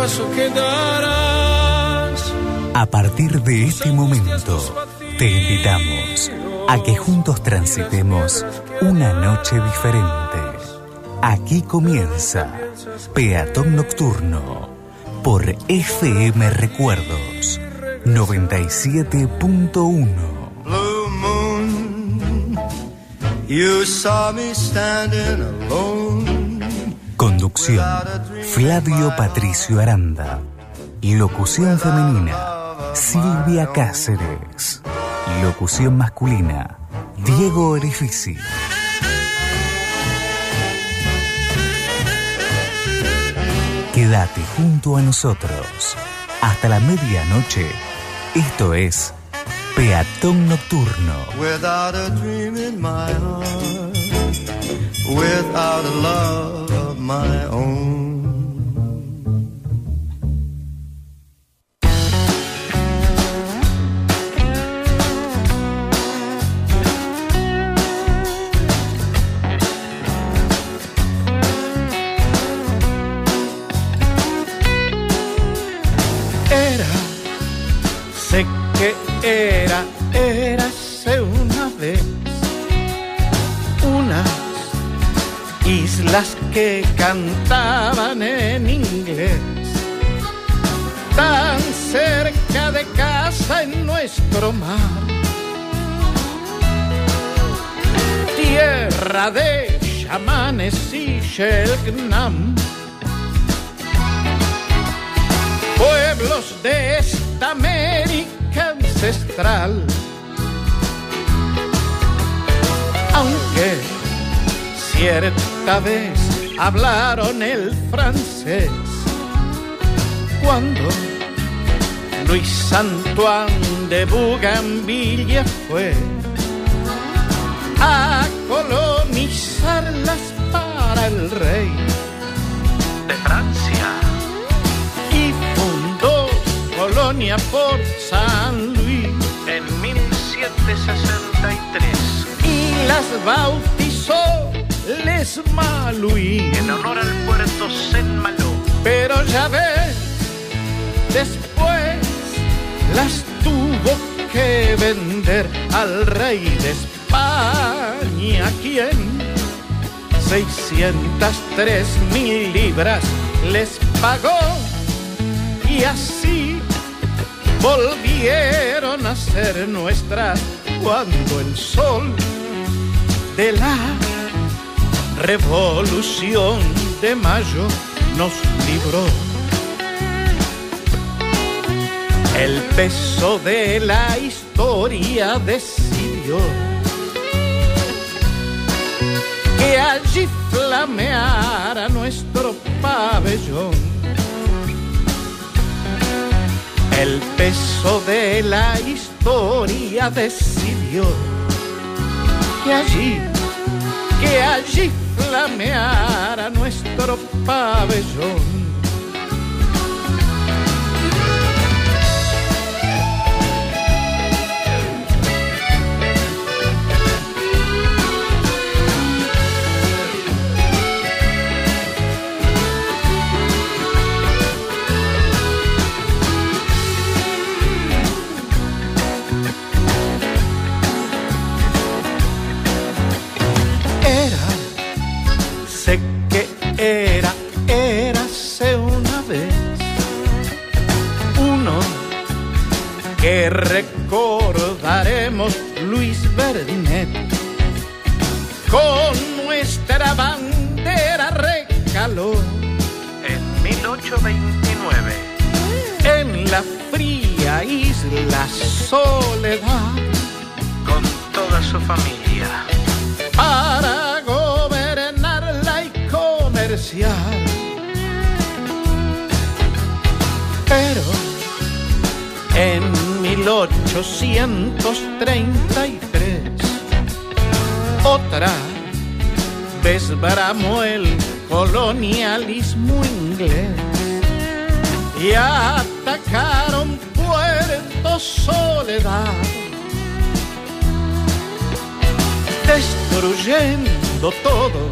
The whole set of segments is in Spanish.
paso que darás. A partir de este momento, te invitamos a que juntos transitemos una noche diferente. Aquí comienza Peatón Nocturno por FM Recuerdos 97.1. Blue moon, you saw me standing alone. Conducción Flavio Patricio Aranda. Locución femenina Silvia Cáceres. Locución masculina Diego Orifici. Quédate junto a nosotros hasta la medianoche. Esto es Peatón Nocturno. Without a dream in my heart, without a love of my own. Cantaban en inglés, tan cerca de casa en nuestro mar, tierra de chamanes y Shelgnam. pueblos de esta América ancestral. Aunque cierta vez hablaron el francés, cuando Luis Antoine de Bougainville fue a colonizarlas para el rey de Francia y fundó Colonia por San Luis en 1763 y las bautizó Les En honor al puerto Saint Malo. Pero ya ves, después las tuvo que vender al rey de España, quien 603 mil libras les pagó y así volvieron a ser nuestras cuando el sol de la revolución de mayo nos libró. El peso de la historia decidió que allí flameara nuestro pabellón. El peso de la historia decidió que allí, que allí flameara nuestro pabellón. Recordaremos Luis Bernet con nuestra bandera recaló en 1829 en la fría isla Soledad. Con toda su familia. Para gobernarla y comerciar. Pero en 1833 otra vez bramó el colonialismo inglés y atacaron Puerto Soledad destruyendo todo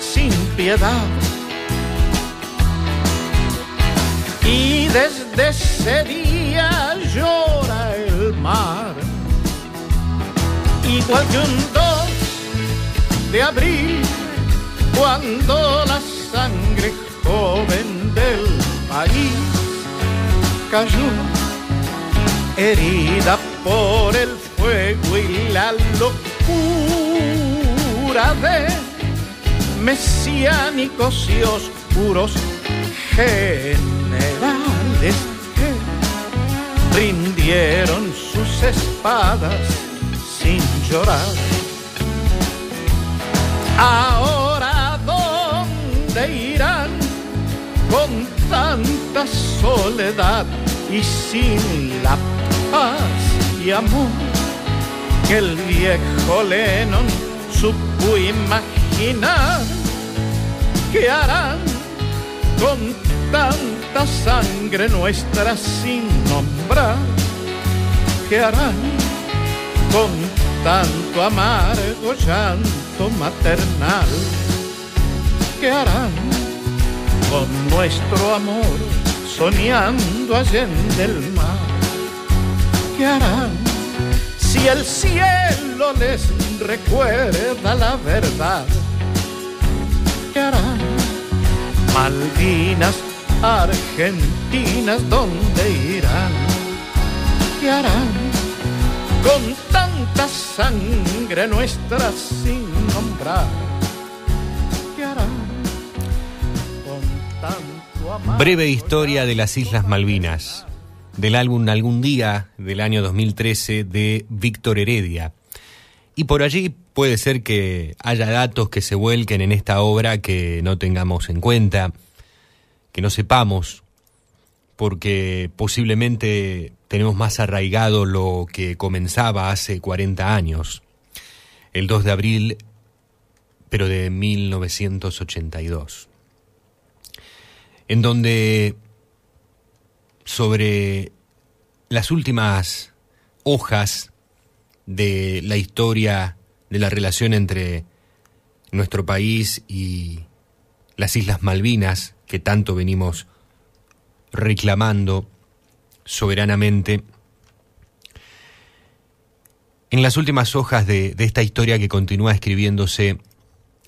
sin piedad. Y desde ese día llora el mar, igual que un 2 de abril, cuando la sangre joven del país cayó herida por el fuego y la locura de mesiánicos y oscuros generales rindieron sus espadas sin llorar. Ahora, ¿dónde irán con tanta soledad y sin la paz y amor que el viejo Lennon supo imaginar que harán con tanta sangre nuestra sin nombrar que harán con tanto amargo llanto maternal que harán con nuestro amor soñando allende el mar ¿Qué harán si el cielo les recuerda la verdad? ¿Qué harán? Malvinas, Argentinas, ¿dónde irán? ¿Qué harán con tanta sangre nuestra sin nombrar? ¿Qué harán con tanto amor? Breve historia de las Islas Malvinas del álbum Algún Día del año 2013 de Víctor Heredia. Y por allí puede ser que haya datos que se vuelquen en esta obra que no tengamos en cuenta, que no sepamos, porque posiblemente tenemos más arraigado lo que comenzaba hace 40 años, el 2 de abril, pero de 1982, en donde sobre las últimas hojas de la historia de la relación entre nuestro país y las Islas Malvinas, que tanto venimos reclamando soberanamente. En las últimas hojas de, esta historia que continúa escribiéndose,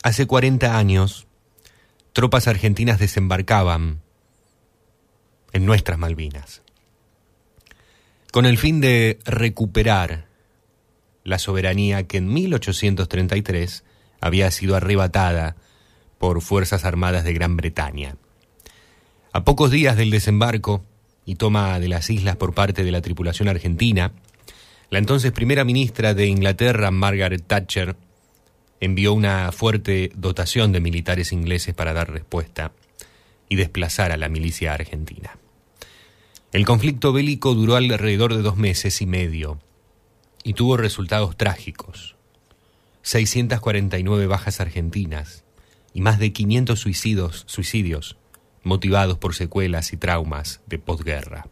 hace 40 años, tropas argentinas desembarcaban en nuestras Malvinas, con el fin de recuperar la soberanía que en 1833 había sido arrebatada por Fuerzas Armadas de Gran Bretaña. A pocos días del desembarco y toma de las islas por parte de la tripulación argentina, la entonces primera ministra de Inglaterra, Margaret Thatcher, envió una fuerte dotación de militares ingleses para dar respuesta y desplazar a la milicia argentina. El conflicto bélico duró alrededor de dos meses y medio y tuvo resultados trágicos. 649 bajas argentinas y más de 500 suicidios, suicidios motivados por secuelas y traumas de posguerra.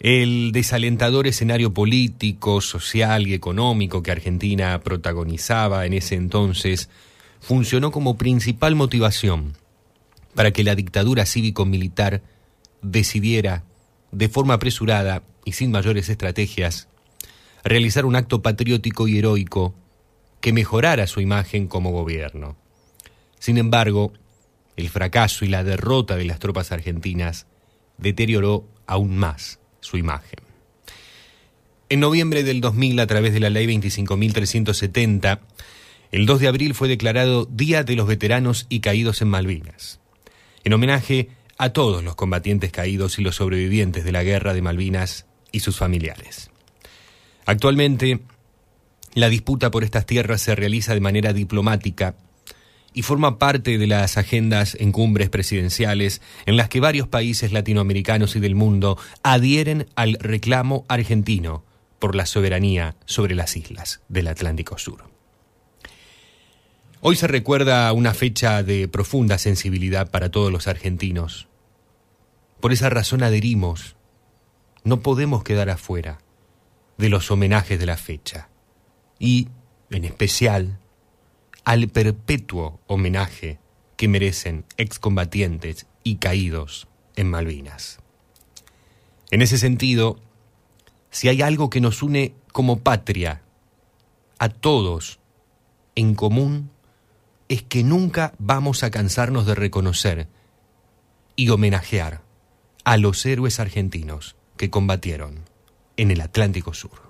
El desalentador escenario político, social y económico que Argentina protagonizaba en ese entonces funcionó como principal motivación para que la dictadura cívico-militar decidiera, de forma apresurada y sin mayores estrategias, realizar un acto patriótico y heroico que mejorara su imagen como gobierno. Sin embargo, el fracaso y la derrota de las tropas argentinas deterioró aún más su imagen. En noviembre del 2000, a través de la Ley 25.370, el 2 de abril fue declarado Día de los Veteranos y Caídos en Malvinas, en homenaje a todos los combatientes caídos y los sobrevivientes de la guerra de Malvinas y sus familiares. Actualmente, la disputa por estas tierras se realiza de manera diplomática y forma parte de las agendas en cumbres presidenciales en las que varios países latinoamericanos y del mundo adhieren al reclamo argentino por la soberanía sobre las islas del Atlántico Sur. Hoy se recuerda una fecha de profunda sensibilidad para todos los argentinos. Por esa razón adherimos. No podemos quedar afuera de los homenajes de la fecha. Y, en especial, al perpetuo homenaje que merecen excombatientes y caídos en Malvinas. En ese sentido, si hay algo que nos une como patria, a todos en común, es que nunca vamos a cansarnos de reconocer y homenajear a los héroes argentinos que combatieron en el Atlántico Sur.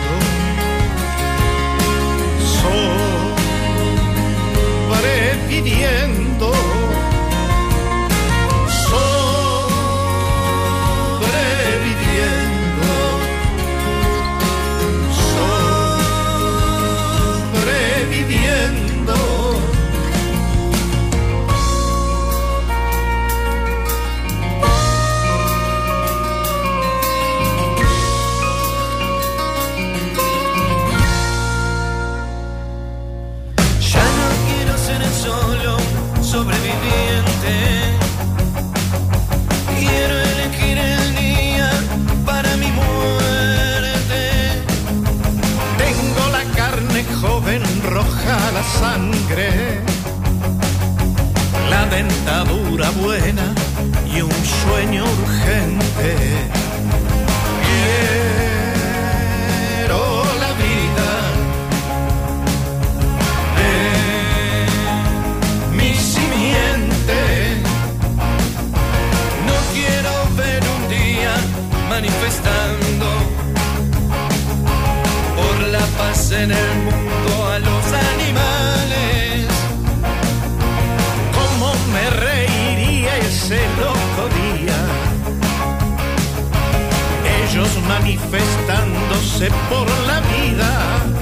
Sangre, un sueño urgente. Quiero la vida de mi simiente. No quiero ver un día manifestando por la paz en el mundo manifestándose por la vida.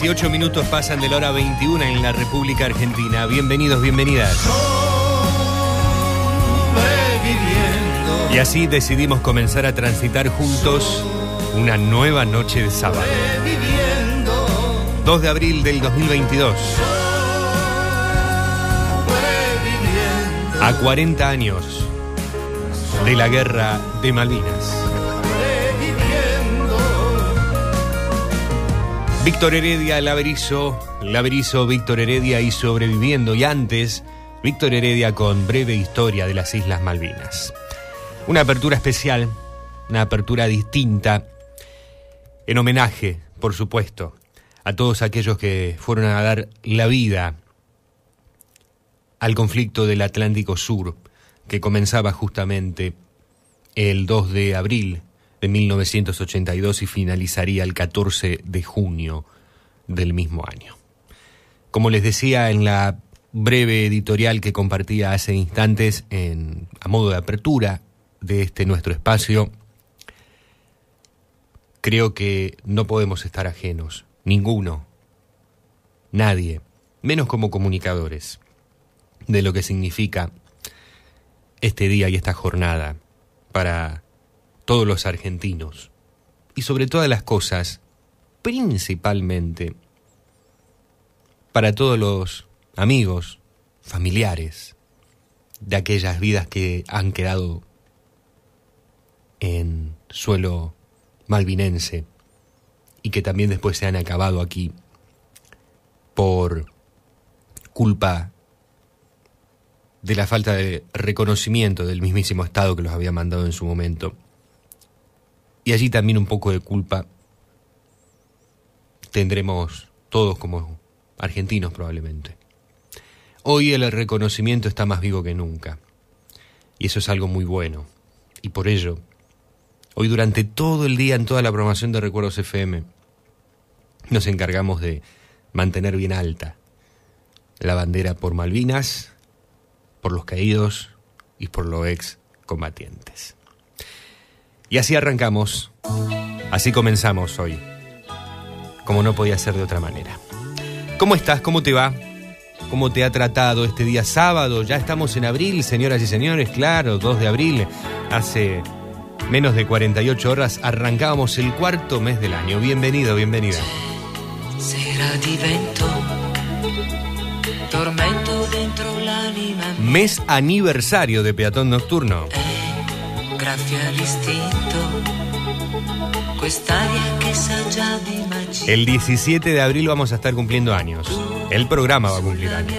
18 minutos pasan de la hora 21 en la República Argentina. Bienvenidos, bienvenidas. Y así decidimos comenzar a transitar juntos una nueva noche de sábado. Sobreviviendo. 2 de abril del 2022. Sobreviviendo. A 40 años de la guerra de Malvinas. Víctor Heredia, Laverizo, Laverizo, Víctor Heredia y sobreviviendo. Y antes, Víctor Heredia con breve historia de las Islas Malvinas. Una apertura especial, una apertura distinta, en homenaje, por supuesto, a todos aquellos que fueron a dar la vida al conflicto del Atlántico Sur, que comenzaba justamente el 2 de abril de 1982 y finalizaría el 14 de junio del mismo año. Como les decía en la breve editorial que compartía hace instantes en, a modo de apertura de este nuestro espacio, creo que no podemos estar ajenos, ninguno, nadie, menos como comunicadores, de lo que significa este día y esta jornada para todos los argentinos y sobre todas las cosas, principalmente para todos los amigos, familiares de aquellas vidas que han quedado en suelo malvinense y que también después se han acabado aquí por culpa de la falta de reconocimiento del mismísimo Estado que los había mandado en su momento. Y allí también un poco de culpa tendremos todos como argentinos probablemente. Hoy el reconocimiento está más vivo que nunca. Y eso es algo muy bueno. Y por ello, hoy durante todo el día en toda la programación de Recuerdos FM, nos encargamos de mantener bien alta la bandera por Malvinas, por los caídos y por los ex combatientes. Y así arrancamos, así comenzamos hoy, como no podía ser de otra manera. ¿Cómo estás? ¿Cómo te va? ¿Cómo te ha tratado este día sábado? Ya estamos en abril, señoras y señores, claro, 2 de abril. Hace menos de 48 horas arrancábamos el cuarto mes del año. Bienvenido, bienvenida. Mes aniversario de Peatón Nocturno. El 17 de abril vamos a estar cumpliendo años. El programa va a cumplir años.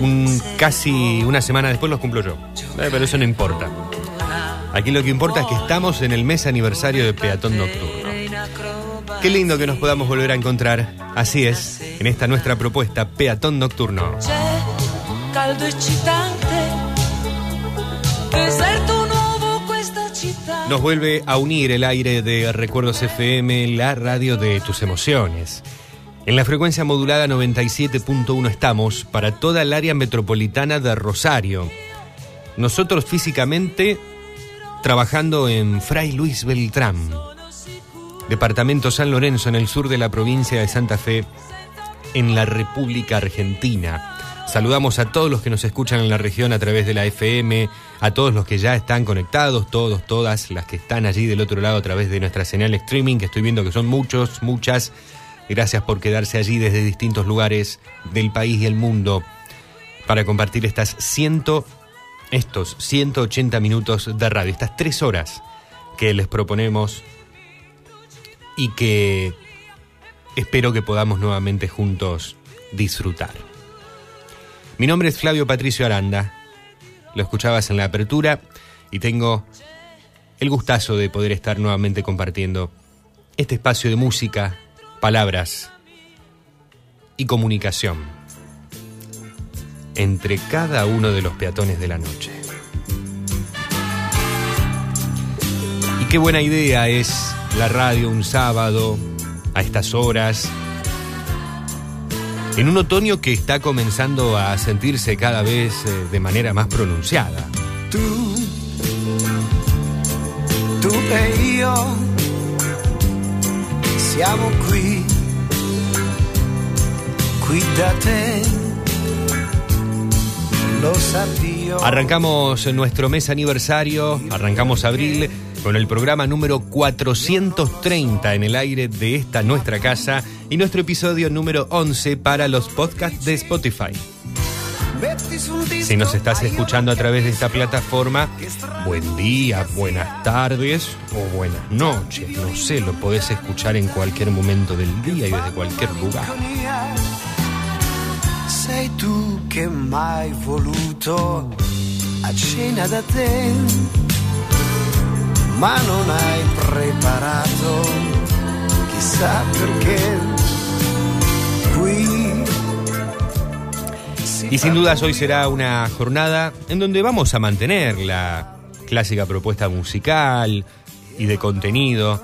Un, casi una semana después los cumplo yo. Eh, pero eso no importa. Aquí lo que importa es que estamos en el mes aniversario de Peatón Nocturno. Qué lindo que nos podamos volver a encontrar. Así es, en esta nuestra propuesta, Peatón Nocturno. Caldo eccitante, deserto. Nos vuelve a unir el aire de Recuerdos FM, la radio de tus emociones. En la frecuencia modulada 97.1 estamos para toda el área metropolitana de Rosario. Nosotros físicamente trabajando en Fray Luis Beltrán, departamento San Lorenzo en el sur de la provincia de Santa Fe, en la República Argentina. Saludamos a todos los que nos escuchan en la región a través de la FM, a todos los que ya están conectados, todos, todas las que están allí del otro lado a través de nuestra señal streaming, que estoy viendo que son muchos, muchas. Gracias por quedarse allí desde distintos lugares del país y el mundo para compartir estas ciento, estos 180 minutos de radio, estas tres horas que les proponemos y que espero que podamos nuevamente juntos disfrutar. Mi nombre es Flavio Patricio Aranda, lo escuchabas en la apertura y tengo el gustazo de poder estar nuevamente compartiendo este espacio de música, palabras y comunicación entre cada uno de los peatones de la noche. Y qué buena idea es la radio un sábado a estas horas, en un otoño que está comenzando a sentirse cada vez eh, de manera más pronunciada. Tu, tu e io siamo qui, qui da te. Lo sabio. Arrancamos nuestro mes aniversario, arrancamos abril con el programa número 430 en el aire de esta nuestra casa y nuestro episodio número 11 para los podcasts de Spotify. Si nos estás escuchando a través de esta plataforma, buen día, buenas tardes o buenas noches. No sé, lo podés escuchar en cualquier momento del día y desde cualquier lugar. Tu che mai voluto a cena da te, Y sin dudas hoy será una jornada en donde vamos a mantener la clásica propuesta musical y de contenido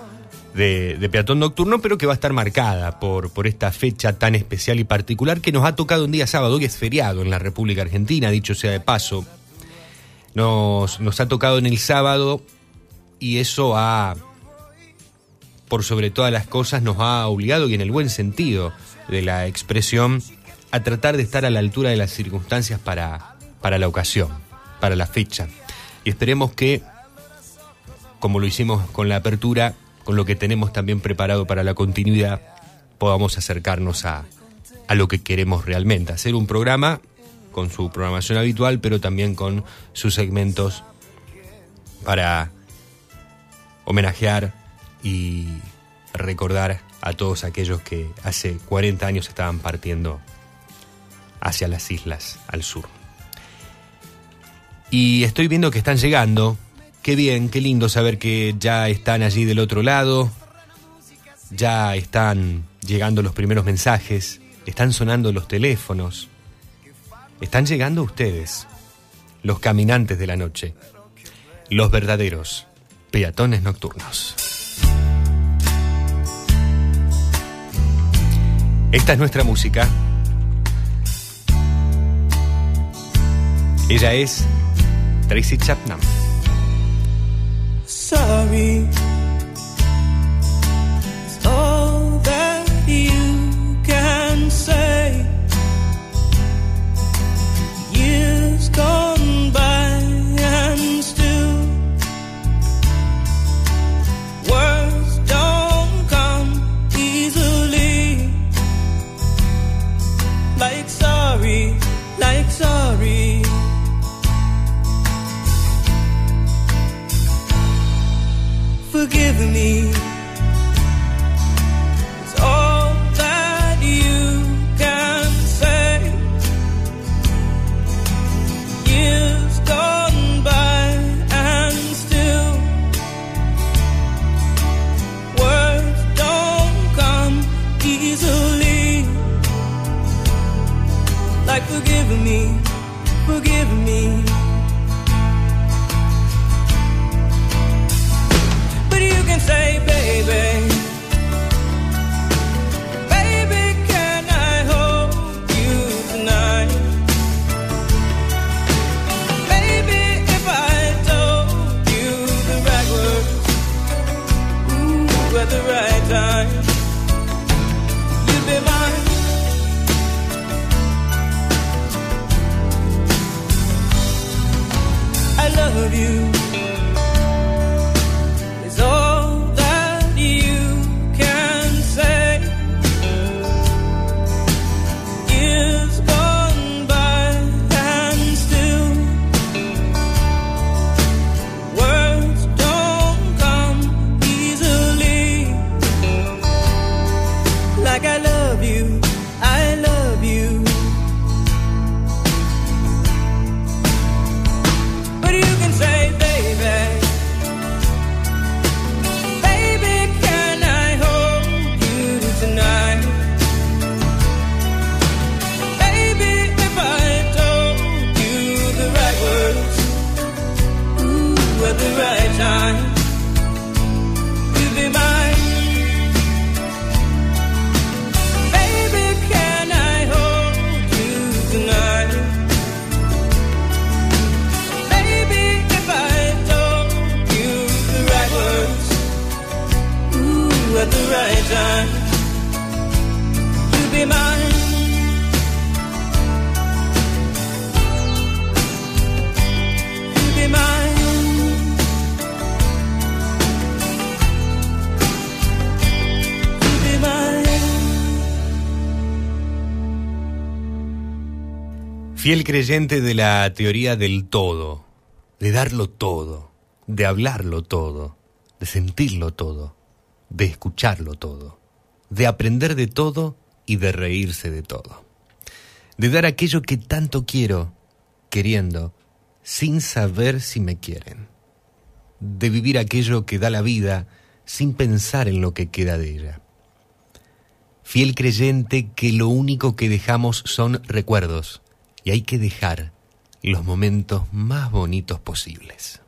de, de Peatón Nocturno, pero que va a estar marcada por, por esta fecha tan especial y particular que nos ha tocado un día sábado. Hoy es feriado en la República Argentina, dicho sea de paso. Nos, nos ha tocado en el sábado y eso ha, por sobre todas las cosas, nos ha obligado, y en el buen sentido de la expresión, a tratar de estar a la altura de las circunstancias para, para la ocasión, para la fecha. Y esperemos que, como lo hicimos con la apertura, con lo que tenemos también preparado para la continuidad, podamos acercarnos a, a lo que queremos realmente, hacer un programa con su programación habitual, pero también con sus segmentos para homenajear y recordar a todos aquellos que hace 40 años estaban partiendo hacia las islas al sur. Y estoy viendo que están llegando. Qué bien, qué lindo saber que ya están allí del otro lado. Ya están llegando los primeros mensajes. Están sonando los teléfonos. Están llegando ustedes, los caminantes de la noche. Los verdaderos peatones nocturnos. Esta es nuestra música. Ella es Tracy Chapman. sorry. Fiel creyente de la teoría del todo, de darlo todo, de hablarlo todo, de sentirlo todo, de escucharlo todo, de aprender de todo y de reírse de todo, de dar aquello que tanto quiero, queriendo, sin saber si me quieren, de vivir aquello que da la vida sin pensar en lo que queda de ella. Fiel creyente que lo único que dejamos son recuerdos y hay que dejar los momentos más bonitos posibles.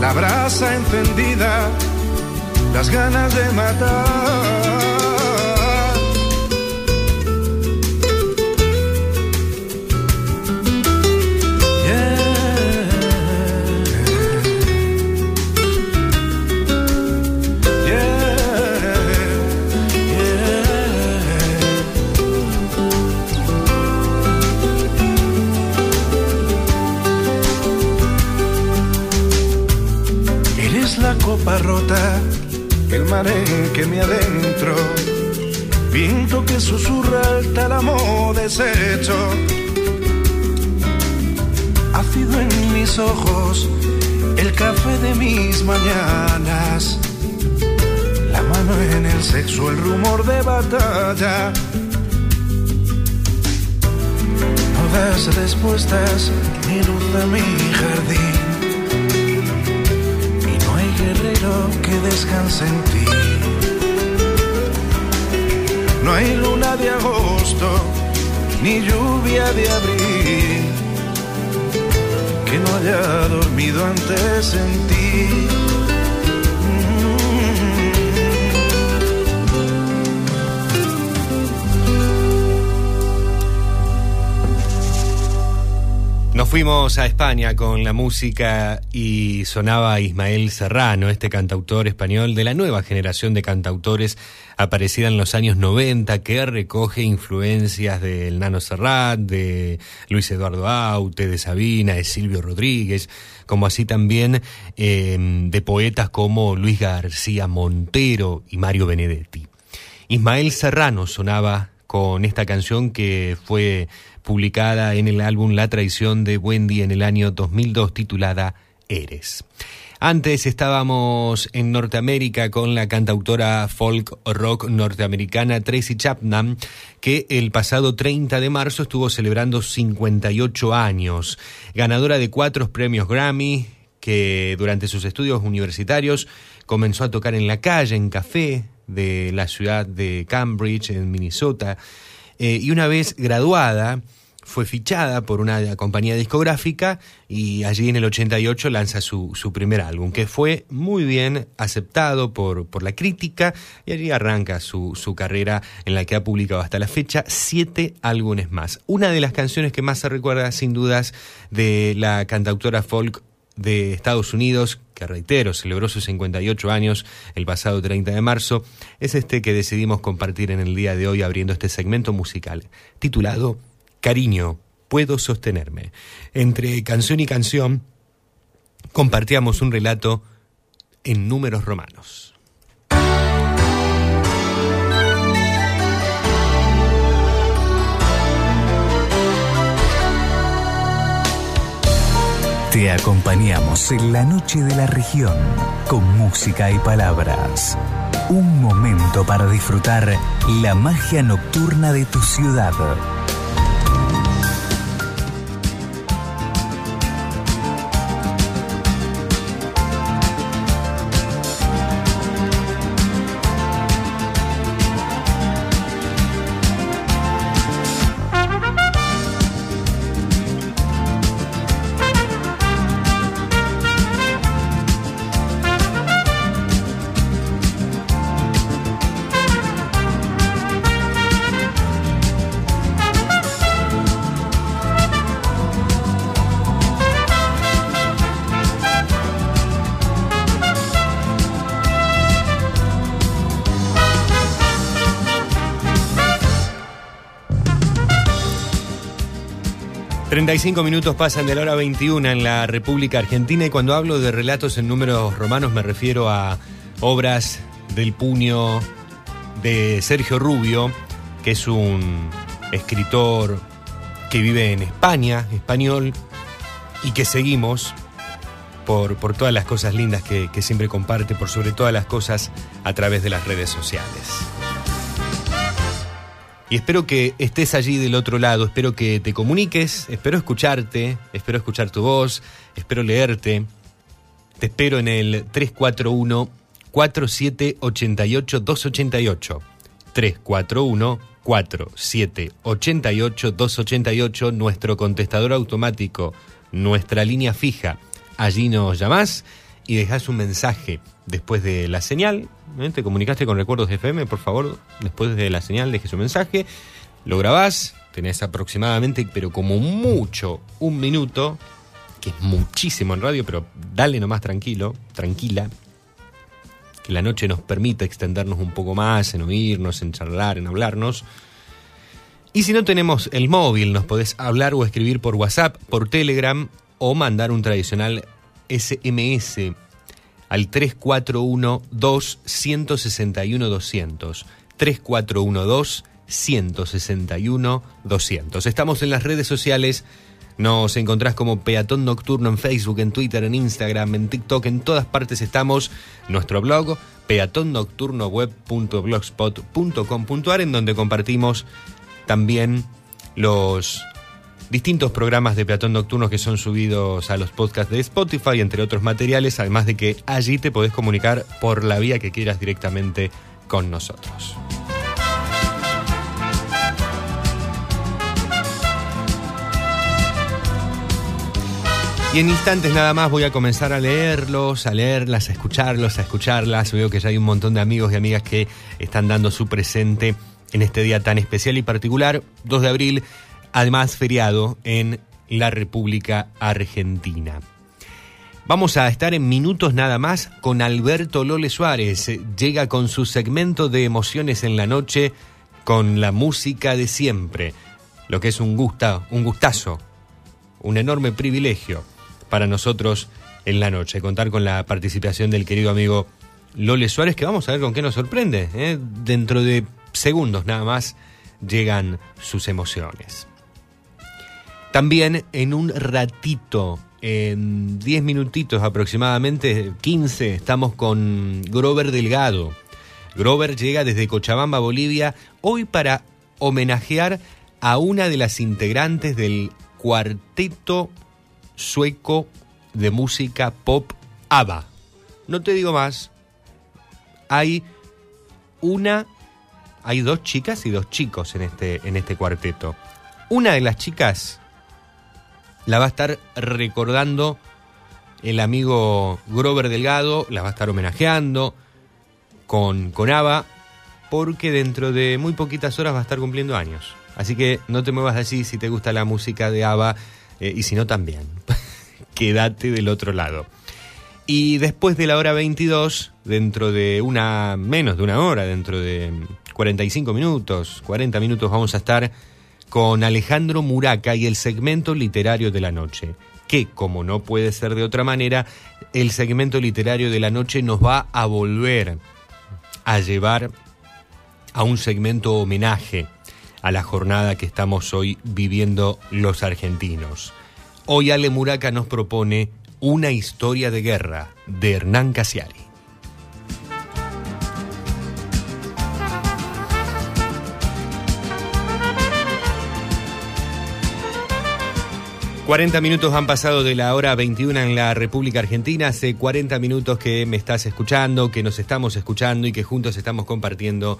La brasa encendida, las ganas de matar. Copa rota, el que me adentro, viento que susurra el tálamo deshecho, ácido en mis ojos, el café de mis mañanas, la mano en el sexo, el rumor de batalla. No das respuestas ni luz a mi jardín. Descansa en ti. No hay luna de agosto, ni lluvia de abril, que no haya dormido antes en ti. Fuimos a España con la música y sonaba Ismael Serrano, este cantautor español de la nueva generación de cantautores aparecida en los años 90 que recoge influencias del Nano Serrat, de Luis Eduardo Aute, de Sabina, de Silvio Rodríguez, como así también eh, de poetas como Luis García Montero y Mario Benedetti. Ismael Serrano sonaba con esta canción que fue publicada en el álbum La traición de Wendy en el año 2002 titulada Eres. Antes estábamos en Norteamérica con la cantautora folk rock norteamericana Tracy Chapman, que el pasado 30 de marzo estuvo celebrando 58 años, ganadora de cuatro premios Grammy, que durante sus estudios universitarios comenzó a tocar en la calle, en café de la ciudad de Cambridge, en Minnesota, eh, y una vez graduada, fue fichada por una compañía discográfica y allí en el 88 lanza su, su primer álbum, que fue muy bien aceptado por, por la crítica y allí arranca su, su, carrera en la que ha publicado hasta la fecha siete álbumes más. Una de las canciones que más se recuerda sin dudas de la cantautora folk de Estados Unidos, que reitero, celebró sus 58 años el pasado 30 de marzo, es este que decidimos compartir en el día de hoy abriendo este segmento musical, titulado Cariño, puedo sostenerme. Entre canción y canción compartíamos un relato en números romanos. Te acompañamos en la noche de la región con música y palabras. Un momento para disfrutar la magia nocturna de tu ciudad. Cinco minutos pasan de la hora 21 en la República Argentina y cuando hablo de relatos en números romanos me refiero a obras del puño de Sergio Rubio, que es un escritor que vive en España, español, y que seguimos por, por todas las cosas lindas que, que siempre comparte, por sobre todas las cosas a través de las redes sociales. Y espero que estés allí del otro lado, espero que te comuniques, espero escucharte, espero escuchar tu voz, espero leerte. Te espero en el 341 4788 288. 341 4788 288, nuestro contestador automático, nuestra línea fija. Allí nos llamás y dejás un mensaje después de la señal. ¿Eh? Te comunicaste con Recuerdos de FM, por favor, después de la señal dejes un mensaje. Lo grabás, tenés aproximadamente, pero como mucho, un minuto, que es muchísimo en radio, pero dale nomás tranquilo, tranquila. Que la noche nos permita extendernos un poco más, en oírnos, en charlar, en hablarnos. Y si no tenemos el móvil, nos podés hablar o escribir por WhatsApp, por Telegram o mandar un tradicional SMS al 341-2-161-200. 341-2-161-200. Estamos en las redes sociales. Nos encontrás como Peatón Nocturno en Facebook, en Twitter, en Instagram, en TikTok, en todas partes estamos. Nuestro blog, peatonnocturnoweb.blogspot.com.ar, en donde compartimos también los distintos programas de Peatón Nocturno que son subidos a los podcasts de Spotify, entre otros materiales, además de que allí te podés comunicar por la vía que quieras directamente con nosotros. Y en instantes nada más voy a comenzar a leerlos, a leerlas, a escucharlos, a escucharlas. Veo que ya hay un montón de amigos y amigas que están dando su presente en este día tan especial y particular, 2 de abril, además feriado en la República Argentina. Vamos a estar en minutos nada más con Alberto Lole Suárez. Llega con su segmento de emociones en la noche con la música de siempre, lo que es un gusta, un gustazo, un enorme privilegio para nosotros en la noche, contar con la participación del querido amigo Lole Suárez, que vamos a ver con qué nos sorprende. ¿eh? Dentro de segundos nada más llegan sus emociones. También en un ratito, en 10 minutitos aproximadamente, 15, estamos con Grover Delgado. Grover llega desde Cochabamba, Bolivia, hoy para homenajear a una de las integrantes del cuarteto sueco de música pop ABBA. No te digo más. Hay una, hay dos chicas y dos chicos en este, en este cuarteto. Una de las chicas la va a estar recordando el amigo Grover Delgado, la va a estar homenajeando con, con ABBA, porque dentro de muy poquitas horas va a estar cumpliendo años. Así que no te muevas así si te gusta la música de ABBA eh, y si no también. Quédate del otro lado. Y después de la hora 22, dentro de una, menos de una hora, dentro de 45 minutos, 40 minutos, vamos a estar con Alejandro Muraca y el segmento literario de la noche. Que, como no puede ser de otra manera, el segmento literario de la noche nos va a volver a llevar a un segmento homenaje a la jornada que estamos hoy viviendo los argentinos. Hoy Ale Muraca nos propone una historia de guerra de Hernán Casiari. ...40 minutos han pasado de la hora 21 en la República Argentina... ...hace 40 minutos que me estás escuchando... ...que nos estamos escuchando y que juntos estamos compartiendo...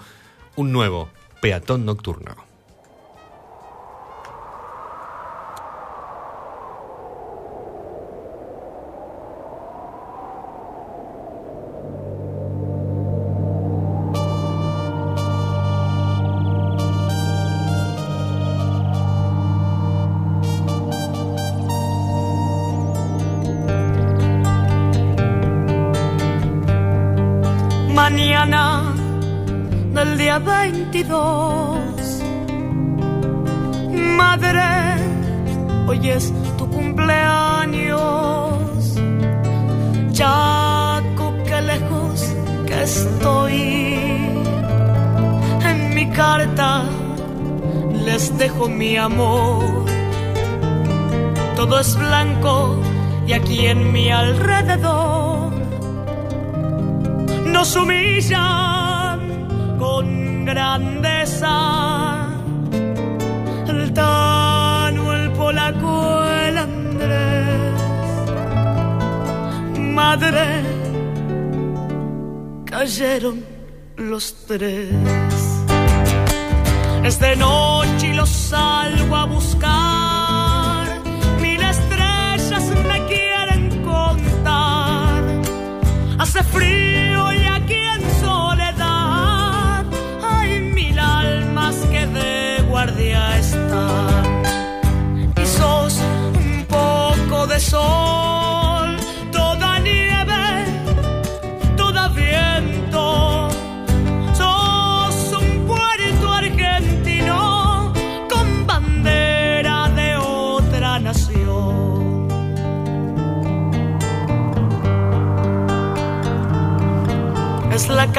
...un nuevo peatón nocturno. 22. Madre, hoy es tu cumpleaños. Chaco, qué lejos que estoy. En mi carta les dejo mi amor. Todo es blanco y aquí en mi alrededor nos humillan grandeza. El Tano, el polaco, el Andrés. Madre, cayeron los tres. Es de noche y los salgo a buscar. Mil estrellas me quieren contar. Hace frío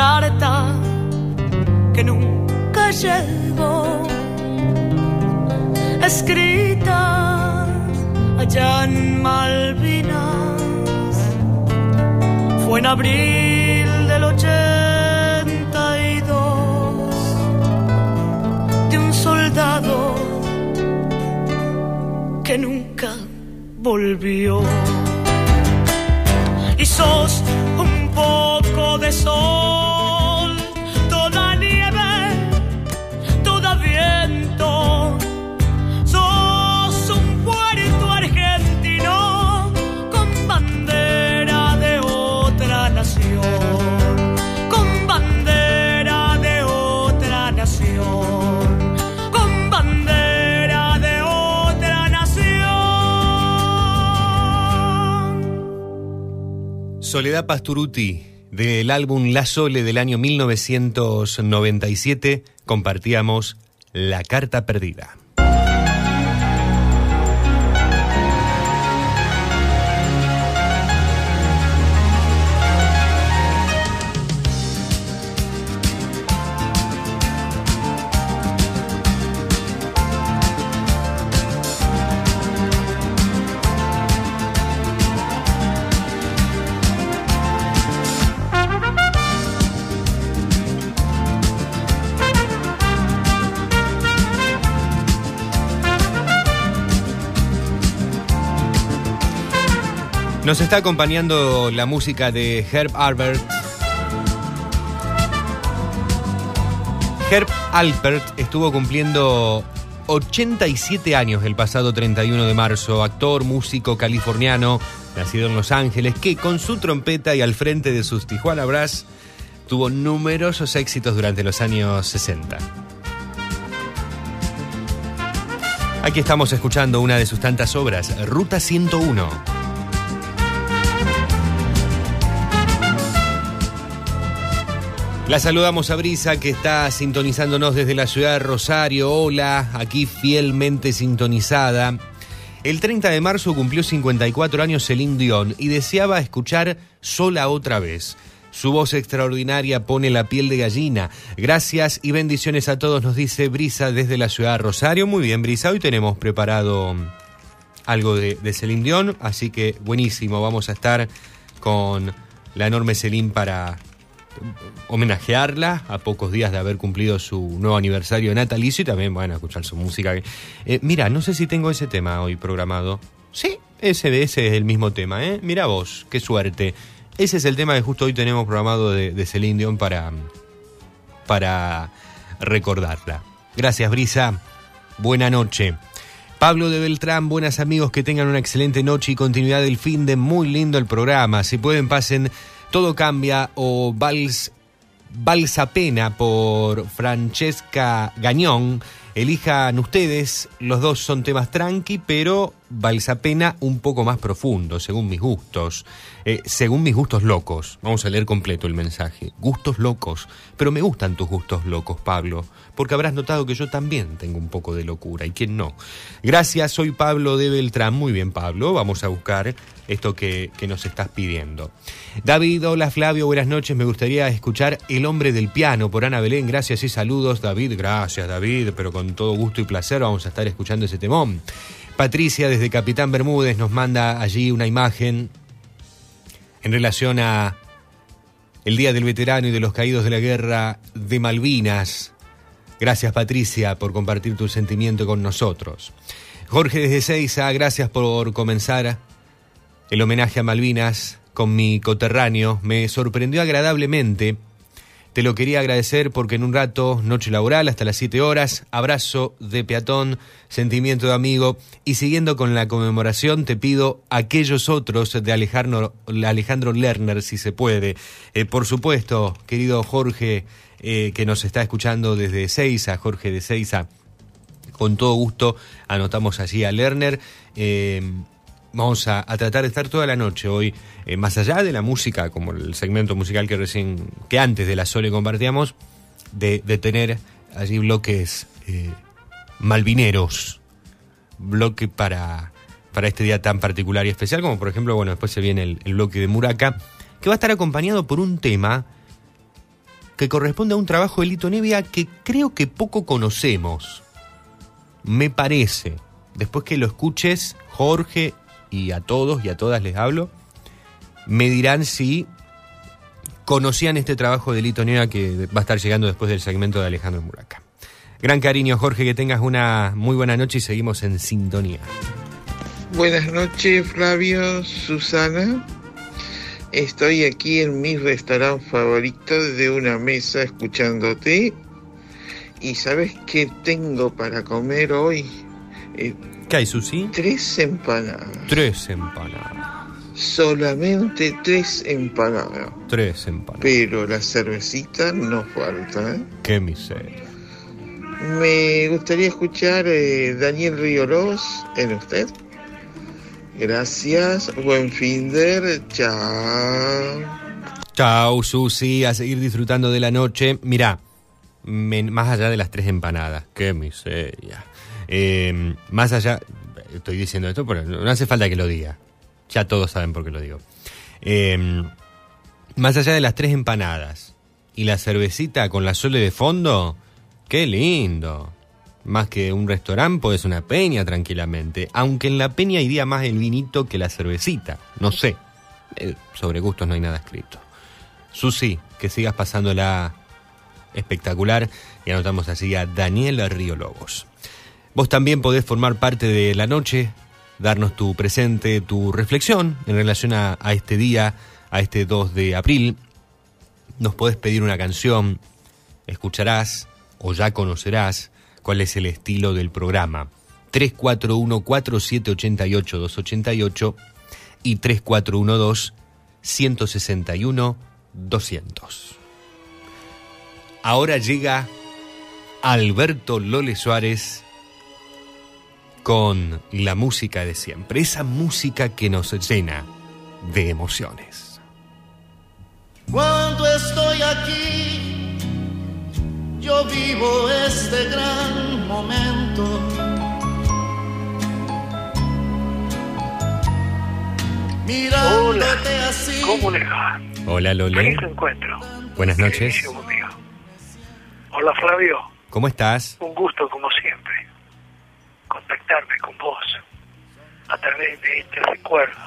carta que nunca llegó, escrita allá en Malvinas. Fue en abril del 82 de un soldado volvió. Y sos un poco de sol, Soledad Pasturuti, del álbum La Sole del año 1997, compartíamos La Carta Perdida. Nos está acompañando la música de Herb Albert. Herb Alpert estuvo cumpliendo 87 años el pasado 31 de marzo, actor, músico californiano, nacido en Los Ángeles, que con su trompeta y al frente de sus Tijuana Brass tuvo numerosos éxitos durante los años 60. Aquí estamos escuchando una de sus tantas obras, Ruta 101. La saludamos a Brisa que está sintonizándonos desde la ciudad de Rosario. Hola, aquí fielmente sintonizada. El 30 de marzo cumplió 54 años Celine Dion y deseaba escuchar sola otra vez. Su voz extraordinaria pone la piel de gallina. Gracias y bendiciones a todos, nos dice Brisa desde la ciudad de Rosario. Muy bien, Brisa, hoy tenemos preparado algo de, de Celine Dion, así que buenísimo, vamos a estar con la enorme Celine para homenajearla a pocos días de haber cumplido su nuevo aniversario natalicio y también, bueno, escuchar su música. Eh, mira, no sé si tengo ese tema hoy programado. Sí, ese, ese es el mismo tema, ¿eh? Mira vos, qué suerte. Ese es el tema que justo hoy tenemos programado de, de para, para recordarla. Gracias, Brisa. Buena noche. Pablo de Beltrán, buenas amigos, que tengan una excelente noche y continuidad del fin de muy lindo el programa. Si pueden, pasen Todo Cambia o Vals, Valsa Pena por Francesca Gañón. Elijan ustedes, los dos son temas tranqui, pero Valsa Pena un poco más profundo, según mis gustos. Eh, según mis gustos locos. Vamos a leer completo el mensaje. Gustos locos. Pero me gustan tus gustos locos, Pablo. Porque habrás notado que yo también tengo un poco de locura. ¿Y quién no? Gracias, soy Pablo de Beltrán. Muy bien, Pablo. Vamos a buscar esto que, que nos estás pidiendo. David, hola Flavio, buenas noches. Me gustaría escuchar El hombre del piano por Ana Belén. Gracias y saludos, David. Gracias, David. Pero con todo gusto y placer vamos a estar escuchando ese temón. Patricia desde Capitán Bermúdez nos manda allí una imagen en relación a el Día del Veterano y de los Caídos de la Guerra de Malvinas. Gracias Patricia por compartir tu sentimiento con nosotros. Jorge desde Seiza, gracias por comenzar el homenaje a Malvinas con mi coterráneo. Me sorprendió agradablemente. Te lo quería agradecer porque en un rato, noche laboral hasta las 7 horas, abrazo de peatón, sentimiento de amigo y siguiendo con la conmemoración te pido aquellos otros de Alejandro, Alejandro Lerner si se puede. Eh, por supuesto, querido Jorge eh, que nos está escuchando desde Seiza, Jorge de Seiza, con todo gusto anotamos allí a Lerner. Eh, vamos a, a, tratar de estar toda la noche hoy, eh, más allá de la música, como el segmento musical que recién, que antes de la Sole compartíamos, de, de tener allí bloques eh, malvineros, bloque para, para este día tan particular y especial, como por ejemplo, bueno, después se viene el, el bloque de Muraca, que va a estar acompañado por un tema que corresponde a un trabajo de Lito Nevia que creo que poco conocemos. Me parece. Después que lo escuches, Jorge y a todos y a todas les hablo, me dirán si conocían este trabajo de Lito Nevia que va a estar llegando después del segmento de Alejandro Muraca. Gran cariño, Jorge, que tengas una muy buena noche y seguimos en sintonía. Buenas noches, Flavio, Susana. Estoy aquí en mi restaurante favorito de una mesa escuchándote. ¿Y sabes qué tengo para comer hoy? Eh, ¿Qué hay, Susi? tres empanadas. Tres empanadas. Solamente tres empanadas. Tres empanadas. Pero la cervecita no falta. ¿eh? Qué miseria. Me gustaría escuchar eh, Daniel Ríolos en usted. Gracias, buen fin de chao. Chao, Susi, a seguir disfrutando de la noche. Mirá, más allá de las tres empanadas, qué miseria. Eh, más allá, estoy diciendo esto, pero no hace falta que lo diga. Ya todos saben por qué lo digo. Eh, más allá de las tres empanadas y la cervecita con la sole de fondo, qué lindo. Más que un restaurante, pues una peña tranquilamente. Aunque en la peña iría más el vinito que la cervecita. No sé. Eh, sobre gustos no hay nada escrito. Susi, que sigas pasándola espectacular. Y anotamos así a Daniela Río Lobos. Vos también podés formar parte de la noche, darnos tu presente, tu reflexión en relación a, este día, a este 2 de abril. Nos podés pedir una canción, escucharás o ya conocerás cuál es el estilo del programa. 341-4788-288 y 3412-161-200. Ahora llega Alberto Lole Suárez con la música de siempre, esa música que nos llena de emociones. Cuando estoy aquí, yo vivo este gran momento. Mirándote así. ¿Cómo le va? Hola Lole, Feliz encuentro. buenas noches. Hola Flavio, ¿Cómo estás? un gusto contactarme con vos a través de este recuerdo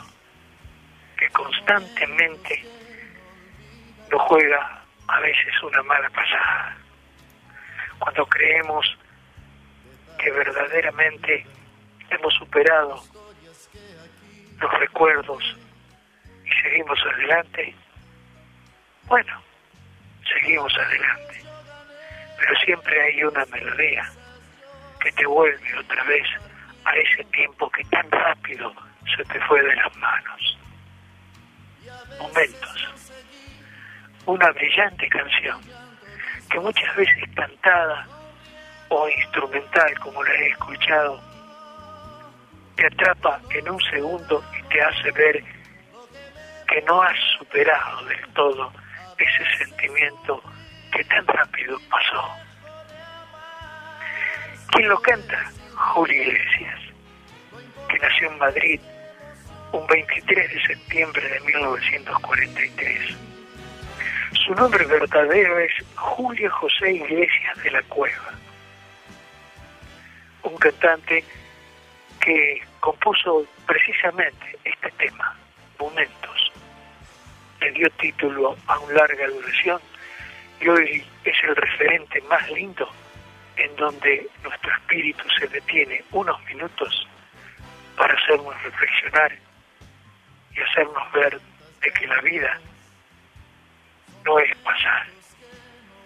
que constantemente nos juega a veces una mala pasada. Cuando creemos que verdaderamente hemos superado los recuerdos y seguimos adelante, bueno, seguimos adelante. Pero siempre hay una melodía que te vuelve otra vez a ese tiempo que tan rápido se te fue de las manos. Momentos. Una brillante canción que muchas veces cantada o instrumental como la he escuchado, te atrapa en un segundo y te hace ver que no has superado del todo ese sentimiento que tan rápido pasó. ¿Quién lo canta? Julio Iglesias, que nació en Madrid un 23 de septiembre de 1943. Su nombre verdadero es Julio José Iglesias de la Cueva, un cantante que compuso precisamente este tema, Momentos. Le dio título a un larga duración y hoy es el referente más lindo en donde nuestro espíritu se detiene unos minutos para hacernos reflexionar y hacernos ver de que la vida no es pasar,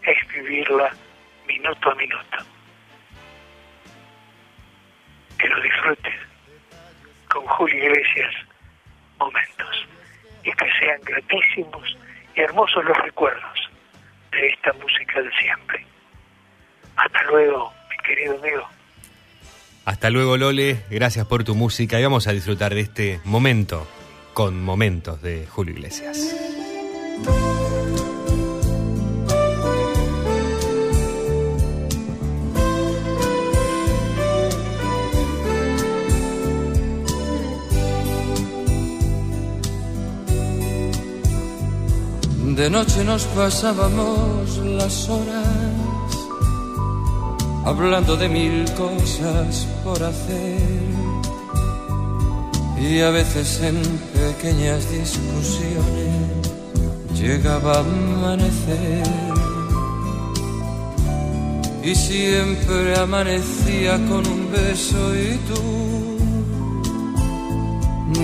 es vivirla minuto a minuto. Que lo disfrutes con Julio Iglesias momentos y que sean gratísimos y hermosos los recuerdos de esta música de siempre. Hasta luego, mi querido amigo. Hasta luego Lole, gracias por tu música y vamos a disfrutar de este momento con momentos de Julio Iglesias. De noche nos pasábamos las horas hablando de mil cosas por hacer. Y a veces en pequeñas discusiones llegaba a amanecer. Y siempre amanecía con un beso y tú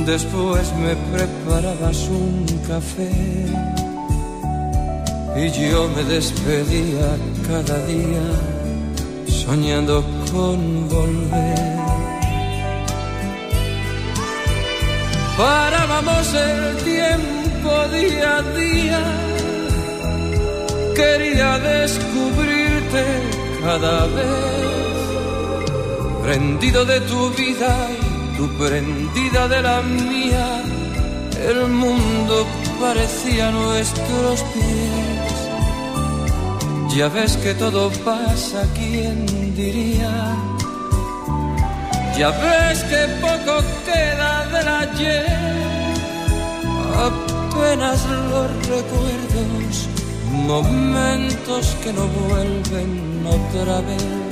Después me preparabas un café. Y yo me despedía cada día soñando con volver. Parábamos el tiempo día a día, quería descubrirte cada vez, prendido de tu vida y tú prendida de la mía, el mundo parecía nuestros pies. Ya ves que todo pasa, ¿quién diría? Ya ves que poco queda del ayer, apenas los recuerdos, momentos que no vuelven otra vez.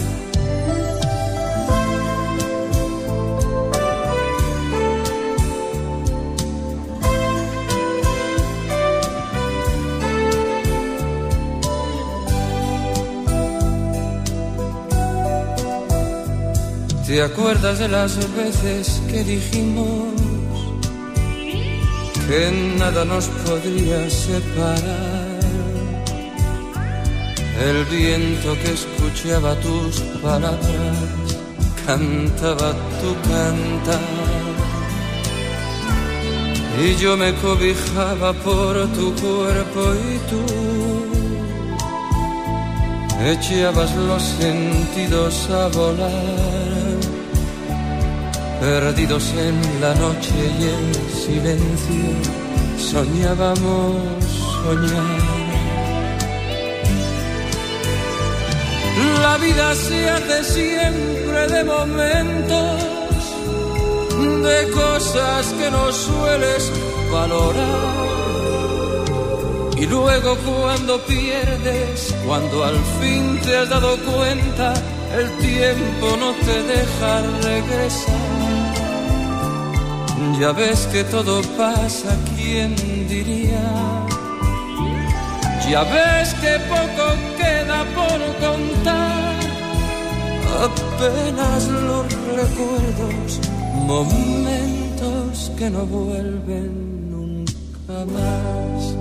¿Te acuerdas de las veces que dijimos que nada nos podría separar? El viento que escuchaba tus palabras cantaba tu cantar. Y yo me cobijaba por tu cuerpo y tú echabas los sentidos a volar perdidos en la noche y el silencio, soñábamos soñar. La vida se hace siempre de momentos, de cosas que no sueles valorar. Y luego cuando pierdes, cuando al fin te has dado cuenta, el tiempo no te deja regresar. Ya ves que todo pasa, ¿quién diría? Ya ves que poco queda por contar, apenas los recuerdos, momentos que no vuelven nunca más.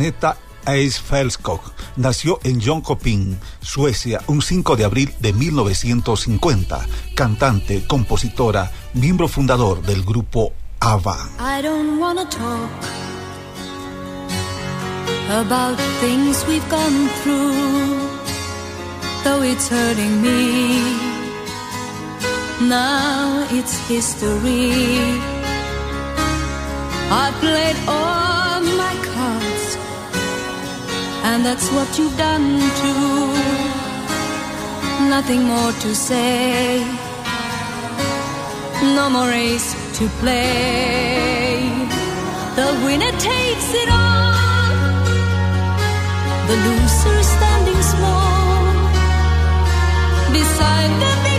Agneta Eisfelskog nació en Jönköping, Suecia, un 5 de abril de 1950. Cantante, compositora, miembro fundador del grupo ABBA. I don't wanna talk about things we've gone through, though it's hurting me. Now it's history. I played all and that's what you've done too. Nothing more to say, no more race to play. The winner takes it all, the loser standing small beside the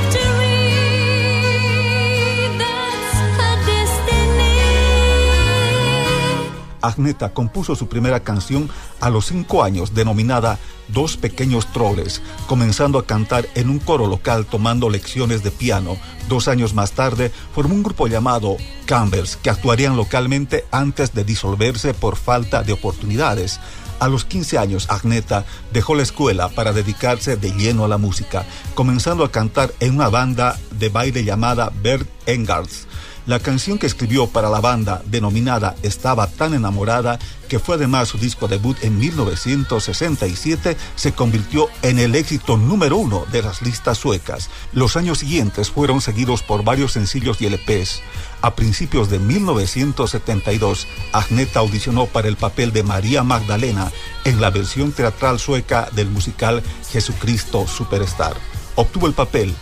Agneta compuso su primera canción a los cinco años denominada Dos Pequeños Troles, comenzando a cantar en un coro local tomando lecciones de piano. Dos años más tarde formó un grupo llamado Campbells que actuarían localmente antes de disolverse por falta de oportunidades. A los 15 años, Agneta dejó la escuela para dedicarse de lleno a la música, comenzando a cantar en una banda de baile llamada Bert Engards. La canción que escribió para la banda, denominada Estaba tan enamorada, que fue además su disco debut en 1967, se convirtió en el éxito número uno de las listas suecas. Los años siguientes fueron seguidos por varios sencillos y LPs. A principios de 1972, Agneta audicionó para el papel de María Magdalena en la versión teatral sueca del musical Jesucristo Superstar. Obtuvo el papel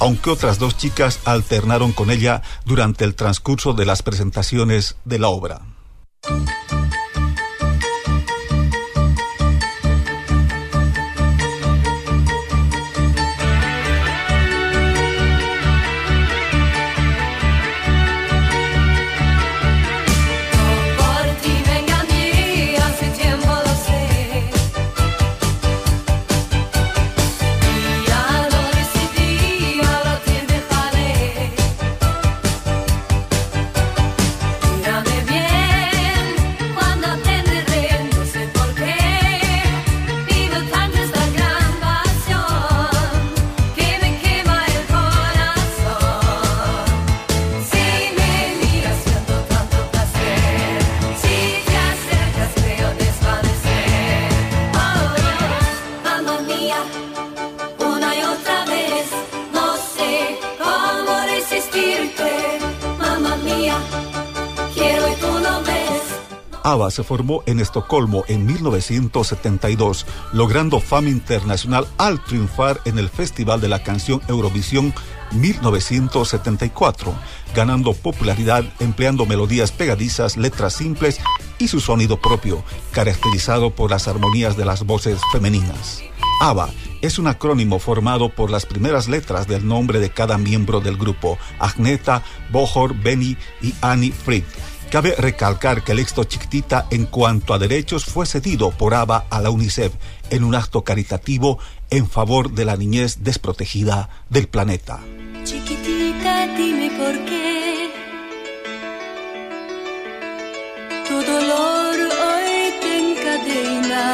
aunque otras dos chicas alternaron con ella durante el transcurso de las presentaciones de la obra. Se formó en Estocolmo en 1972, logrando fama internacional al triunfar en el Festival de la Canción Eurovisión 1974, ganando popularidad empleando melodías pegadizas, letras simples y su sonido propio, caracterizado por las armonías de las voces femeninas. ABBA es un acrónimo formado por las primeras letras del nombre de cada miembro del grupo, Agneta, Bohor, Benny y Annie Fried. Cabe recalcar que el éxito chiquitita en cuanto a derechos fue cedido por ABBA a la UNICEF en un acto caritativo en favor de la niñez desprotegida del planeta. Chiquitita, dime por qué tu dolor hoy te encadena.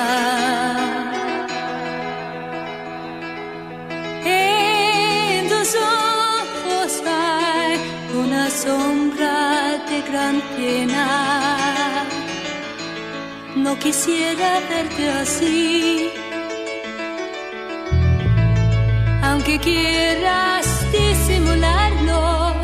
En tus ojos hay una sombra pena. No quisiera verte así. aunque quieras disimularlo.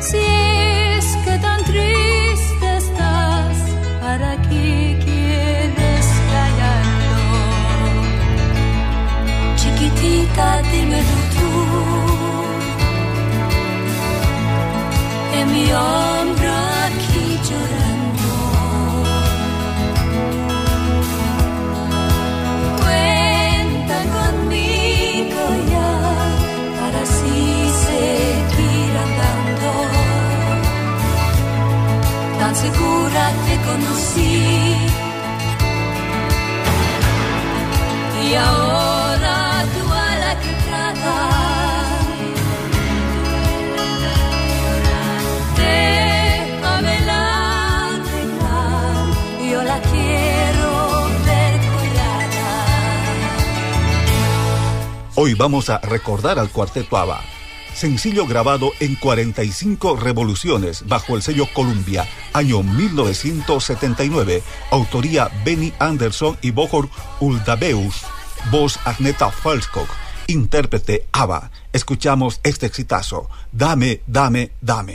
Si es que tan triste estás, ¿para qué quieres callarlo? Chiquitita, dímelo mi hombro llorando. Cuenta conmigo ya para así seguir andando. Tan segura te conocí y ahora Hoy vamos a recordar al cuarteto ABBA. Sencillo grabado en 45 revoluciones bajo el sello Columbia, año 1979. Autoría Benny Anderson y Bohor Uldabeus. Voz Agneta Falskog. Intérprete ABBA. Escuchamos este exitazo. Dame, dame, dame.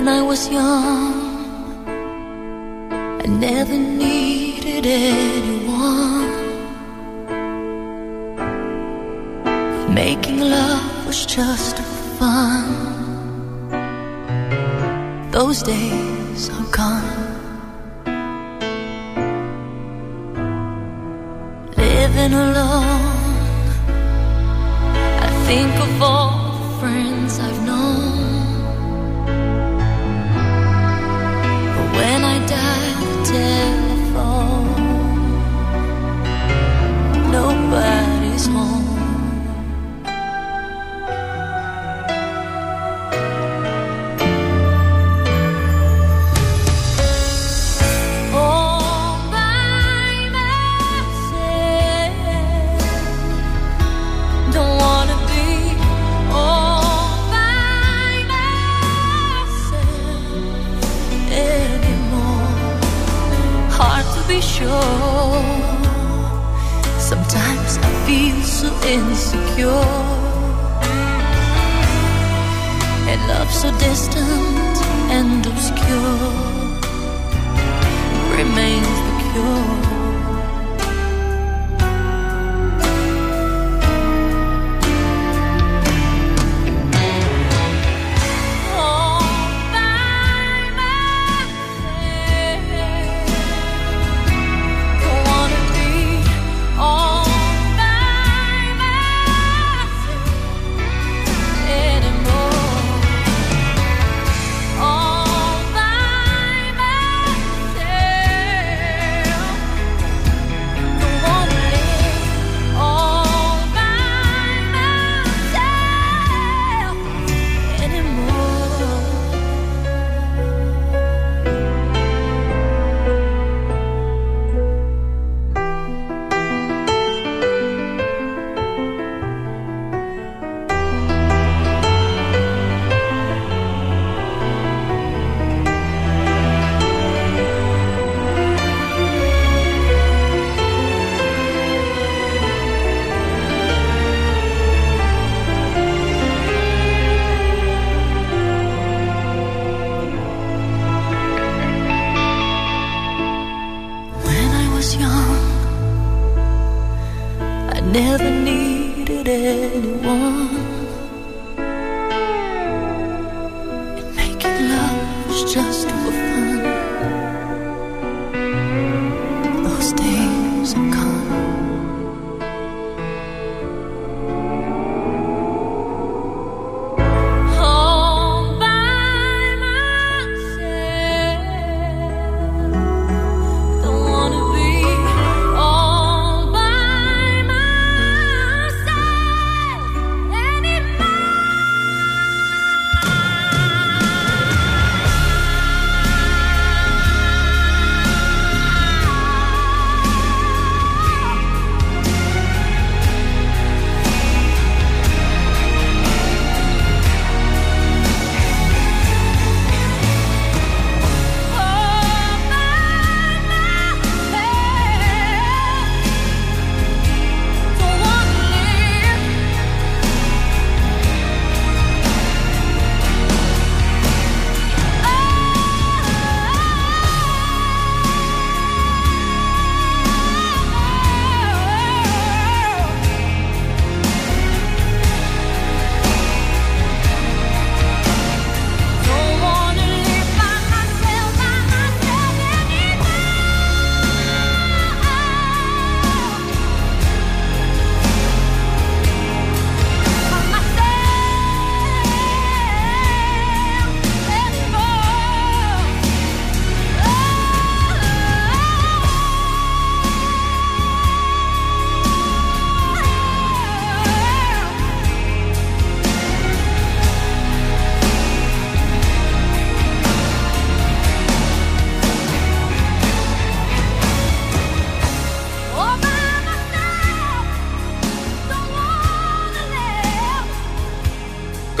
When I was young, I never needed anyone. Making love was just fun. Those days are gone. Living alone, I think of all the friends I've known. small.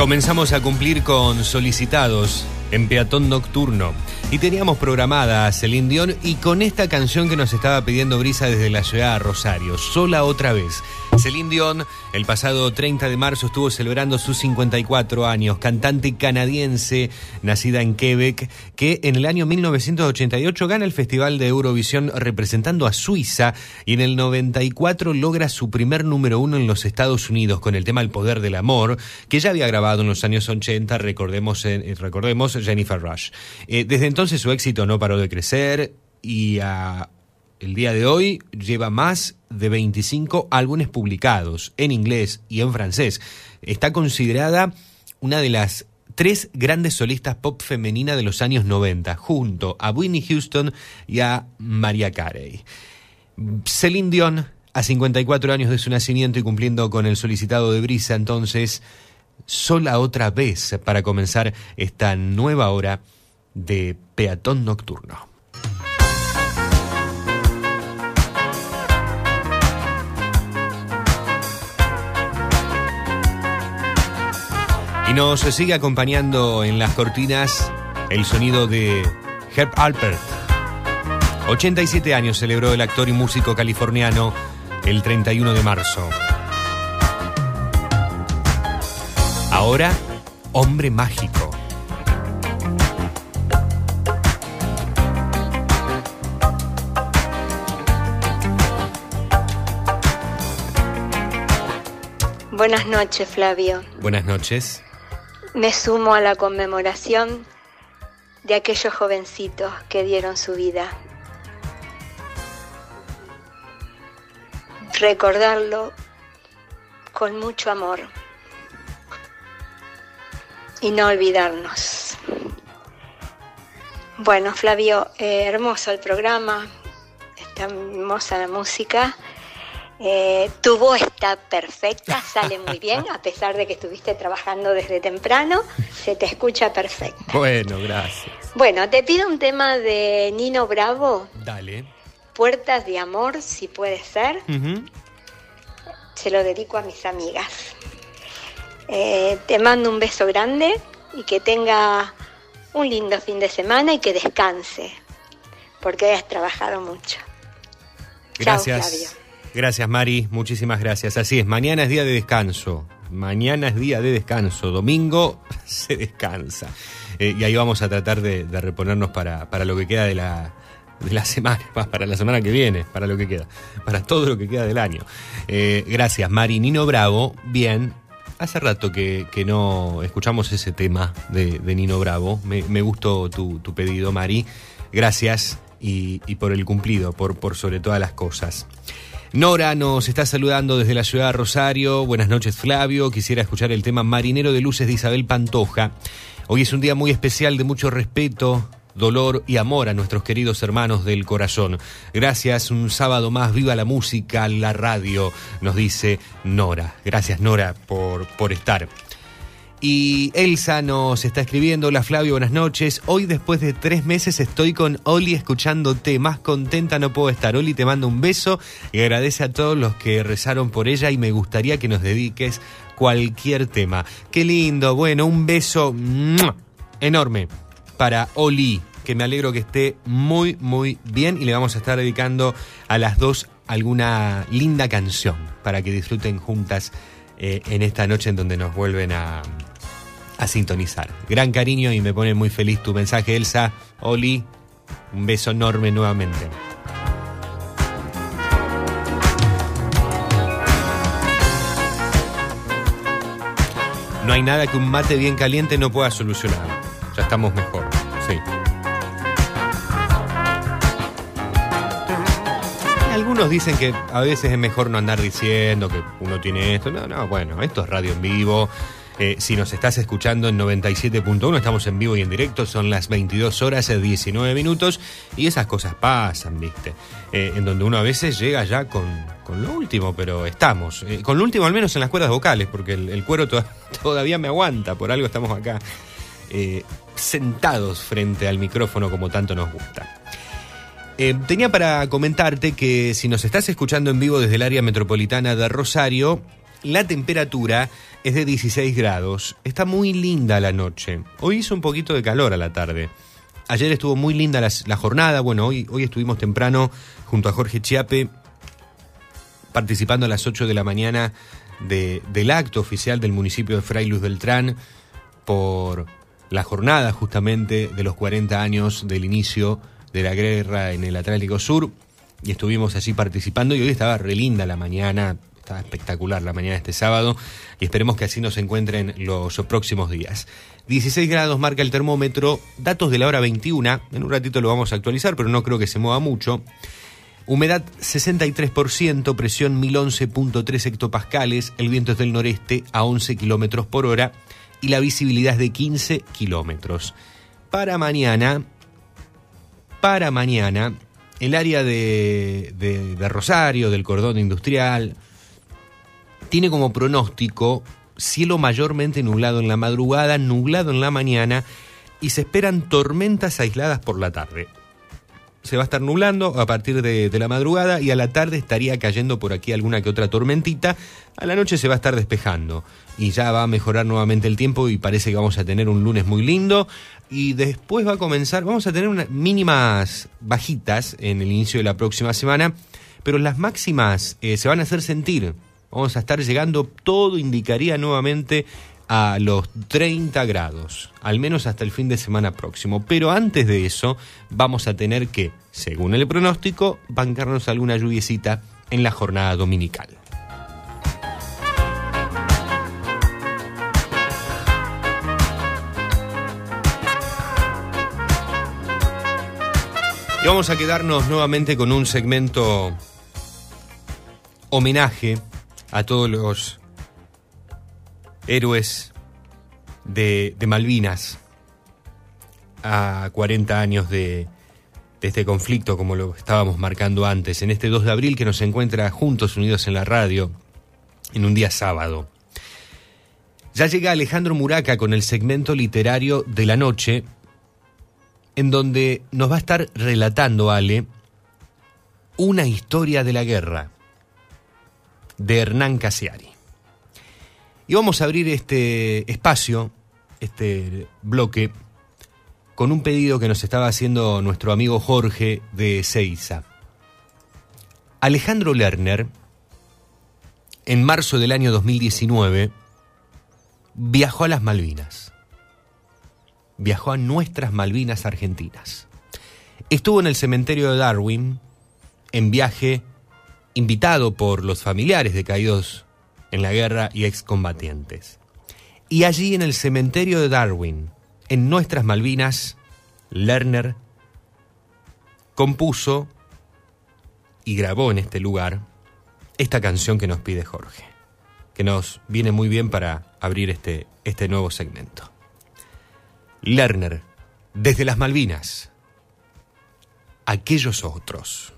Comenzamos a cumplir con solicitados en Peatón Nocturno. Y teníamos programada a Celine Dion y con esta canción que nos estaba pidiendo Brisa desde la ciudad de Rosario, sola otra vez. Celine Dion, el pasado 30 de marzo estuvo celebrando sus 54 años, cantante canadiense, nacida en Quebec, que en el año 1988 gana el Festival de Eurovisión representando a Suiza y en el 94 logra su primer número uno en los Estados Unidos con el tema El Poder del Amor, que ya había grabado en los años 80, recordemos, eh, recordemos Jennifer Rush. Eh, desde entonces su éxito no paró de crecer y a el día de hoy lleva más de 25 álbumes publicados en inglés y en francés. Está considerada una de las tres grandes solistas pop femenina de los años 90, junto a Whitney Houston y a Maria Carey. Celine Dion, a 54 años de su nacimiento y cumpliendo con el solicitado de Brisa, entonces, sola otra vez para comenzar esta nueva hora de Peatón Nocturno. Y nos sigue acompañando en las cortinas el sonido de Herb Alpert. 87 años celebró el actor y músico californiano el 31 de marzo. Ahora, hombre mágico. Buenas noches, Flavio. Buenas noches. Me sumo a la conmemoración de aquellos jovencitos que dieron su vida. Recordarlo con mucho amor y no olvidarnos. Bueno, Flavio, eh, hermoso el programa, hermosa la música. Eh, tu voz está perfecta, sale muy bien, a pesar de que estuviste trabajando desde temprano, se te escucha perfecto. Bueno, gracias. Bueno, te pido un tema de Nino Bravo, Dale. Puertas de Amor, si puede ser. Se lo dedico a mis amigas. Eh, te mando un beso grande y que tenga un lindo fin de semana y que descanse, porque has trabajado mucho. Chao, Flavio. Gracias. Mari. Muchísimas gracias. Así es, mañana es día de descanso. Mañana es día de descanso. Domingo se descansa. Eh, y ahí vamos a tratar de, reponernos para, para lo que queda de la, de la semana, para la semana que viene, para lo que queda, para todo lo que queda del año. Eh, gracias, Mari. Nino Bravo, bien. Hace rato que, que no escuchamos ese tema de, Nino Bravo. Me, me gustó tu, tu pedido, Mari. Gracias y, y por el cumplido, por, por sobre todas las cosas. Nora nos está saludando desde la ciudad de Rosario. Buenas noches, Flavio. Quisiera escuchar el tema Marinero de Luces de Isabel Pantoja. Hoy es un día muy especial de mucho respeto, dolor y amor a nuestros queridos hermanos del corazón. Gracias, un sábado más, viva la música, la radio, nos dice Nora. Gracias, Nora, por, por estar. Y Elsa nos está escribiendo, hola Flavio, buenas noches. Hoy después de tres meses estoy con Oli escuchándote, más contenta no puedo estar. Oli te manda un beso y agradece a todos los que rezaron por ella y me gustaría que nos dediques cualquier tema. Qué lindo, bueno, un beso enorme para Oli, que me alegro que esté muy, muy bien y le vamos a estar dedicando a las dos alguna linda canción para que disfruten juntas eh, en esta noche en donde nos vuelven a, a sintonizar. Gran cariño y me pone muy feliz tu mensaje, Elsa. Oli, un beso enorme nuevamente. No hay nada que un mate bien caliente no pueda solucionar. Ya estamos mejor. Sí. Algunos dicen que a veces es mejor no andar diciendo que uno tiene esto. No, no, bueno, esto es radio en vivo. Eh, si nos estás escuchando en 97.1, estamos en vivo y en directo, son las 22 horas y 19 minutos y esas cosas pasan, ¿viste? Eh, en donde uno a veces llega ya con, con lo último, pero estamos. Eh, con lo último al menos en las cuerdas vocales, porque el, cuero to- todavía me aguanta, por algo estamos acá eh, sentados frente al micrófono como tanto nos gusta. Eh, tenía para comentarte que si nos estás escuchando en vivo desde el área metropolitana de Rosario, La temperatura es de 16 grados. Está muy linda la noche. Hoy hizo un poquito de calor a la tarde. Ayer estuvo muy linda la, jornada. Bueno, hoy, hoy estuvimos temprano junto a Jorge Chiape participando a las 8 de la mañana de- del acto oficial del municipio de Fray Luz Beltrán por la jornada justamente de los 40 años del inicio de la guerra en el Atlántico Sur y estuvimos allí participando y hoy estaba re linda la mañana, estaba espectacular la mañana de este sábado y esperemos que así nos encuentren los próximos días. 16 grados marca el termómetro, datos de la hora 21, en un ratito lo vamos a actualizar, pero no creo que se mueva mucho. Humedad 63%, presión 1011.3 hectopascales, el viento es del noreste a 11 kilómetros por hora y la visibilidad es de 15 kilómetros. Para mañana, para mañana, el área de, Rosario, del cordón industrial, tiene como pronóstico cielo mayormente nublado en la madrugada, nublado en la mañana y se esperan tormentas aisladas por la tarde se va a estar nublando a partir de, la madrugada y a la tarde estaría cayendo por aquí alguna que otra tormentita. A la noche se va a estar despejando y ya va a mejorar nuevamente el tiempo y parece que vamos a tener un lunes muy lindo. Y después va a comenzar, vamos a tener unas mínimas bajitas en el inicio de la próxima semana, pero las máximas eh, se van a hacer sentir. Vamos a estar llegando, todo indicaría nuevamente a los 30 grados, al menos hasta el fin de semana próximo. Pero antes de eso, vamos a tener que, según el pronóstico, bancarnos alguna lluviecita en la jornada dominical. Y vamos a quedarnos nuevamente con un segmento homenaje a todos los héroes de, Malvinas a 40 años de, de este conflicto, como lo estábamos marcando antes, en este 2 de abril que nos encuentra juntos, unidos en la radio, en un día sábado. Ya llega Alejandro Muraca con el segmento literario de la noche, en donde nos va a estar relatando, Ale, una historia de la guerra de Hernán Casiari. Y vamos a abrir este espacio, este bloque, con un pedido que nos estaba haciendo nuestro amigo Jorge de Seiza. Alejandro Lerner, en marzo del año 2019, viajó a las Malvinas. Viajó a nuestras Malvinas argentinas. Estuvo en el cementerio de Darwin, en viaje invitado por los familiares de caídos en la guerra y excombatientes. Y allí en el cementerio de Darwin, en nuestras Malvinas, Lerner compuso y grabó en este lugar esta canción que nos pide Jorge, que nos viene muy bien para abrir este, este nuevo segmento. Lerner, desde las Malvinas, aquellos otros.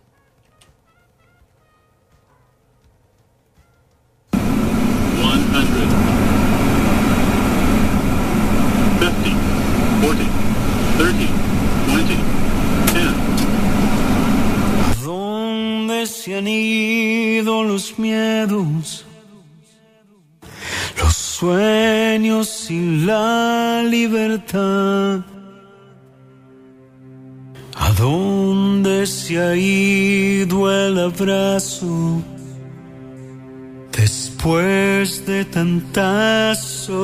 50, 40, 30, 20, 10. ¿A dónde se han ido los miedos? Los sueños y la libertad. ¿A dónde se ha ido el abrazo? Después de tanta soledad.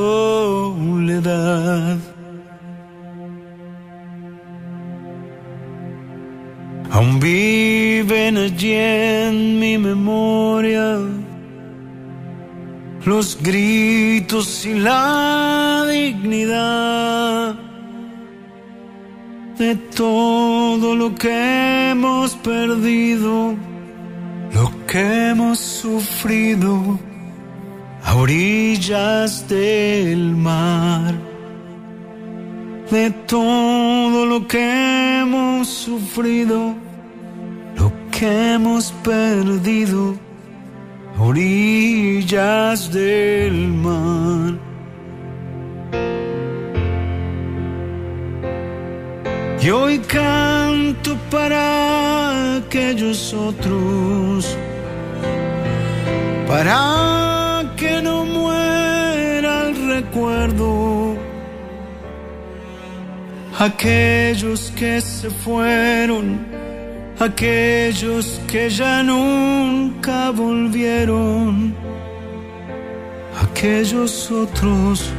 Aún viven allí en mi memoria los gritos y la dignidad de todo lo que hemos perdido, lo que hemos sufrido a orillas del mar. De todo lo que hemos sufrido, lo que hemos perdido orillas del mar. Y hoy canto para aquellos otros, para recuerdo. Aquellos que se fueron, aquellos que ya nunca volvieron, aquellos otros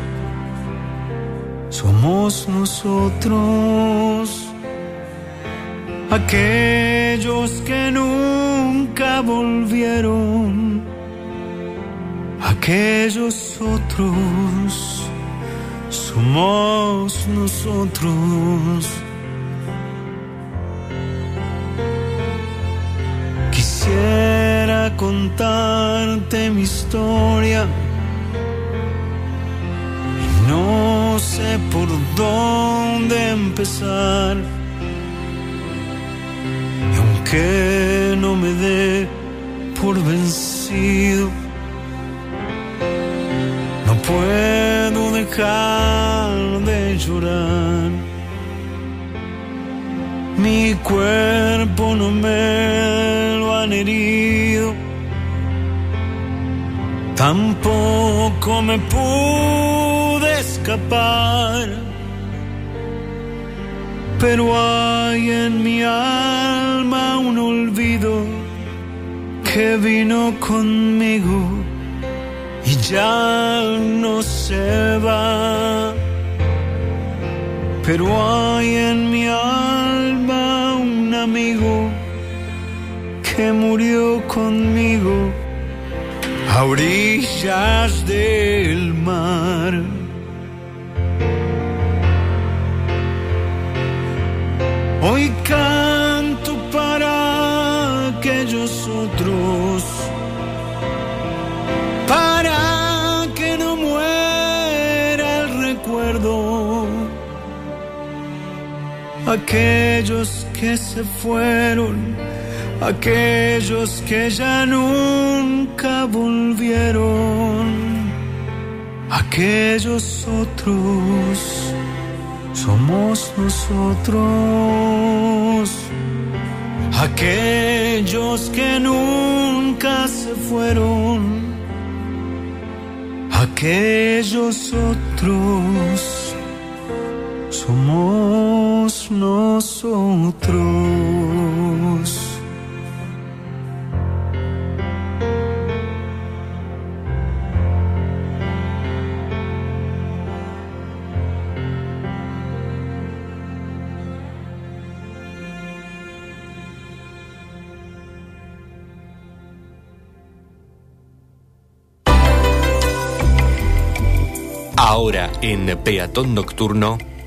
somos nosotros. Aquellos que nunca volvieron, aquellos otros somos nosotros. Quisiera contarte mi historia y no sé por dónde empezar. Y aunque no me dé por vencido, no puedo dejar de llorar. Mi cuerpo no me lo han herido, tampoco me pude escapar. Pero hay en mi alma un olvido que vino conmigo ya no se va. Pero hay en mi alma un amigo que murió conmigo a orillas del mar. Hoy canto para aquellos otros, Aquellos que se fueron, aquellos que ya nunca volvieron, aquellos otros somos nosotros. Aquellos que nunca se fueron, aquellos otros somos nosotros. Ahora en Peatón Nocturno,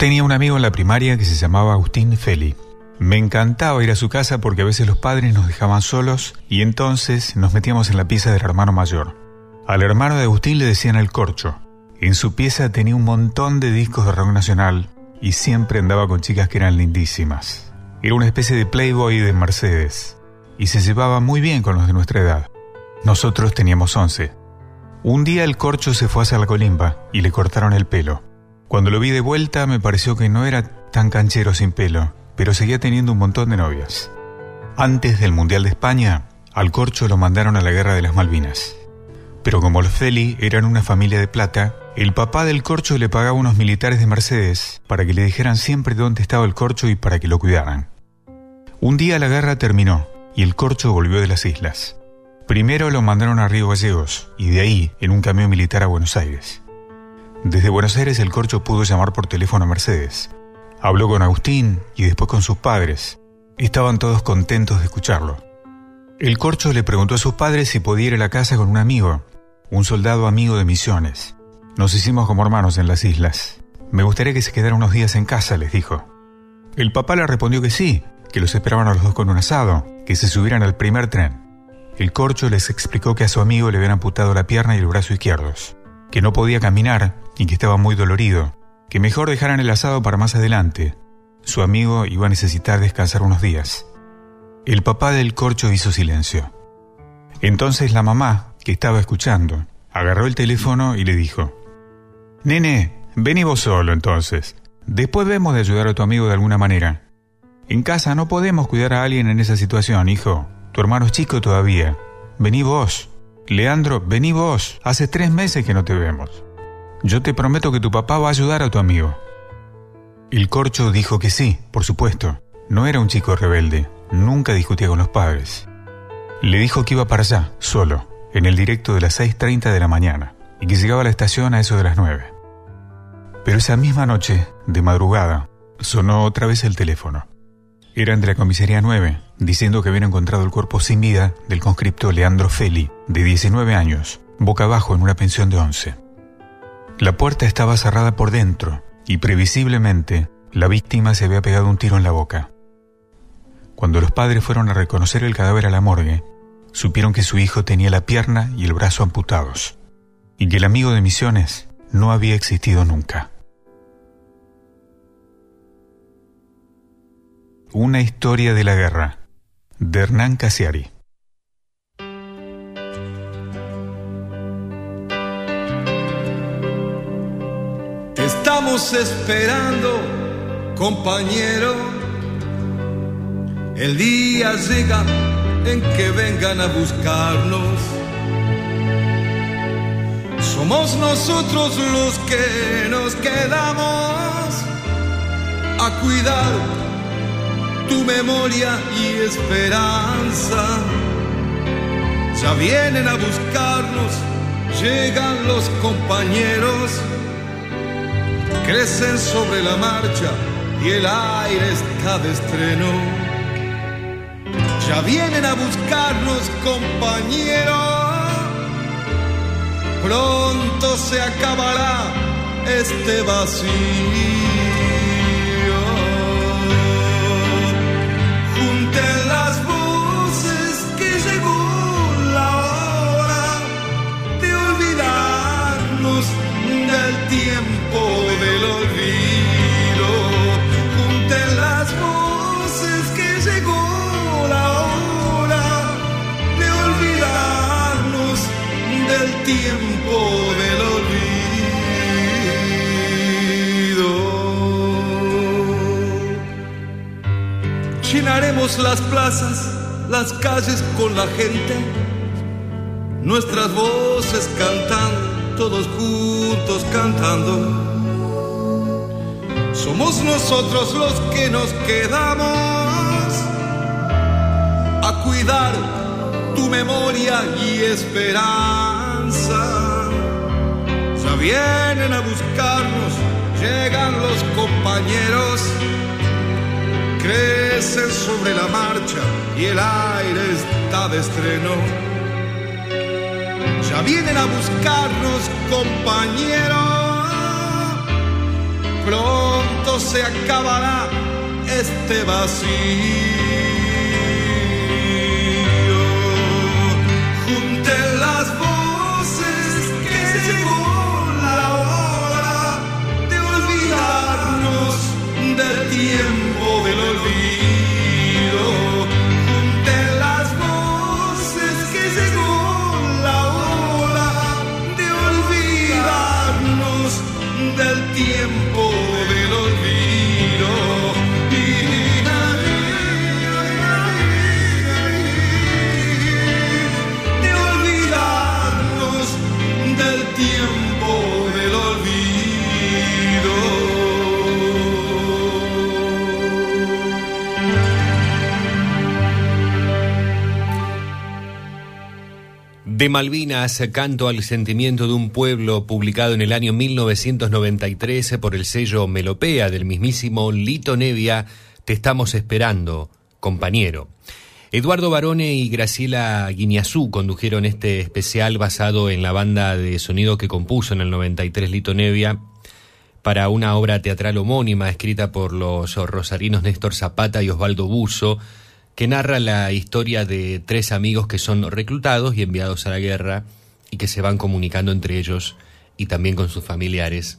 Tenía un amigo en la primaria que se llamaba Agustín Feli. Me encantaba ir a su casa porque a veces los padres nos dejaban solos y entonces nos metíamos en la pieza del hermano mayor. Al hermano de Agustín le decían el corcho. En su pieza tenía un montón de discos de rock nacional y siempre andaba con chicas que eran lindísimas. Era una especie de playboy de Mercedes y se llevaba muy bien con los de nuestra edad. Nosotros teníamos 11. Un día el corcho se fue hacia la colimba y le cortaron el pelo. Cuando lo vi de vuelta me pareció que no era tan canchero sin pelo, pero seguía teniendo un montón de novias. Antes del Mundial de España, al corcho lo mandaron a la Guerra de las Malvinas. Pero como los Feli eran una familia de plata, el papá del corcho le pagaba unos militares de Mercedes para que le dijeran siempre dónde estaba el corcho y para que lo cuidaran. Un día la guerra terminó y el corcho volvió de las islas. Primero lo mandaron a Río Gallegos y de ahí en un camión militar a Buenos Aires. Desde Buenos Aires el corcho pudo llamar por teléfono a Mercedes. Habló con Agustín y después con sus padres. Estaban todos contentos de escucharlo. El corcho le preguntó a sus padres si podía ir a la casa con un amigo, un soldado amigo de Misiones. Nos hicimos como hermanos en las islas. Me gustaría que se quedara unos días en casa, les dijo. El papá le respondió que sí, que los esperaban a los dos con un asado, que se subieran al primer tren. El corcho les explicó que a su amigo le habían amputado la pierna y el brazo izquierdos, que no podía caminar y que estaba muy dolorido, que mejor dejaran el asado para más adelante. Su amigo iba a necesitar descansar unos días. El papá del corcho hizo silencio. Entonces la mamá, que estaba escuchando, agarró el teléfono y le dijo, Nene, vení vos solo entonces. Después vemos de ayudar a tu amigo de alguna manera. En casa no podemos cuidar a alguien en esa situación, hijo. Tu hermano es chico todavía. Vení vos. Leandro, vení vos. Hace tres meses que no te vemos. Yo te prometo que tu papá va a ayudar a tu amigo. El corcho dijo que sí, por supuesto. No era un chico rebelde. Nunca discutía con los padres. Le dijo que iba para allá, solo, en el directo de las 6.30 de la mañana, y que llegaba a la estación a eso de las 9. Pero esa misma noche, de madrugada, sonó otra vez el teléfono. Eran de la comisaría 9, diciendo que habían encontrado el cuerpo sin vida del conscripto Leandro Feli, de 19 años, boca abajo en una pensión de 11. La puerta estaba cerrada por dentro y previsiblemente la víctima se había pegado un tiro en la boca. Cuando los padres fueron a reconocer el cadáver a la morgue, supieron que su hijo tenía la pierna y el brazo amputados y que el amigo de Misiones no había existido nunca. Una historia de la guerra, de Hernán Casiari. Estamos esperando, compañero. El día llega en que vengan a buscarnos. Somos nosotros los que nos quedamos a cuidar tu memoria y esperanza. Ya vienen a buscarnos, llegan los compañeros, crecen sobre la marcha y el aire está de estreno. Ya vienen a buscarnos, compañeros. Pronto se acabará este vacío. Las plazas, las calles con la gente, nuestras voces cantando, todos juntos cantando. Somos nosotros los que nos quedamos a cuidar tu memoria y esperanza. Ya vienen a buscarnos, llegan los compañeros, crecen sobre la marcha y el aire está de estreno. Vienen a buscarnos, compañeros, pronto se acabará este vacío. Malvinas, canto al sentimiento de un pueblo, publicado en el año 1993 por el sello Melopea del mismísimo Lito Nevia, te estamos esperando, compañero. Eduardo Barone y Graciela Guiñazú condujeron este especial basado en la banda de sonido que compuso en el 93 Lito Nevia, para una obra teatral homónima escrita por los rosarinos Néstor Zapata y Osvaldo Buzo, que narra la historia de tres amigos que son reclutados y enviados a la guerra y que se van comunicando entre ellos y también con sus familiares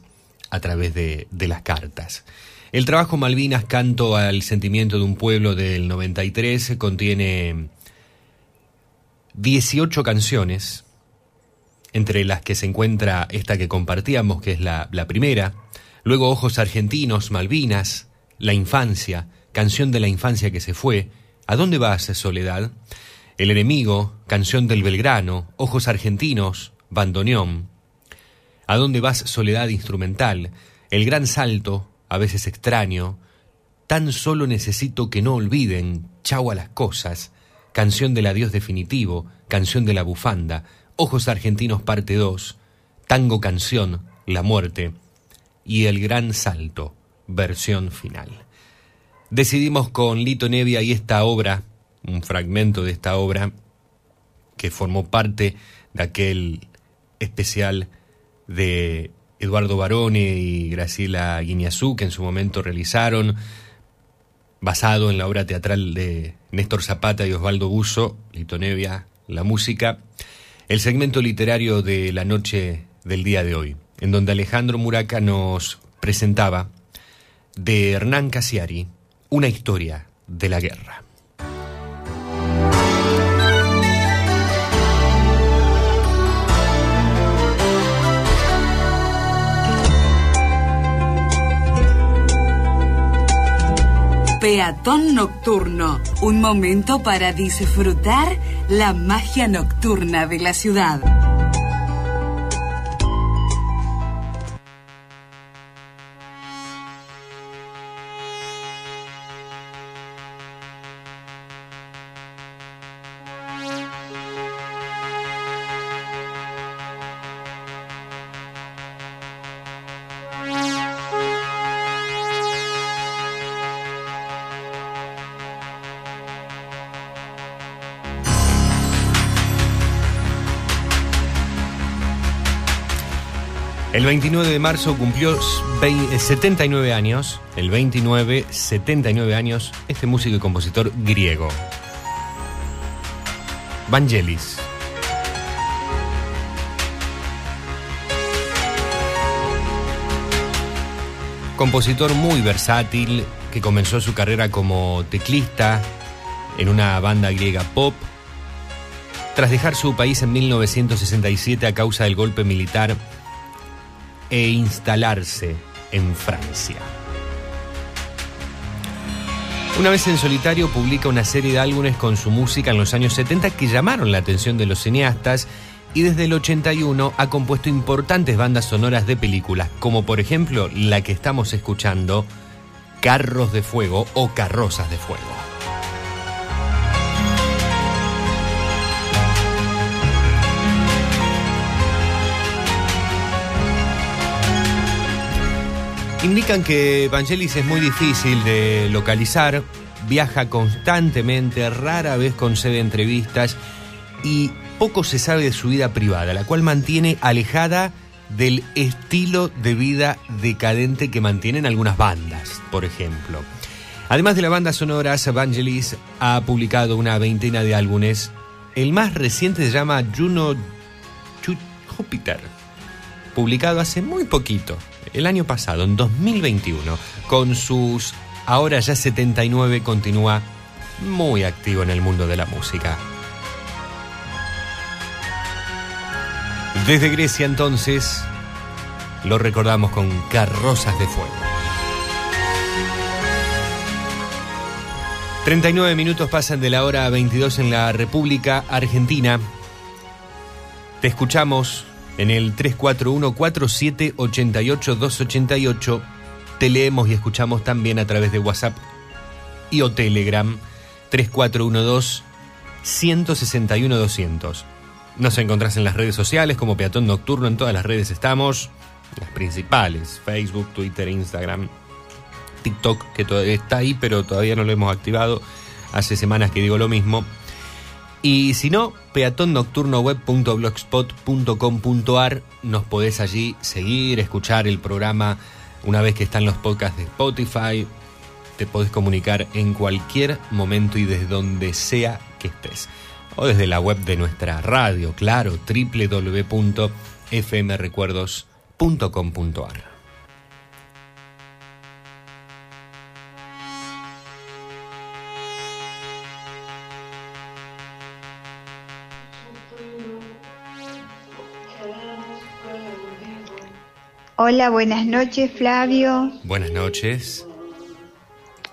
a través de, las cartas. El trabajo Malvinas, Canto al Sentimiento de un Pueblo del 93, contiene 18 canciones, entre las que se encuentra esta que compartíamos, que es la, la primera, luego Ojos Argentinos, Malvinas, La Infancia, Canción de la Infancia que se fue, ¿A dónde vas, Soledad? El enemigo, Canción del Belgrano, Ojos Argentinos, Bandoneón. ¿A dónde vas, Soledad Instrumental? El Gran Salto, a veces extraño. Tan solo necesito que no olviden, chau a las cosas. Canción del adiós definitivo, Canción de la bufanda, Ojos Argentinos parte 2, Tango Canción, La Muerte y El Gran Salto, versión final. Decidimos con Lito Nevia y esta obra, un fragmento de esta obra, que formó parte de aquel especial de Eduardo Barone y Graciela Guiñazú, que en su momento realizaron, basado en la obra teatral de Néstor Zapata y Osvaldo Buzo, Lito Nevia, la música, el segmento literario de la noche del día de hoy, en donde Alejandro Muraca nos presentaba de Hernán Casiari una historia de la guerra. Peatón Nocturno, un momento para disfrutar la magia nocturna de la ciudad. El 29 de marzo cumplió 20 79 años, el 29, 79 años, este músico y compositor griego. Vangelis. Compositor muy versátil que comenzó su carrera como teclista en una banda griega pop. Tras dejar su país en 1967 a causa del golpe militar e instalarse en Francia. Una vez en solitario publica una serie de álbumes con su música en los años 70 que llamaron la atención de los cineastas y desde el 81 ha compuesto importantes bandas sonoras de películas, como por ejemplo la que estamos escuchando, Carros de Fuego o Carrozas de Fuego. Indican que Vangelis es muy difícil de localizar, viaja constantemente, rara vez concede entrevistas y poco se sabe de su vida privada, la cual mantiene alejada del estilo de vida decadente que mantienen algunas bandas, por ejemplo. Además de la banda sonora, Vangelis ha publicado una veintena de álbumes. El más reciente se llama Juno Ju- Júpiter, publicado hace muy poquito, el año pasado, en 2021. Con sus ahora ya 79 continúa muy activo en el mundo de la música. Desde Grecia entonces lo recordamos con Carrozas de Fuego. 39 minutos pasan de la hora 22 en la República Argentina. Te escuchamos en el 341-4788-288. Te leemos y escuchamos también a través de WhatsApp y o Telegram 3412-161-200. Nos encontrás en las redes sociales como Peatón Nocturno, en todas las redes estamos, las principales, Facebook, Twitter, Instagram, TikTok, que todavía está ahí, pero todavía no lo hemos activado. Hace semanas que digo lo mismo. Y si no, peatonnocturnoweb.blogspot.com.ar nos podés allí seguir, escuchar el programa Una vez que están los podcasts de Spotify, te podés comunicar en cualquier momento y desde donde sea que estés. O desde la web de nuestra radio, claro, www.fmrecuerdos.com.ar. Hola, buenas noches Flavio. Buenas noches.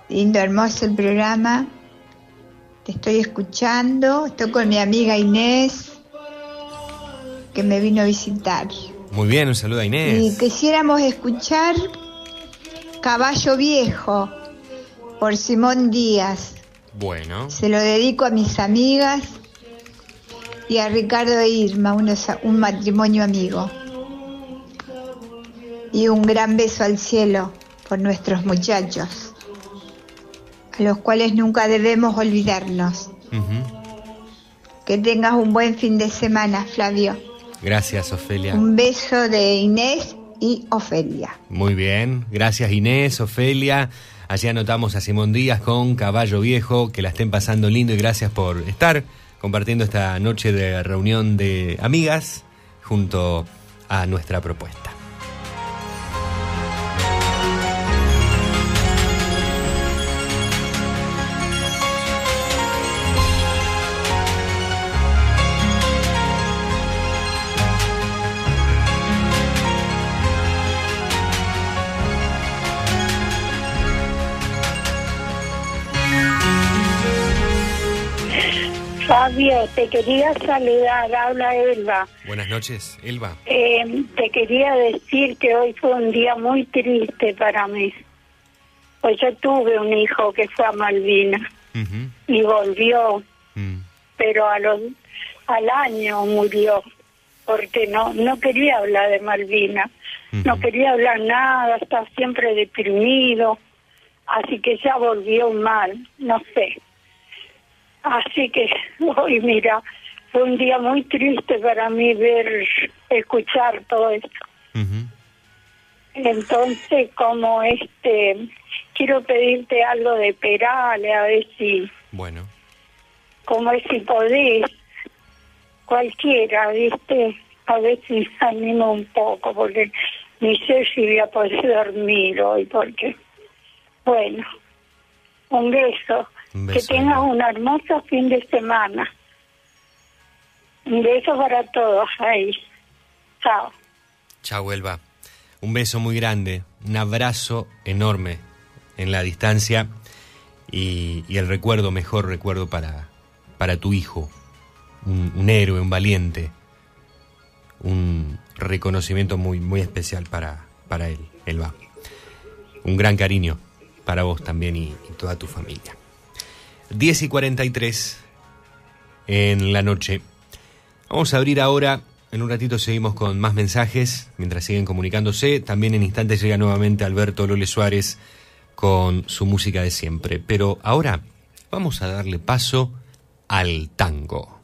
Lindo, hermoso el programa. Te estoy escuchando. Estoy con mi amiga Inés, que me vino a visitar. Muy bien, un saludo a Y Inés. quisiéramos escuchar Caballo Viejo por Simón Díaz. Bueno, Se lo dedico a mis amigas y a Ricardo e Irma, unos- un matrimonio amigo. Y un gran beso al cielo por nuestros muchachos, a los cuales nunca debemos olvidarnos. Que tengas un buen fin de semana, Flavio. gracias Ofelia. Un beso de Inés y Ofelia. Muy bien, gracias Inés, Ofelia. Allí anotamos a Simón Díaz con Caballo Viejo, que la estén pasando lindo y gracias por estar compartiendo esta noche de reunión de amigas junto a nuestra propuesta. Fabio, te quería saludar, habla Elba. Buenas noches, Elba. Eh, te quería decir que hoy fue un día muy triste para mí. Pues yo tuve un hijo que fue a Malvinas y volvió, pero a los, al año murió porque no no quería hablar de Malvinas, no quería hablar nada, estaba siempre deprimido, así que ya volvió mal, no sé. Así que hoy, mira, fue un día muy triste para mí ver, escuchar todo esto. Entonces, como este, quiero pedirte algo de Perales, a ver si, Bueno, como es si podés, cualquiera, ¿viste? A ver si me animo un poco, porque ni sé si voy a poder dormir hoy, porque, bueno, un beso. Que tengas un hermoso fin de semana. Un beso para todos ahí. Chao. chao Elba. Un beso muy grande, un abrazo enorme en la distancia y, y el recuerdo, mejor recuerdo para, para tu hijo. Un, un héroe, un valiente. Un reconocimiento muy, muy especial para, para él, Elba. Un gran cariño para vos también y, y toda tu familia. 10 y 43 en la noche. Vamos a abrir ahora, en un ratito seguimos con más mensajes, mientras siguen comunicándose. También en instantes llega nuevamente Alberto Lole Suárez con su música de siempre. Pero ahora vamos a darle paso al tango.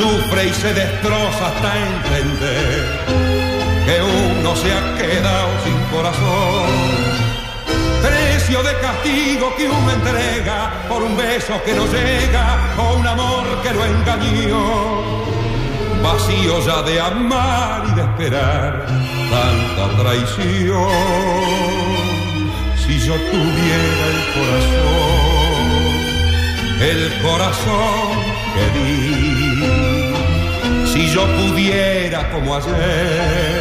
Sufre y se destroza hasta entender que uno se ha quedado sin corazón. Precio de castigo que uno entrega por un beso que no llega o un amor que lo engañó. Vacío ya de amar y de esperar tanta traición. Si yo tuviera el corazón, el corazón que di, si yo pudiera como ayer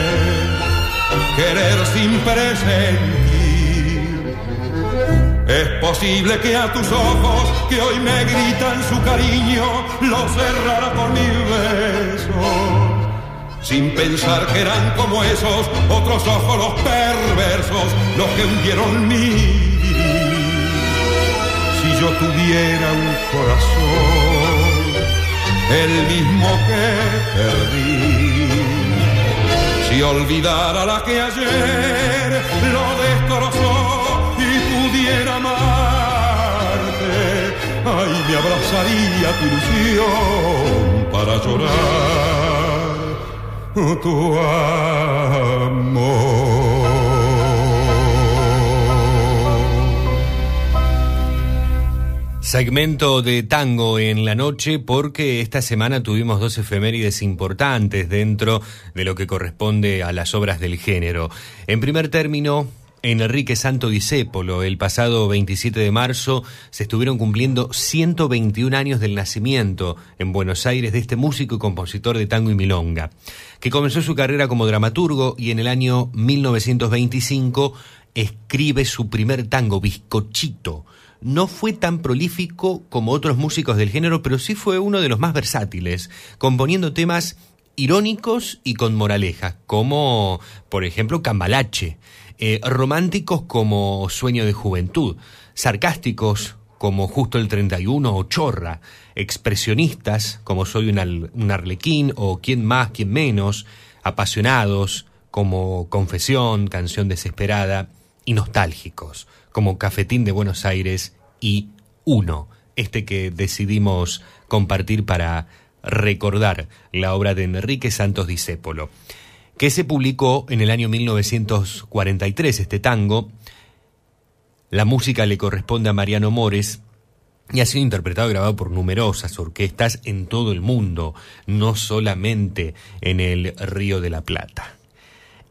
querer sin presentir. Es posible que a tus ojos, que hoy me gritan su cariño, los cerrara por mil besos. Sin pensar que eran como esos otros ojos los perversos, los que hundieron mi yo tuviera un corazón, el mismo que perdí. Si olvidara la que ayer lo destrozó y pudiera amarte, ay, me abrazaría tu ilusión para llorar tu amor. Segmento de tango en la noche porque esta semana tuvimos dos efemérides importantes dentro de lo que corresponde a las obras del género. En primer término, Enrique Santo Discépolo, el pasado 27 de marzo se estuvieron cumpliendo 121 años del nacimiento en Buenos Aires de este músico y compositor de tango y milonga, que comenzó su carrera como dramaturgo y en el año 1925 escribe su primer tango, Bizcochito. No fue tan prolífico como otros músicos del género, pero sí fue uno de los más versátiles, componiendo temas irónicos y con moraleja, como por ejemplo Cambalache, eh, románticos como Sueño de Juventud, sarcásticos como Justo el 31 o Chorra, expresionistas como Soy un, un arlequín o Quién más, quién menos, apasionados como Confesión, Canción desesperada y nostálgicos como Cafetín de Buenos Aires y Uno, este que decidimos compartir para recordar la obra de Enrique Santos Discépolo que se publicó en el año 1943, este tango. La música le corresponde a Mariano Mores y ha sido interpretado y grabado por numerosas orquestas en todo el mundo, no solamente en el Río de la Plata.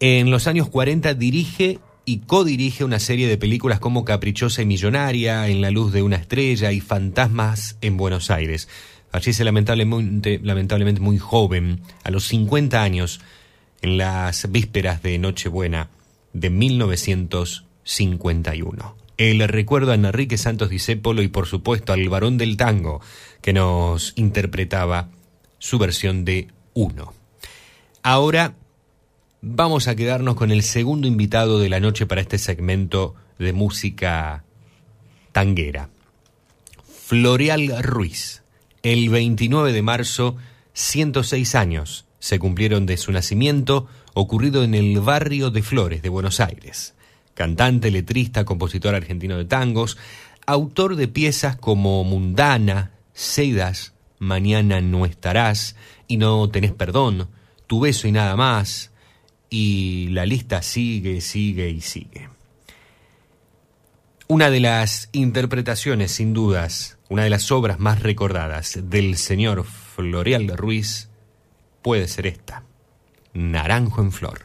En los años 40 dirige y codirige una serie de películas como Caprichosa y Millonaria, En la luz de una estrella y Fantasmas en Buenos Aires. Fallece lamentablemente, lamentablemente muy joven, a los 50 años, en las vísperas de Nochebuena de 1951. El recuerdo a Enrique Santos Discépolo y por supuesto al varón del tango que nos interpretaba su versión de Uno. Ahora vamos a quedarnos con el segundo invitado de la noche para este segmento de música tanguera. Floreal Ruiz. El 29 de marzo, 106 años se cumplieron de su nacimiento, ocurrido en el barrio de Flores de Buenos Aires. Cantante, letrista, compositor argentino de tangos, autor de piezas como Mundana, Sedas, Mañana no estarás y no tenés perdón, Tu beso y nada más, y la lista sigue, sigue y sigue. Una de las interpretaciones, sin dudas, una de las obras más recordadas del señor Floreal Ruiz puede ser esta, Naranjo en Flor.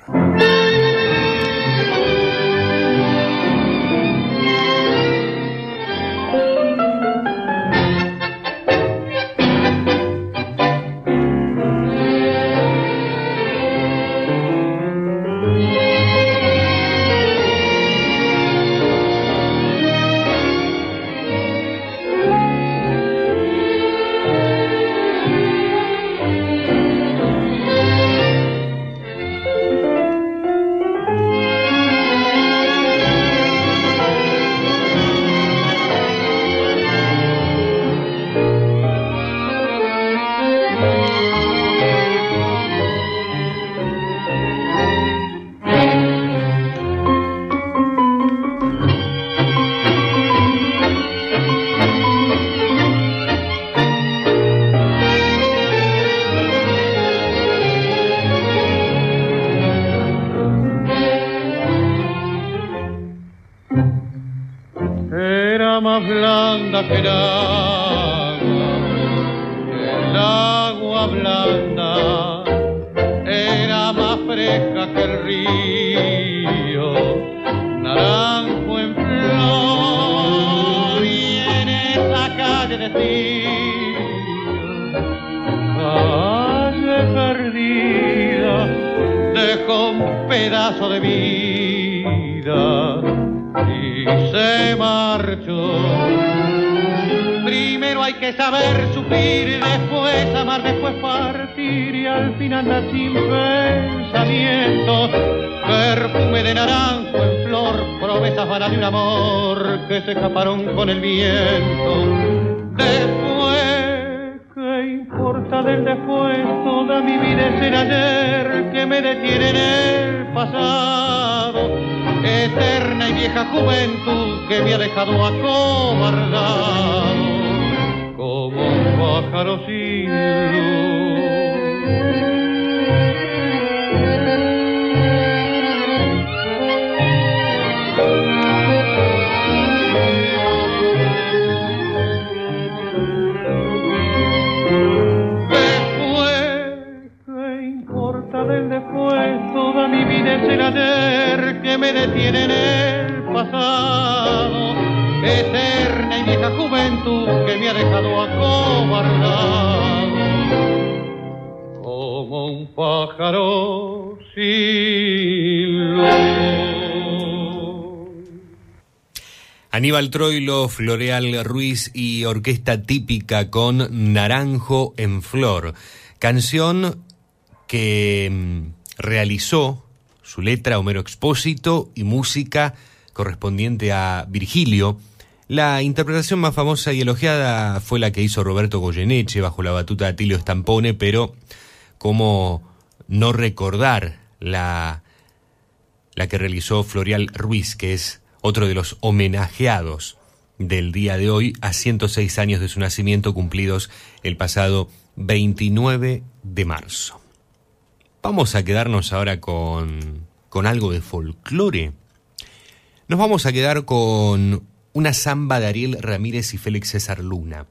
Vieja juventud que me ha dejado acobardado. Como un pájaro sin luz. Aníbal Troilo, Floreal Ruiz y orquesta típica con Naranjo en Flor. Canción que mm, realizó su letra Homero Expósito y música correspondiente a Virgilio. La interpretación más famosa y elogiada fue la que hizo Roberto Goyeneche bajo la batuta de Atilio Stampone, pero cómo no recordar la, la que realizó Floreal Ruiz, que es otro de los homenajeados del día de hoy a 106 años de su nacimiento cumplidos el pasado 29 de marzo. Vamos a quedarnos ahora con, con algo de folclore. Nos vamos a quedar con una samba de Ariel Ramírez y Félix César Luna.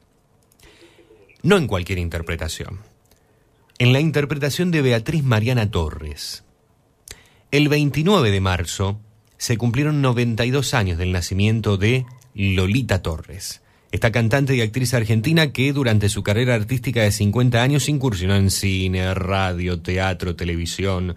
No en cualquier interpretación. En la interpretación de Beatriz Mariana Torres. El 29 de marzo se cumplieron 92 años del nacimiento de Lolita Torres. Esta cantante y actriz argentina que durante su carrera artística de 50 años incursionó en cine, radio, teatro, televisión,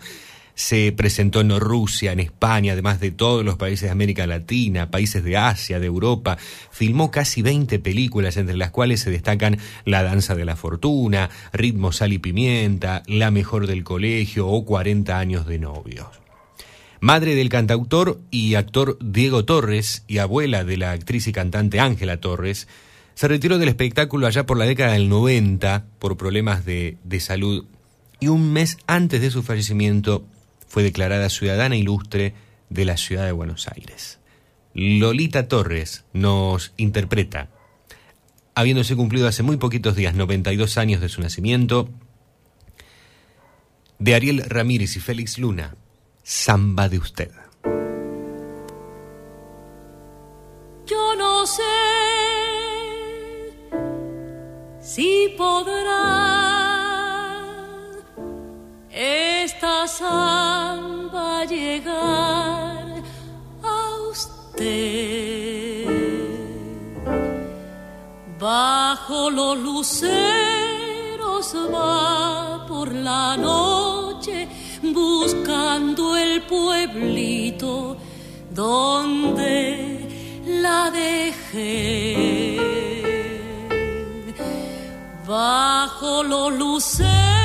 se presentó en Rusia, en España, además de todos los países de América Latina, países de Asia, de Europa. Filmó casi 20 películas, entre las cuales se destacan La Danza de la Fortuna, Ritmo, Sal y Pimienta, La Mejor del Colegio o 40 años de novios. Madre del cantautor y actor Diego Torres y abuela de la actriz y cantante Ángela Torres, se retiró del espectáculo allá por la década del 90 por problemas de, de salud y un mes antes de su fallecimiento fue declarada ciudadana ilustre de la ciudad de Buenos Aires. Lolita Torres nos interpreta, habiéndose cumplido hace muy poquitos días 92 años de su nacimiento, de Ariel Ramírez y Félix Luna, Samba de usted. Yo no sé si podrá esta samba llegar a usted. Bajo los luceros va por la noche buscando el pueblito donde la dejé. Bajo los luceros va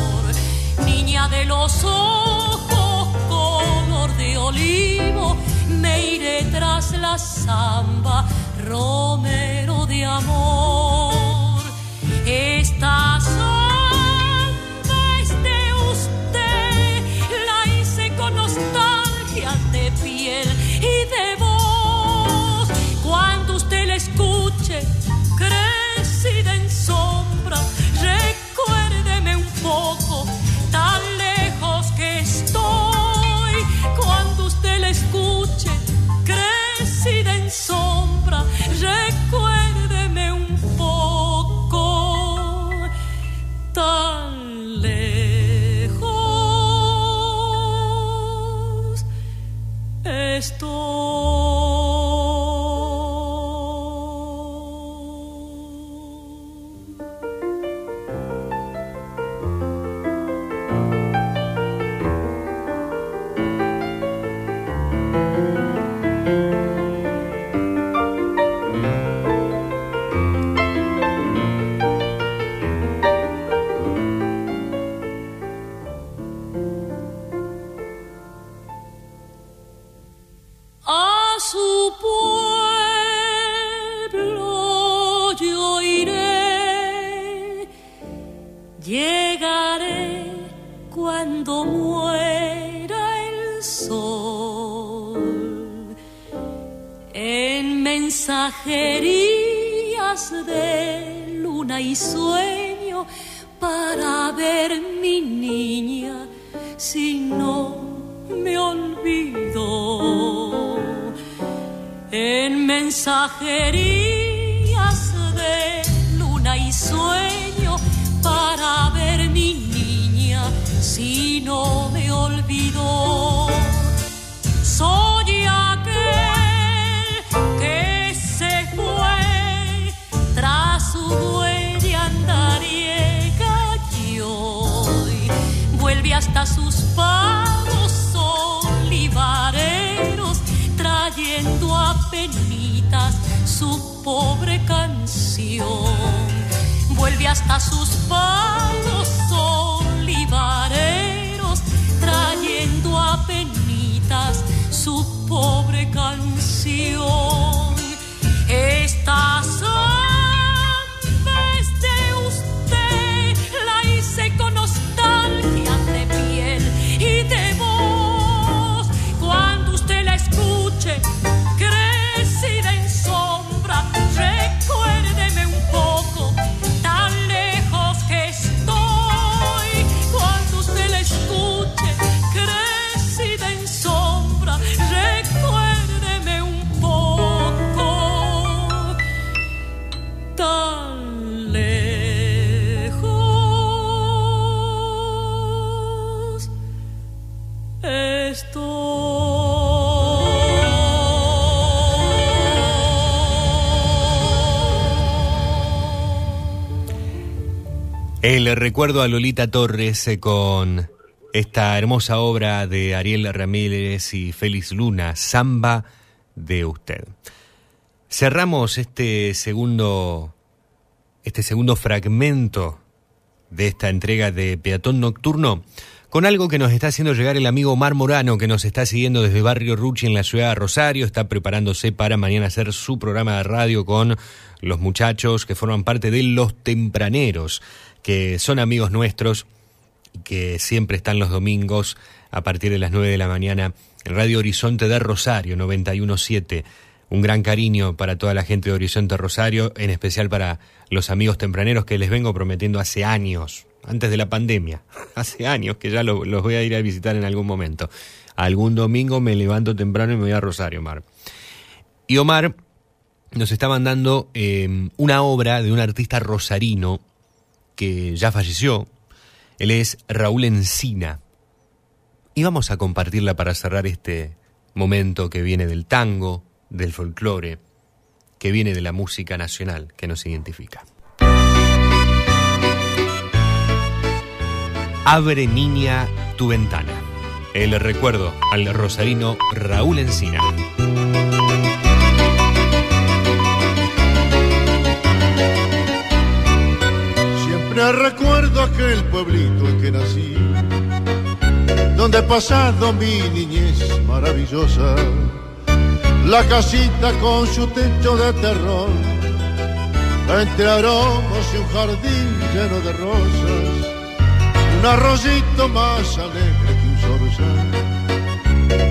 niña de los ojos color de olivo, me iré tras la samba, romero de amor. Esta samba sou cuando muera el sol. En mensajerías de luna y sueño para ver mi niña si no me olvido en mensajerías de luna y sueño para ver mi niña si no me olvido. Soy aquel que se fue tras su huella andariega y hoy vuelve hasta sus pagos olivareros trayendo a penitas su pobre canción. Vuelve hasta sus palos trayendo a penitas su pobre canción. Recuerdo a Lolita Torres eh, con esta hermosa obra de Ariel Ramírez y Félix Luna, Samba de usted. Cerramos este segundo este segundo fragmento de esta entrega de Peatón Nocturno con algo que nos está haciendo llegar el amigo Omar Morano, que nos está siguiendo desde Barrio Ruchi en la ciudad de Rosario, está preparándose para mañana hacer su programa de radio con los muchachos que forman parte de Los Tempraneros, que son amigos nuestros y que siempre están los domingos a partir de las 9 de la mañana en Radio Horizonte de Rosario 917. Un gran cariño para toda la gente de Horizonte Rosario, en especial para los amigos tempraneros que les vengo prometiendo hace años, antes de la pandemia, hace años que ya lo- los voy a ir a visitar en algún momento. Algún domingo me levanto temprano y me voy a Rosario, Omar. Y Omar nos está mandando eh, una obra de un artista rosarino que ya falleció. Él es Raúl Encina. Y vamos a compartirla para cerrar este momento que viene del tango, del folclore, que viene de la música nacional que nos identifica. Abre niña tu ventana. El recuerdo al rosarino Raúl Encina. Siempre recuerdo aquel pueblito en que nací, donde he pasado mi niñez maravillosa. la casita con su techo de terror, entre aromas y un jardín lleno de rosas, un arroyito más alegre que un zorzal,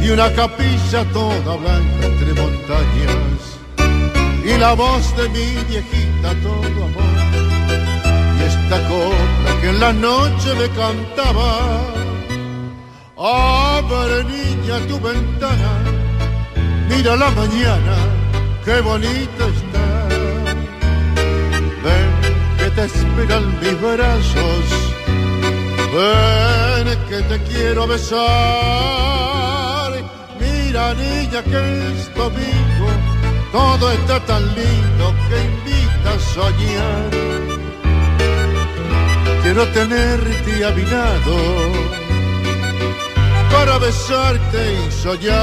y una capilla toda blanca entre montañas, y la voz de mi viejita todo amor, copla que en la noche me cantaba, abre niña tu ventana, mira la mañana, qué bonita está. Ven que te esperan mis brazos, ven que te quiero besar. Mira niña que es domingo, todo está tan lindo que invita a soñar. Quiero tenerte a mi lado para besarte y soñar.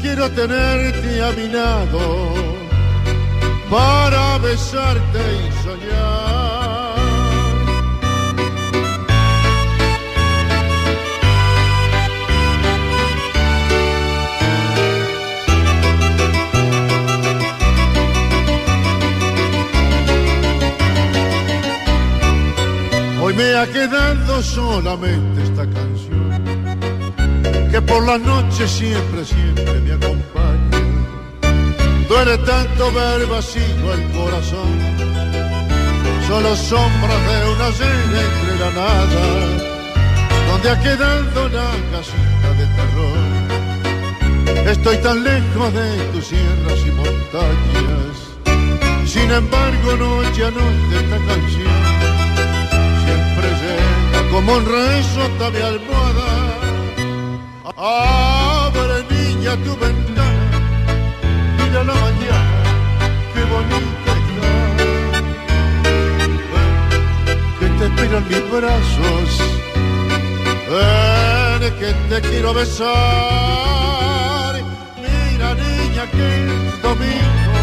Quiero tenerte a mi lado para besarte y soñar. Me ha quedado solamente esta canción que por la noche siempre, siempre me acompaña. Duele tanto ver vacío el corazón, solo sombras de una cena entre la nada, donde ha quedado la casita de terror. Estoy tan lejos de tus sierras y montañas, sin embargo noche a noche esta canción como un rezo hasta mi almohada. Abre niña tu ventana, mira la mañana, qué bonita está. Que te esperan mis brazos, ven que te quiero besar. Mira niña que es domingo,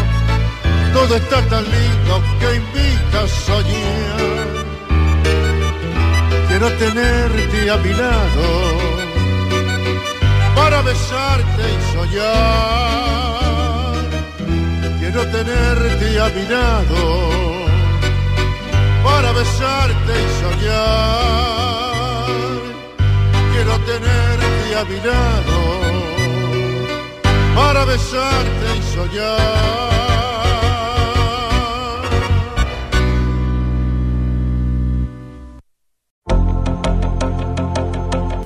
todo está tan lindo que invita a soñar. Quiero tenerte a mi lado para besarte y soñar. Quiero tenerte a mi lado para besarte y soñar. Quiero tenerte a mi lado para besarte y soñar.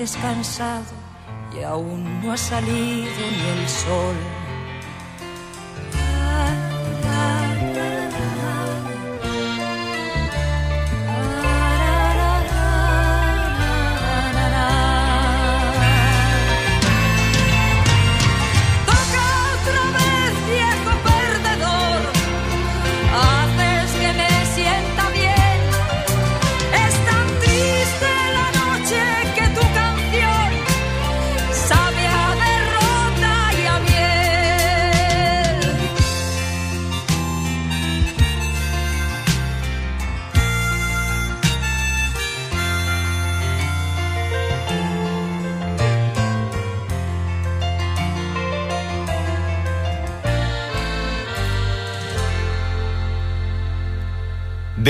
descansado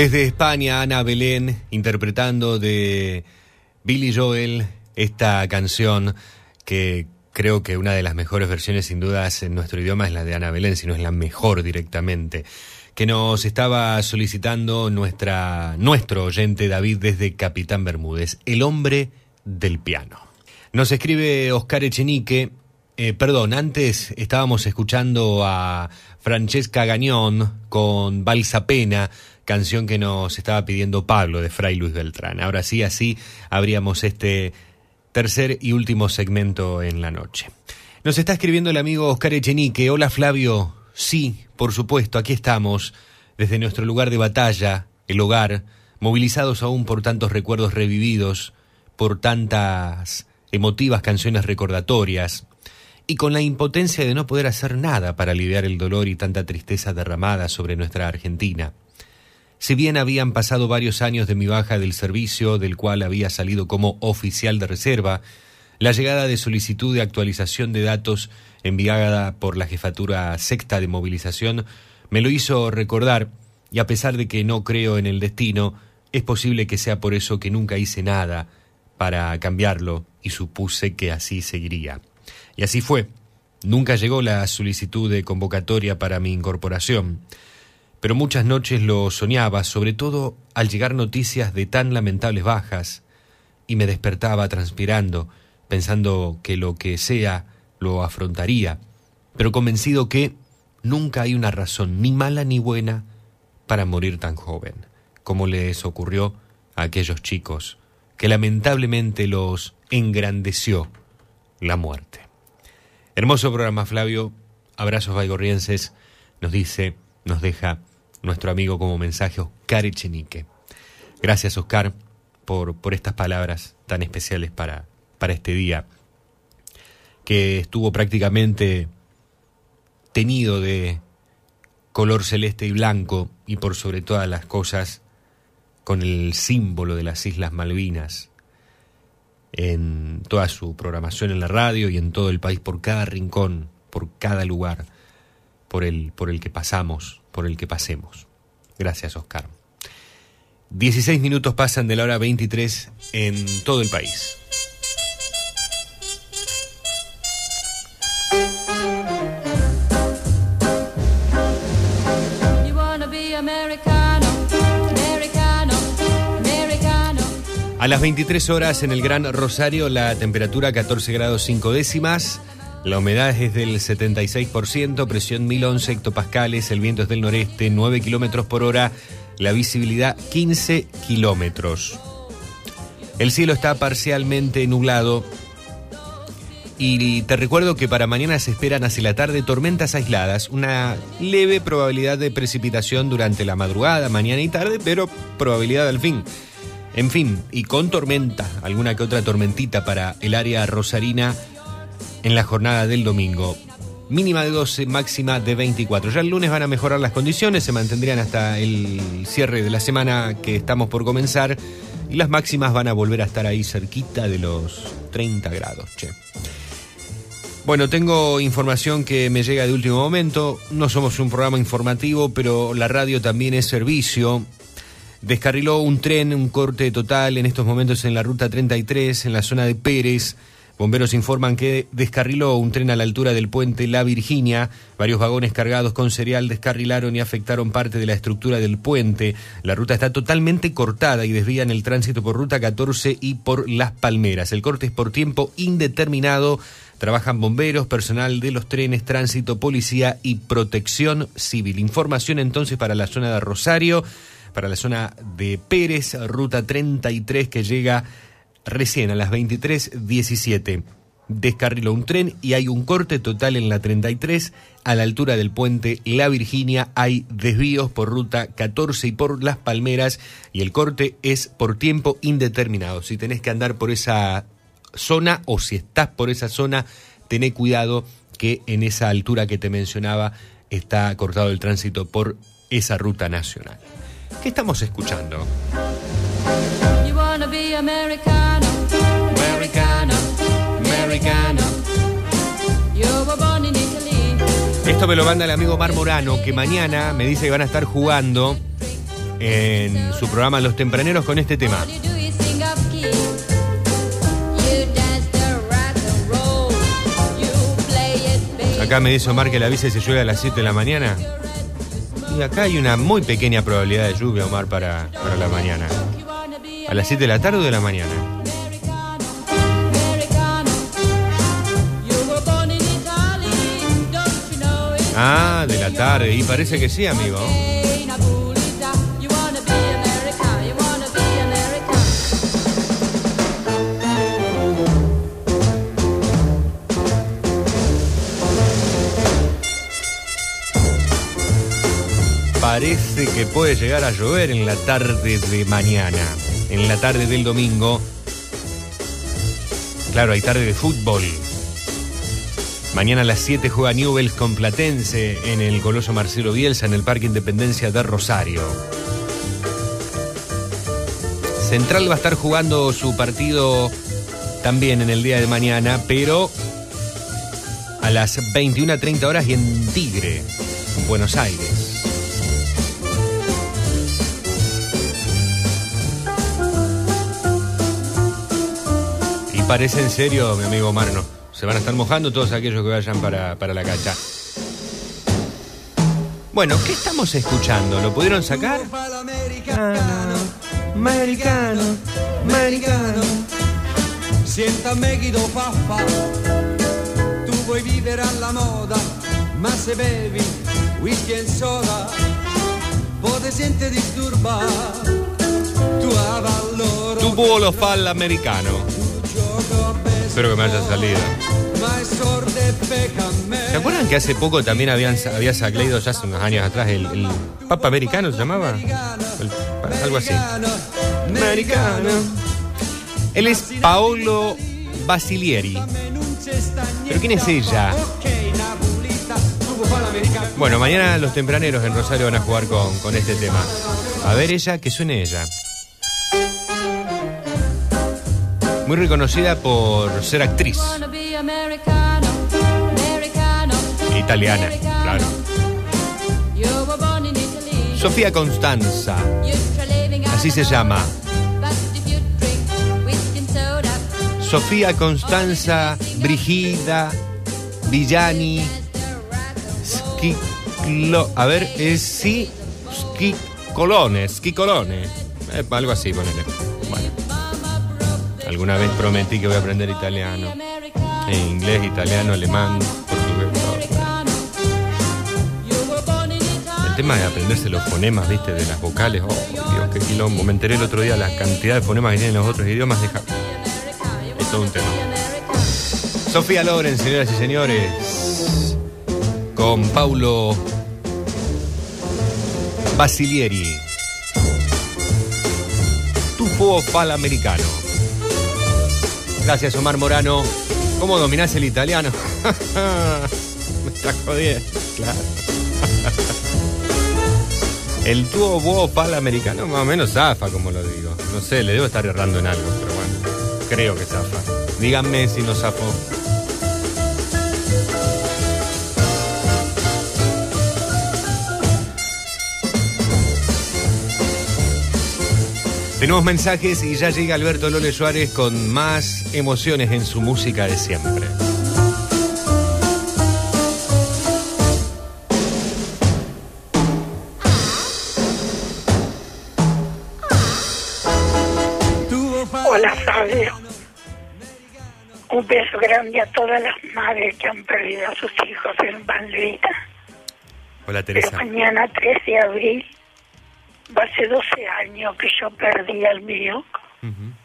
Desde España, Ana Belén interpretando de Billy Joel esta canción que creo que una de las mejores versiones sin dudas en nuestro idioma es la de Ana Belén, si no es la mejor directamente, que nos estaba solicitando nuestra, nuestro oyente David desde Capitán Bermúdez, el hombre del piano. Nos escribe Oscar Echenique, eh, perdón, antes estábamos escuchando a Francesca Gañón con Balsa Pena, canción que nos estaba pidiendo Pablo de Fray Luis Beltrán. Ahora sí, así abríamos este tercer y último segmento en la noche. Nos está escribiendo el amigo Oscar Echenique. Hola Flavio. Sí, por supuesto, aquí estamos, desde nuestro lugar de batalla, el hogar, movilizados aún por tantos recuerdos revividos, por tantas emotivas canciones recordatorias, y con la impotencia de no poder hacer nada para aliviar el dolor y tanta tristeza derramada sobre nuestra Argentina. Si bien habían pasado varios años de mi baja del servicio, del cual había salido como oficial de reserva, la llegada de solicitud de actualización de datos enviada por la jefatura sexta de movilización me lo hizo recordar, y a pesar de que no creo en el destino, es posible que sea por eso que nunca hice nada para cambiarlo y supuse que así seguiría. Y así fue. Nunca llegó la solicitud de convocatoria para mi incorporación pero muchas noches lo soñaba, sobre todo al llegar noticias de tan lamentables bajas, y me despertaba transpirando, pensando que lo que sea lo afrontaría, pero convencido que nunca hay una razón ni mala ni buena para morir tan joven, como les ocurrió a aquellos chicos, que lamentablemente los engrandeció la muerte. Hermoso programa, Flavio. Abrazos baigorrienses. Nos dice, nos deja nuestro amigo como mensaje Oscar Echenique. Gracias Oscar por, por estas palabras tan especiales para, para este día, que estuvo prácticamente tenido de color celeste y blanco y por sobre todas las cosas con el símbolo de las Islas Malvinas en toda su programación en la radio y en todo el país, por cada rincón, por cada lugar por el, por el que pasamos por el que pasemos. Gracias, Oscar. 16 minutos pasan de la hora 23 en todo el país. A las 23 horas en el Gran Rosario, la temperatura 14 grados 5 décimas. La humedad es del 76%, presión 1011 hectopascales, el viento es del noreste, 9 kilómetros por hora, la visibilidad 15 kilómetros. El cielo está parcialmente nublado y te recuerdo que para mañana se esperan hacia la tarde tormentas aisladas, una leve probabilidad de precipitación durante la madrugada, mañana y tarde, pero probabilidad al fin. En fin, y con tormenta, alguna que otra tormentita para el área rosarina en la jornada del domingo. Mínima de 12, máxima de 24. Ya el lunes van a mejorar las condiciones, se mantendrían hasta el cierre de la semana que estamos por comenzar y las máximas van a volver a estar ahí cerquita de los 30 grados. Che. Bueno, tengo información que me llega de último momento. No somos un programa informativo, pero la radio también es servicio. Descarriló un tren, un corte total en estos momentos en la ruta 33, en la zona de Pérez. Bomberos informan que descarriló un tren a la altura del puente La Virginia. Varios vagones cargados con cereal descarrilaron y afectaron parte de la estructura del puente. La ruta está totalmente cortada y desvían el tránsito por ruta 14 y por Las Palmeras. El corte es por tiempo indeterminado. Trabajan bomberos, personal de los trenes, tránsito, policía y protección civil. Información entonces para la zona de Rosario, para la zona de Pérez, ruta 33 que llega recién a las 23.17 descarriló un tren y hay un corte total en la 33 a la altura del puente La Virginia. Hay desvíos por ruta 14 y por Las Palmeras y el corte es por tiempo indeterminado. Si tenés que andar por esa zona o si estás por esa zona, tené cuidado que en esa altura que te mencionaba está cortado el tránsito por esa ruta nacional. ¿Qué estamos escuchando? Esto me lo manda el amigo Mar Morano, que mañana me dice que van a estar jugando en su programa Los Tempraneros con este tema. Acá me dice Omar que la avise si llueve a las 7 de la mañana. Y acá hay una muy pequeña probabilidad de lluvia, Omar, para, para la mañana. ¿A las 7 de la tarde o de la mañana? Ah, de la tarde. Y parece que sí, amigo. Parece que puede llegar a llover en la tarde de mañana. En la tarde del domingo. Claro, hay tarde de fútbol. Mañana a las 7 juega Newells con Platense en el Coloso Marcelo Bielsa en el Parque Independencia de Rosario. Central va a estar jugando su partido también en el día de mañana, pero a las 21.30 horas y en Tigre, en Buenos Aires. Y parece en serio, mi amigo Marno. Se van a estar mojando todos aquellos que vayan para, para la cancha. Bueno, ¿qué estamos escuchando? ¿Lo pudieron sacar? Americano, americano. Siéntame Guido Faffa, tu vuoi vivere alla moda, ma se bevi whisky e soda, poi ti senti disturba, tu avalloro, Tu vuolo fa l'americano. Espero que me haya salido. ¿Se acuerdan que hace poco también habían, había salido, ya hace unos años atrás, el, el Papa Americano se llamaba? El- algo así. Americano. Él es Paolo Basilieri. ¿Pero quién es ella? Bueno, mañana los tempraneros en Rosario van a jugar con, con este tema. A ver ella, que suene ella. Muy reconocida por ser actriz Italiana, claro. Sofía Constanza, así se llama. Sofía Constanza Brigida Villani Schiclo, a ver, es sí Schicolone, Schicolone, eh, algo así, ponele. Bueno. Alguna vez prometí que voy a aprender italiano, e inglés, italiano, alemán, portugués. todo. El tema de aprenderse los fonemas, viste, de las vocales, oh Dios, qué quilombo. Me enteré el otro día la cantidad de fonemas que tienen los otros idiomas, deja. Es todo un tema. Sofía Loren, señoras y señores, con Paulo Basilieri. Tufo Fal Americano. Gracias, Omar Morano. ¿Cómo dominás el italiano? Me estás jodiendo, claro. El tubo buo pal americano más o menos zafa, como lo digo. No sé, le debo estar errando en algo, pero bueno, creo que zafa. Díganme si no zafo. Tenemos mensajes y ya llega Alberto Lole Suárez con más emociones en su música de siempre. Hola Fabio. Un beso grande a todas las madres que han perdido a sus hijos en Malvinas. Hola Pero Teresa. mañana 13 de abril va ser 12 años que yo perdí al mío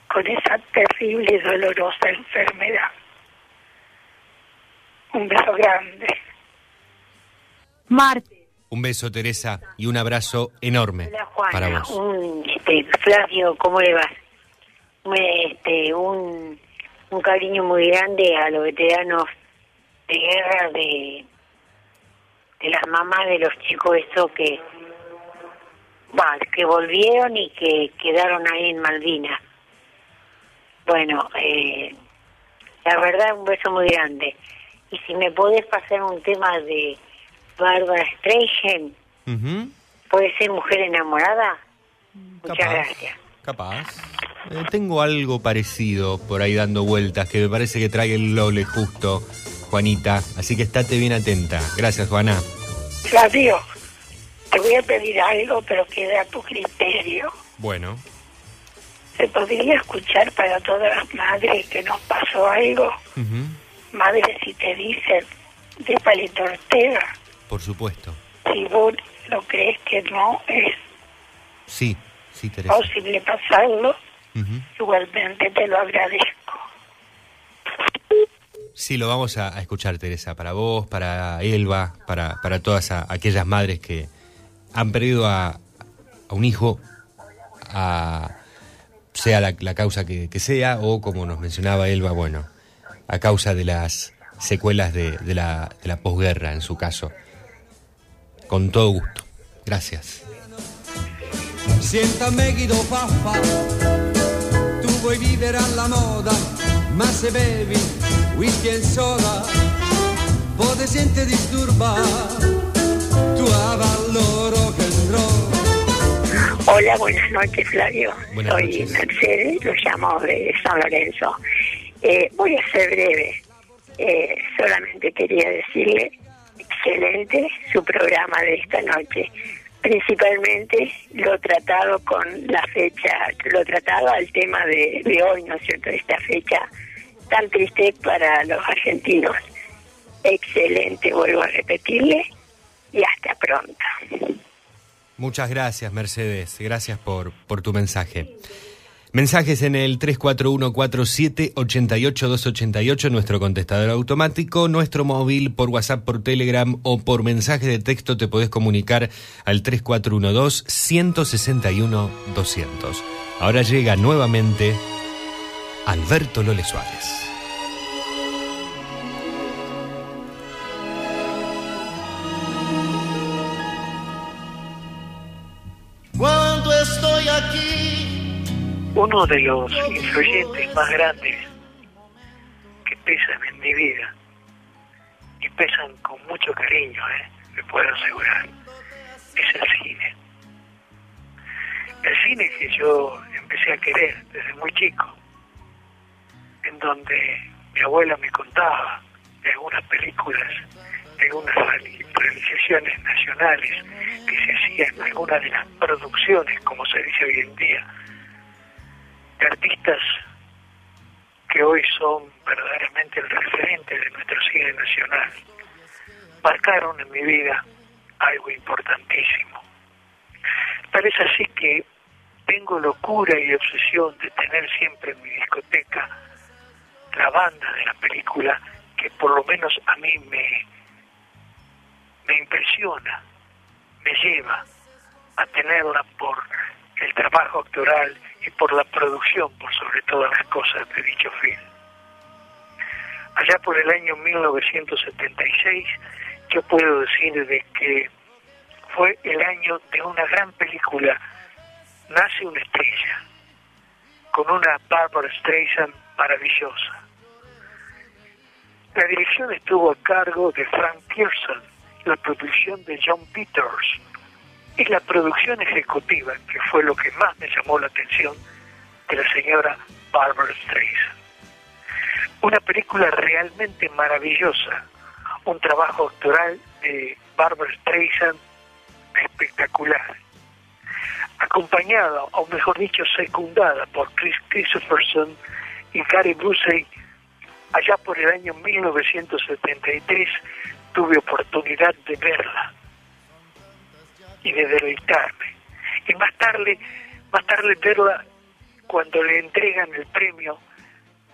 con esa terrible y dolorosa enfermedad. Un beso grande. Marte. Un beso Teresa y un abrazo enorme para vos. Un, este, Flavio, ¿cómo le va? Un, Este, un, un cariño muy grande a los veteranos de guerra de, de las mamás de los chicos esos que, bah, que volvieron y que quedaron ahí en Malvinas. Bueno, eh, la verdad un beso muy grande. Y si me podés pasar un tema de Bárbara Streisand. ¿puede ser mujer enamorada? Muchas Capaz. gracias. Capaz. Eh, tengo algo parecido por ahí dando vueltas que me parece que trae el lole justo, Juanita. Así que estate bien atenta. Gracias, Juana. Flavio, te voy a pedir algo, pero queda a tu criterio. Bueno. ¿Se podría escuchar para todas las madres que nos pasó algo? Madres, si te dicen de Palito Ortega, Por supuesto. si vos lo crees que no es Sí, sí, Teresa. posible pasarlo, igualmente te lo agradezco. Sí, lo vamos a, a escuchar, Teresa, para vos, para Elba, para, para todas a- aquellas madres que han perdido a, a un hijo, a, sea la, la causa que, que sea, o como nos mencionaba Elba, bueno, a causa de las secuelas de, de la, de la posguerra, en su caso. Con todo gusto. Gracias. Siéntame Guido Faffa, tu vuoi vivere alla moda, ma se bevi whisky e soda, poi ti senti disturba, tu roll. Hola, buenas noches, Flavio. Buenas Soy noches. Mercedes, lo llamo de San Lorenzo. Eh, voy a ser breve. Eh, solamente quería decirle, excelente su programa de esta noche. Principalmente lo tratado con la fecha, lo tratado al tema de, de hoy, ¿no es cierto? Esta fecha tan triste para los argentinos. Excelente, vuelvo a repetirle, y hasta pronto. Muchas gracias, Mercedes. Gracias por, por tu mensaje. Mensajes en el 341-4788-288, nuestro contestador automático, nuestro móvil, por WhatsApp, por Telegram o por mensaje de texto te podés comunicar al 3412-161-200. Ahora llega nuevamente Alberto Lole Suárez. Uno de los influyentes más grandes que pesan en mi vida, y pesan con mucho cariño, ¿eh? me puedo asegurar, es el cine. El cine que yo empecé a querer desde muy chico, en donde mi abuela me contaba de algunas películas, de algunas reali- realizaciones nacionales que se hacían, algunas de las producciones, como se dice hoy en día, de artistas que hoy son verdaderamente el referente de nuestro cine nacional, marcaron en mi vida algo importantísimo. Tal es así que tengo locura y obsesión de tener siempre en mi discoteca la banda de la película que por lo menos a mí me, me impresiona, me lleva a tenerla por el trabajo actoral y por la producción, por sobre todas las cosas de dicho film. Allá por el año 1976, yo puedo decir de que fue el año de una gran película, Nace una estrella, con una Barbara Streisand maravillosa. La dirección estuvo a cargo de Frank Pearson, la producción de John Peters y la producción ejecutiva, que fue lo que más me llamó la atención, de la señora Barbara Streisand. Una película realmente maravillosa, un trabajo actoral de Barbara Streisand espectacular, acompañada, o mejor dicho, secundada por Chris Christopherson y Gary Busey, allá por el año 1973 tuve oportunidad de verla y de deleitarme. Y más tarde, más tarde verla cuando le entregan el premio,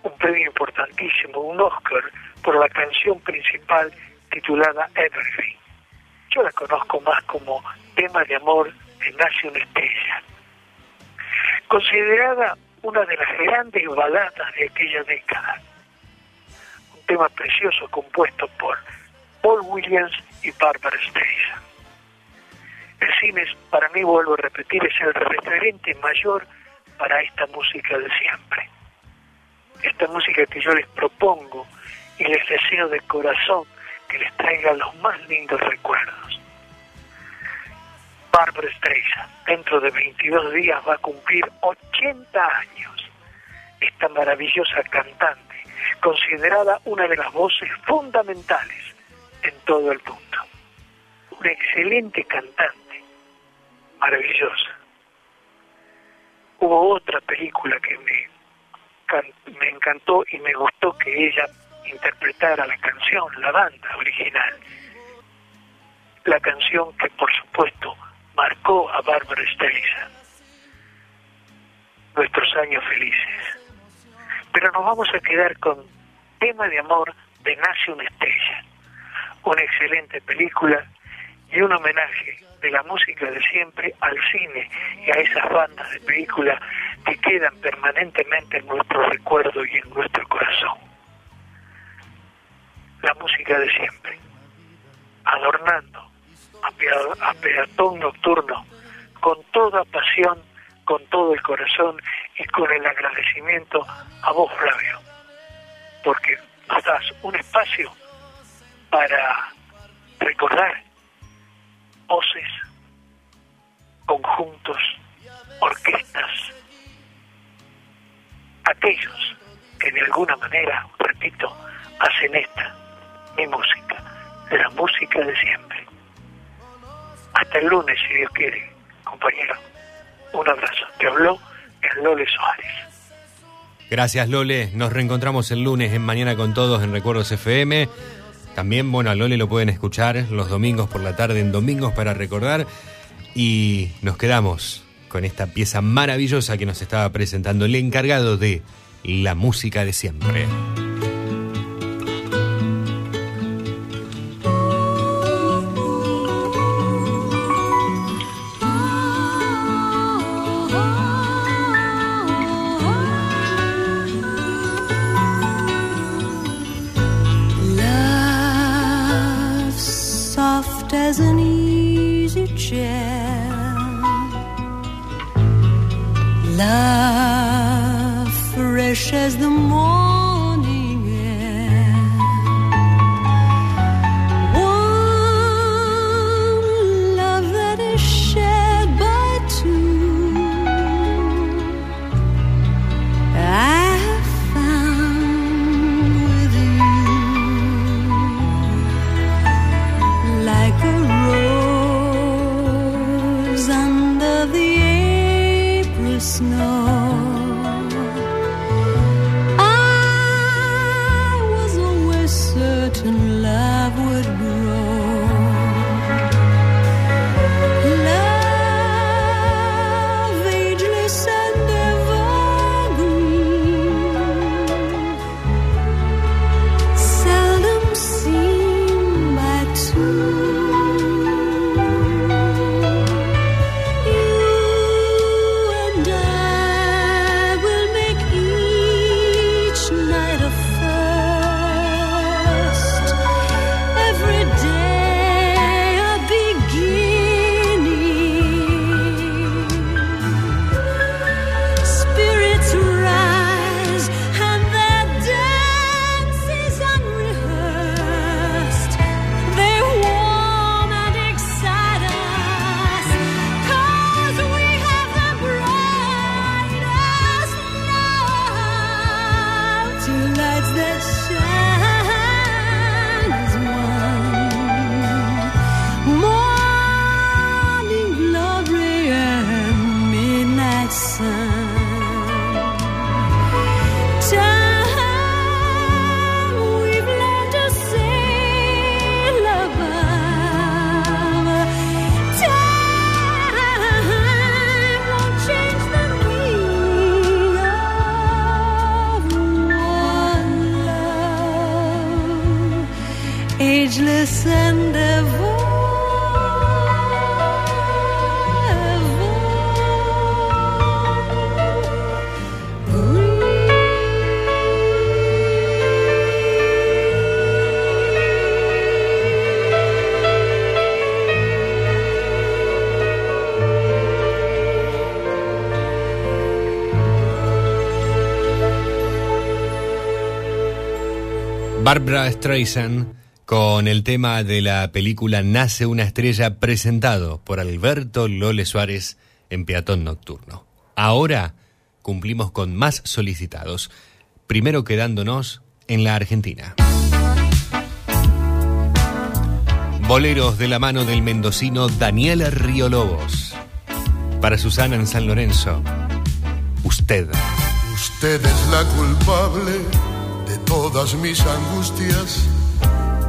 un premio importantísimo, un Oscar, por la canción principal titulada Everything. Yo la conozco más como tema de amor de Nace una estrella. Considerada una de las grandes baladas de aquella década. Un tema precioso compuesto por Paul Williams y Barbara Streisand. El cine, para mí, vuelvo a repetir, es el referente mayor para esta música de siempre. Esta música que yo les propongo y les deseo de corazón que les traiga los más lindos recuerdos. Barbara Streisand, dentro de 22 días va a cumplir 80 años. Esta maravillosa cantante, considerada una de las voces fundamentales en todo el mundo. Una excelente cantante, maravillosa. Hubo otra película que me, me encantó y me gustó que ella interpretara la canción, la banda original. La canción que por supuesto marcó a Barbara Streisand. Nuestros años felices. Pero nos vamos a quedar con Tema de Amor de Nace una Estrella. Una excelente película y un homenaje de la música de siempre al cine y a esas bandas de película que quedan permanentemente en nuestro recuerdo y en nuestro corazón. La música de siempre, adornando a peatón nocturno con toda pasión, con todo el corazón y con el agradecimiento a vos, Flavio, porque nos das un espacio para recordar voces, conjuntos, orquestas, aquellos que de alguna manera, repito, hacen esta, mi música, la música de siempre. Hasta el lunes, si Dios quiere, compañero. Un abrazo. Te habló el Lole Suárez. Gracias Lole, nos reencontramos el lunes en Mañana con Todos en Recuerdos FM. También, bueno, a Lole lo pueden escuchar los domingos por la tarde en Domingos para Recordar. Y nos quedamos con esta pieza maravillosa que nos estaba presentando el encargado de la música de siempre. Love fresh as the morning Barbara Streisand con el tema de la película Nace una estrella presentado por Alberto Lole Suárez en Peatón Nocturno. Ahora cumplimos con más solicitados, primero quedándonos en la Argentina. Boleros de la mano del mendocino Daniel Río Lobos. Para Susana en San Lorenzo. Usted. Usted es la culpable todas mis angustias,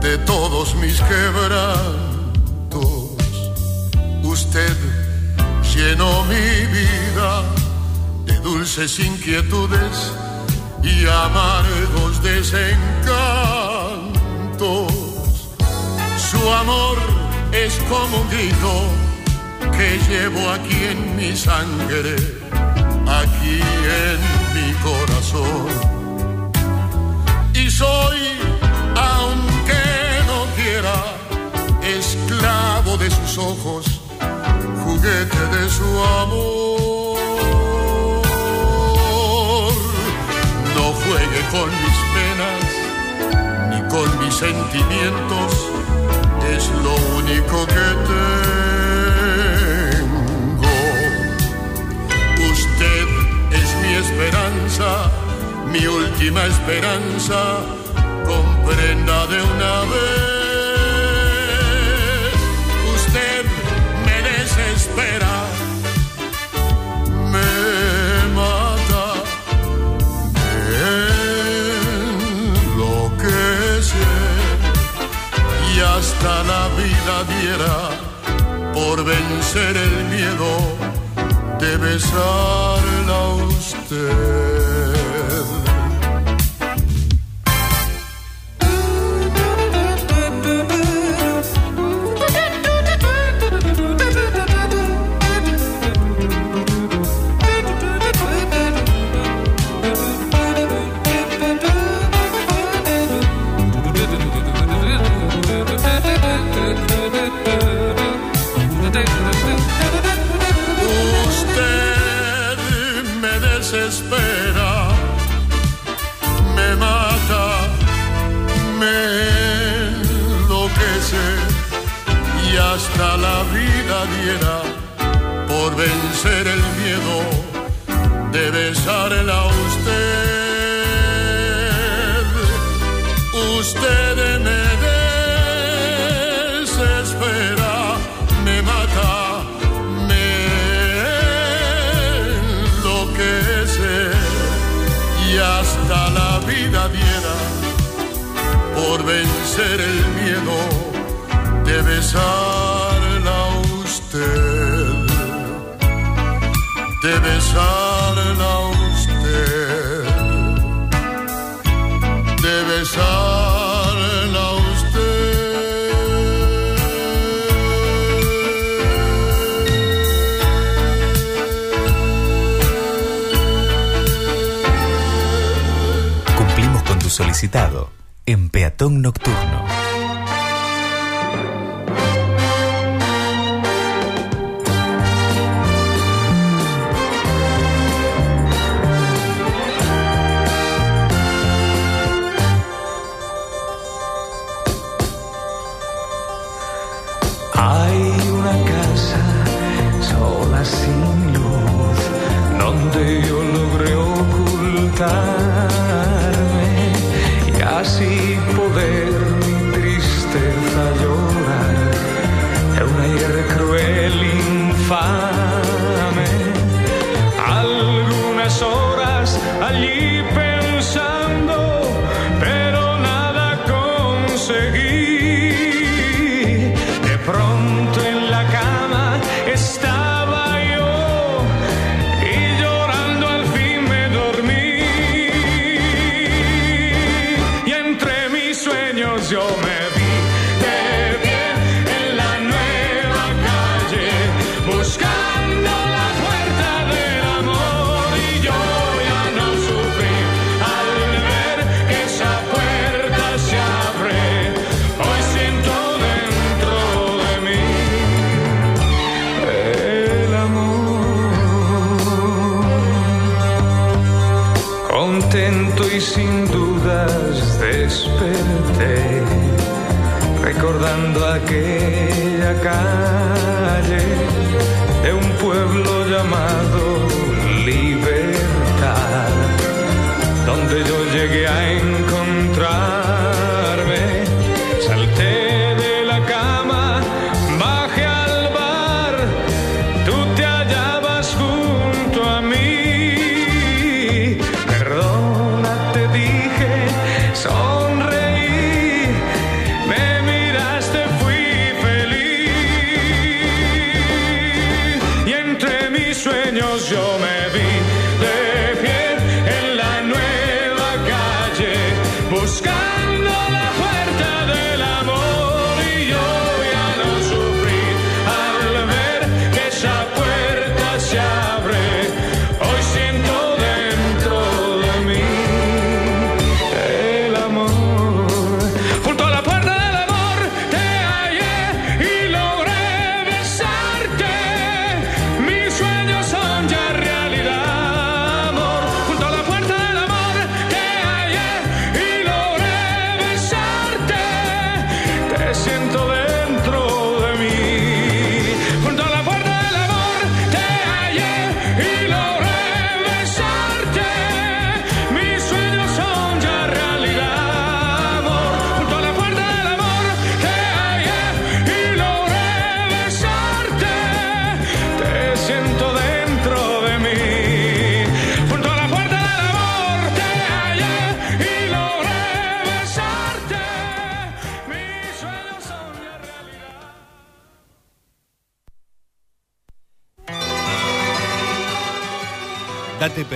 de todos mis quebrantos. Usted llenó mi vida de dulces inquietudes y amargos desencantos. Su amor es como un grito que llevo aquí en mi sangre, aquí en mi corazón. Soy, aunque no quiera, esclavo de sus ojos, juguete de su amor. No juegue con mis penas ni con mis sentimientos, es lo único que tengo. Usted es mi esperanza, mi última esperanza, comprenda de una vez. Usted me desespera, me mata, me enloquece y hasta la vida diera por vencer el miedo de besarla a usted. Vencer el miedo de besarla a usted, de besarla a usted, de besarla a Cumplimos con tu solicitado en Peatón Nocturno. Donde yo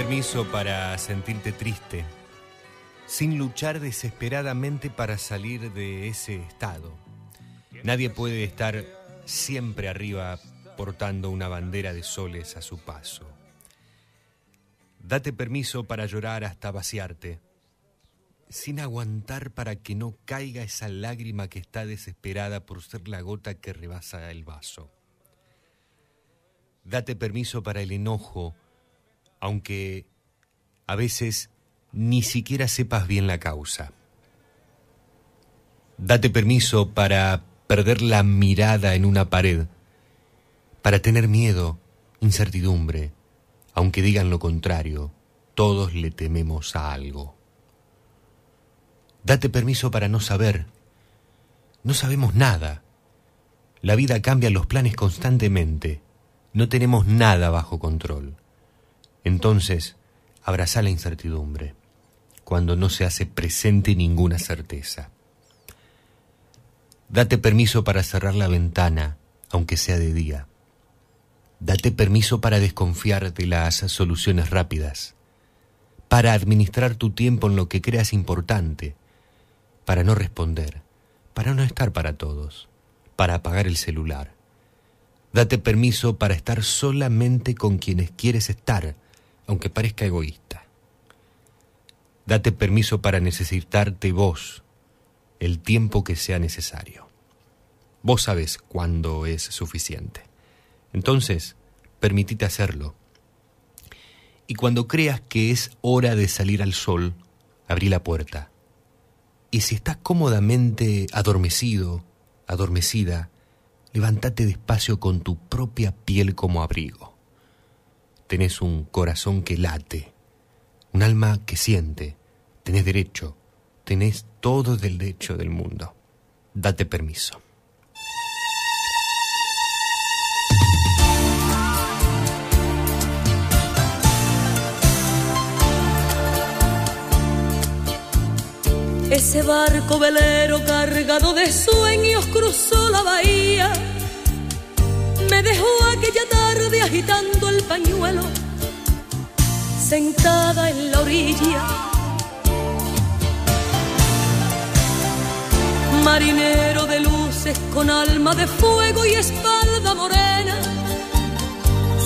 permiso para sentirte triste, sin luchar desesperadamente para salir de ese estado. Nadie puede estar siempre arriba portando una bandera de soles a su paso. Date permiso para llorar hasta vaciarte, sin aguantar para que no caiga esa lágrima que está desesperada por ser la gota que rebasa el vaso. Date permiso para el enojo, aunque a veces ni siquiera sepas bien la causa. Date permiso para perder la mirada en una pared, para tener miedo, incertidumbre, aunque digan lo contrario, todos le tememos a algo. Date permiso para no saber. No sabemos nada. La vida cambia los planes constantemente. No tenemos nada bajo control. Entonces, abraza la incertidumbre, cuando no se hace presente ninguna certeza. Date permiso para cerrar la ventana, aunque sea de día. Date permiso para desconfiar de las soluciones rápidas, para administrar tu tiempo en lo que creas importante, para no responder, para no estar para todos, para apagar el celular. Date permiso para estar solamente con quienes quieres estar, aunque parezca egoísta. Date permiso para necesitarte vos el tiempo que sea necesario. Vos sabes cuándo es suficiente. Entonces, permitite hacerlo. Y cuando creas que es hora de salir al sol, abrí la puerta. Y si estás cómodamente adormecido, adormecida, levántate despacio con tu propia piel como abrigo. Tenés un corazón que late, un alma que siente, tenés derecho, tenés todo el derecho del mundo. Date permiso. Ese barco velero cargado de sueños cruzó la bahía. Me dejó aquella tarde agitando el pañuelo, sentada en la orilla. Marinero de luces con alma de fuego y espalda morena,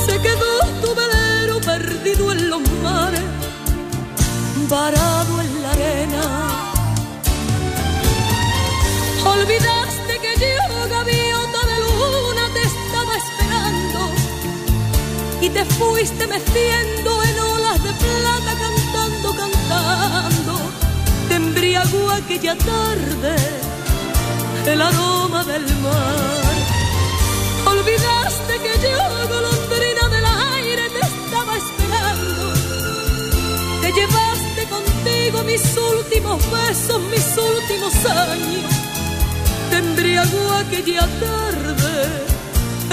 se quedó tu velero perdido en los mares, varado en la arena. Olvidaste que yo, te fuiste meciendo en olas de plata, cantando, cantando. Te embriagó aquella tarde el aroma del mar. Olvidaste que yo, golondrina del aire, te estaba esperando. Te llevaste contigo mis últimos besos, mis últimos años. Te embriagó aquella tarde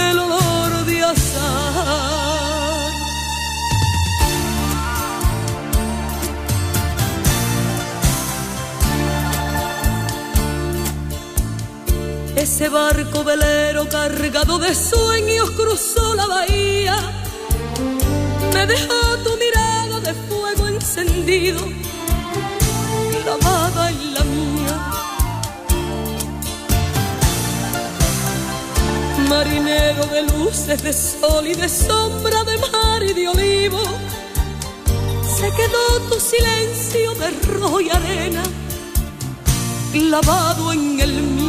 el olor de azahar. Ese barco velero cargado de sueños cruzó la bahía. Me dejó tu mirada de fuego encendido, clavada en la mía. Marinero de luces, de sol y de sombra, de mar y de olivo. Se quedó tu silencio de rojo y arena, clavado en el mío.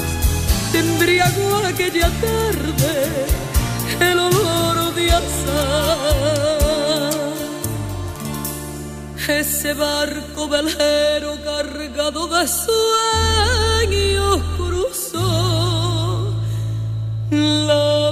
te embriagó aquella tarde el olor de azar. Ese barco velero cargado de sueños cruzó la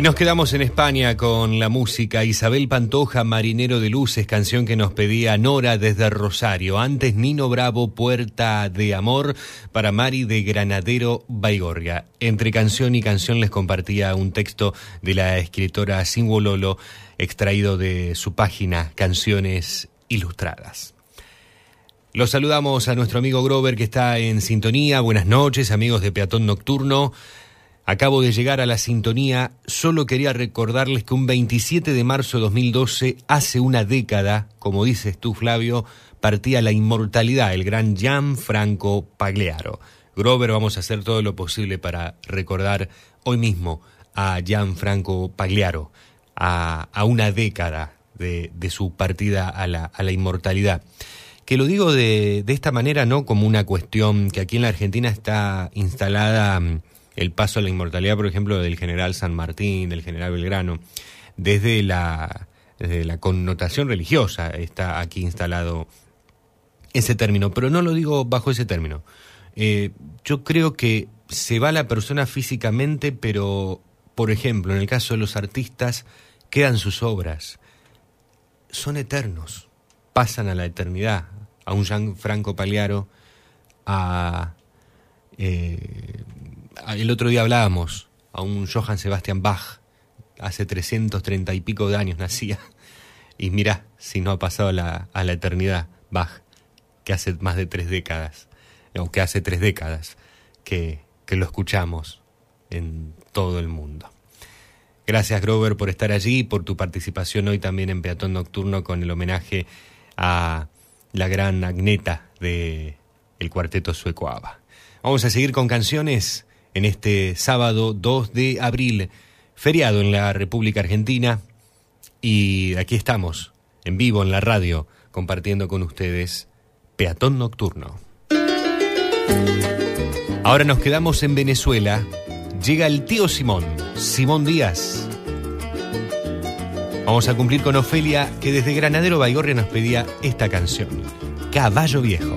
Y nos quedamos en España con la música Isabel Pantoja, Marinero de Luces, canción que nos pedía Nora desde Rosario. Antes Nino Bravo, Puerta de Amor, para Mari de Granadero Baigorria. Entre canción y canción les compartía un texto de la escritora Lolo, extraído de su página Canciones Ilustradas. Los saludamos a nuestro amigo Grover que está en sintonía. Buenas noches, amigos de Peatón Nocturno. Acabo de llegar a la sintonía, solo quería recordarles que un 27 de marzo de 2012, hace una década, como dices tú Flavio, partía la inmortalidad el gran Gianfranco Pagliaro. Grover, vamos a hacer todo lo posible para recordar hoy mismo a Gianfranco Pagliaro, a, una década de, de, su partida a la, a la inmortalidad. Que lo digo de, de esta manera, no como una cuestión que aquí en la Argentina está instalada el paso a la inmortalidad, por ejemplo, del general San Martín, del general Belgrano, desde la, desde la connotación religiosa está aquí instalado ese término, pero no lo digo bajo ese término. Eh, yo creo que se va la persona físicamente, pero, por ejemplo, en el caso de los artistas, quedan sus obras. Son eternos, pasan a la eternidad. A un Franco Pagliaro, a... Eh, el otro día hablábamos a un Johann Sebastian Bach, hace 330 y pico de años nacía, y mirá si no ha pasado la, a la eternidad Bach, que hace más de tres décadas, o que hace tres décadas que, que lo escuchamos en todo el mundo. Gracias Grover por estar allí, por tu participación hoy también en Peatón Nocturno con el homenaje a la gran Agneta de el cuarteto sueco ABBA. Vamos a seguir con canciones en este sábado 2 de abril, feriado en la República Argentina. Y aquí estamos, en vivo en la radio, compartiendo con ustedes Peatón Nocturno. Ahora nos quedamos en Venezuela. Llega el tío Simón, Simón Díaz. Vamos a cumplir con Ofelia, que desde Granadero Baigorria nos pedía esta canción, Caballo Viejo.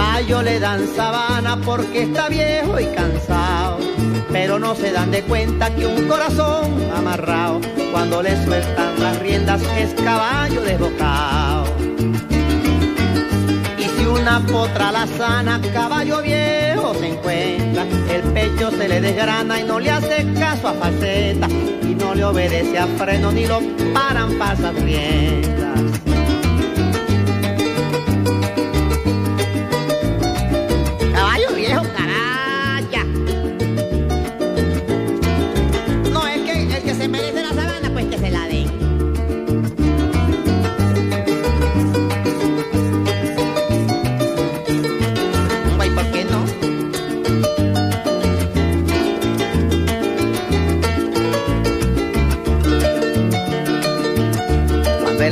Caballo le dan sabana porque está viejo y cansado, pero no se dan de cuenta que un corazón amarrado, cuando le sueltan las riendas es caballo desbocado. Y si una potra la sana, caballo viejo se encuentra, el pecho se le desgrana y no le hace caso a faceta, y no le obedece a freno ni lo paran falsas riendas.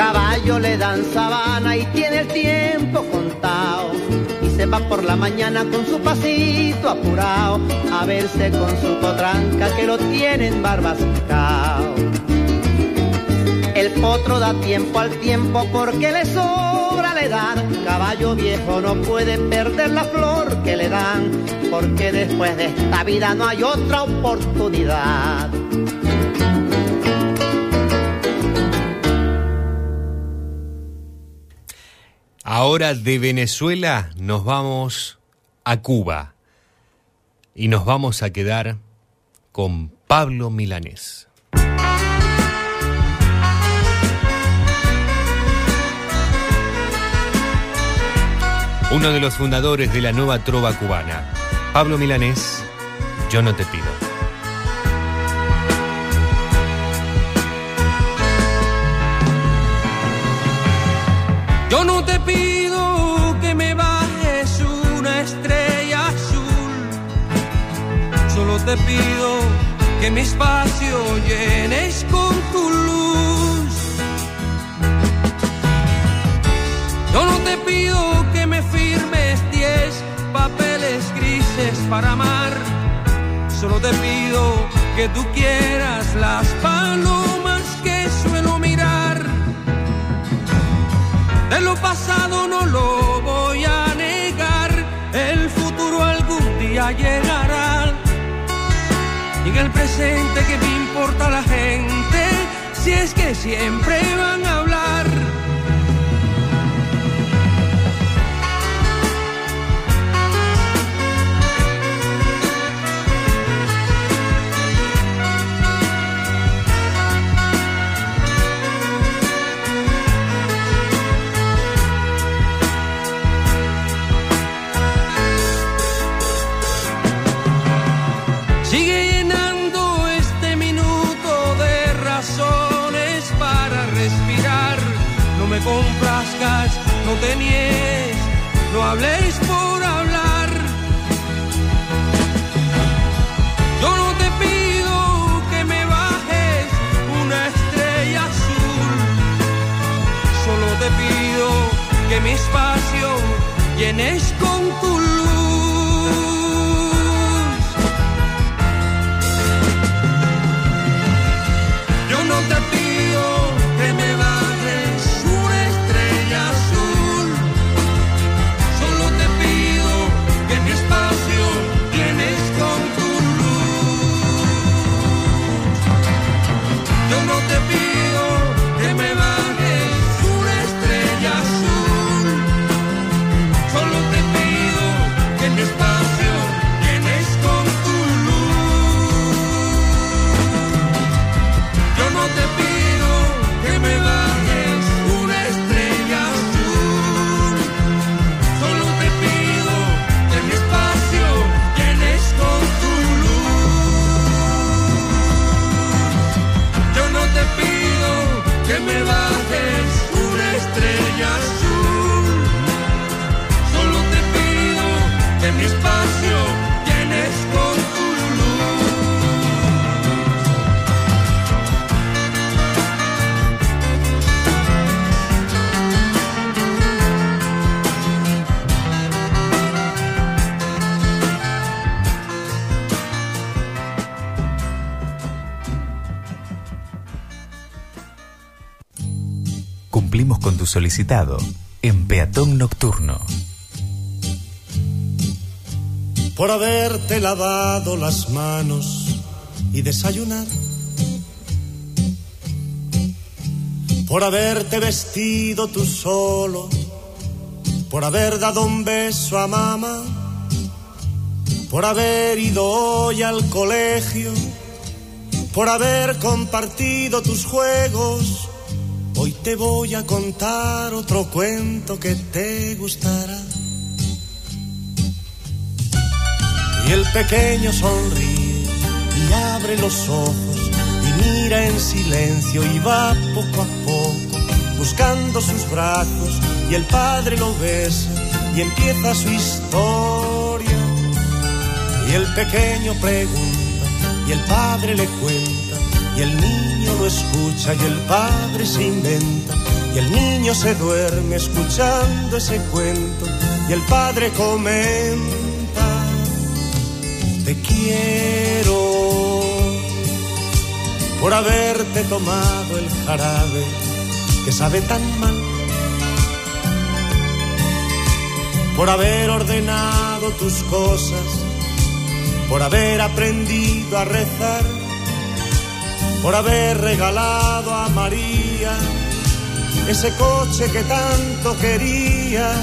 Caballo le dan sabana y tiene el tiempo contado. Y se va por la mañana con su pasito apurado a verse con su potranca que lo tienen barbascao. El potro da tiempo al tiempo porque le sobra la edad. Caballo viejo no puede perder la flor que le dan porque después de esta vida no hay otra oportunidad. Ahora de Venezuela nos vamos a Cuba y nos vamos a quedar con Pablo Milanés. Uno de los fundadores de la nueva trova cubana. Pablo Milanés, yo no te pido. Te pido que mi espacio llenes con tu luz. Yo no te pido que me firmes diez papeles grises para amar, solo te pido que tú quieras las palomas que suelo mirar. De lo pasado no lo voy a negar, el futuro algún día llegará. El presente que me importa la gente, si es que siempre van a no no habléis por hablar. Yo no te pido que me bajes una estrella azul, solo te pido que mi espacio llenes con tu luz. Solicitado en Peatón Nocturno. por haberte lavado las manos y desayunar, por haberte vestido tú solo, por haber dado un beso a mamá, por haber ido hoy al colegio, por haber compartido tus juegos. Te voy a contar otro cuento que te gustará. Y el pequeño sonríe y abre los ojos y mira en silencio y va poco a poco buscando sus brazos y el padre lo besa y empieza su historia. Y el pequeño pregunta y el padre le cuenta y el niño escucha y el padre se inventa y el niño se duerme escuchando ese cuento y el padre comenta te quiero por haberte tomado el jarabe que sabe tan mal, por haber ordenado tus cosas, por haber aprendido a rezar, por haber regalado a María ese coche que tanto querías.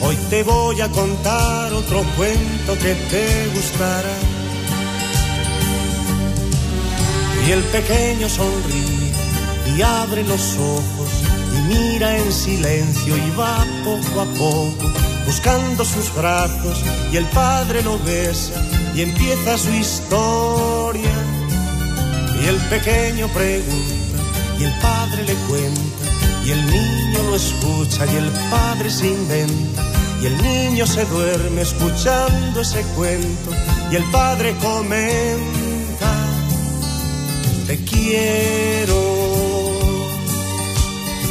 Hoy te voy a contar otro cuento que te gustará. Y el pequeño sonríe y abre los ojos y mira en silencio y va poco a poco buscando sus brazos y el padre lo besa y empieza su historia. Y el pequeño pregunta y el padre le cuenta y el niño lo escucha y el padre se inventa y el niño se duerme escuchando ese cuento y el padre comenta te quiero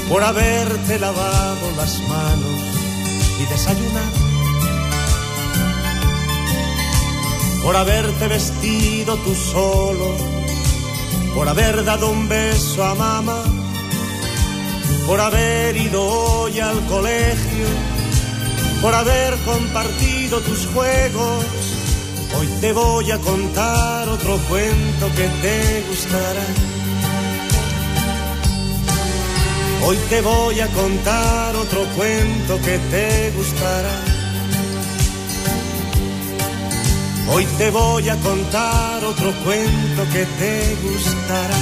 por haberte lavado las manos y desayunado por haberte vestido tú solo por haber dado un beso a mamá por haber ido hoy al colegio, por haber compartido tus juegos. Hoy te voy a contar otro cuento que te gustará. Hoy te voy a contar otro cuento que te gustará. Hoy te voy a contar otro cuento que te gustará.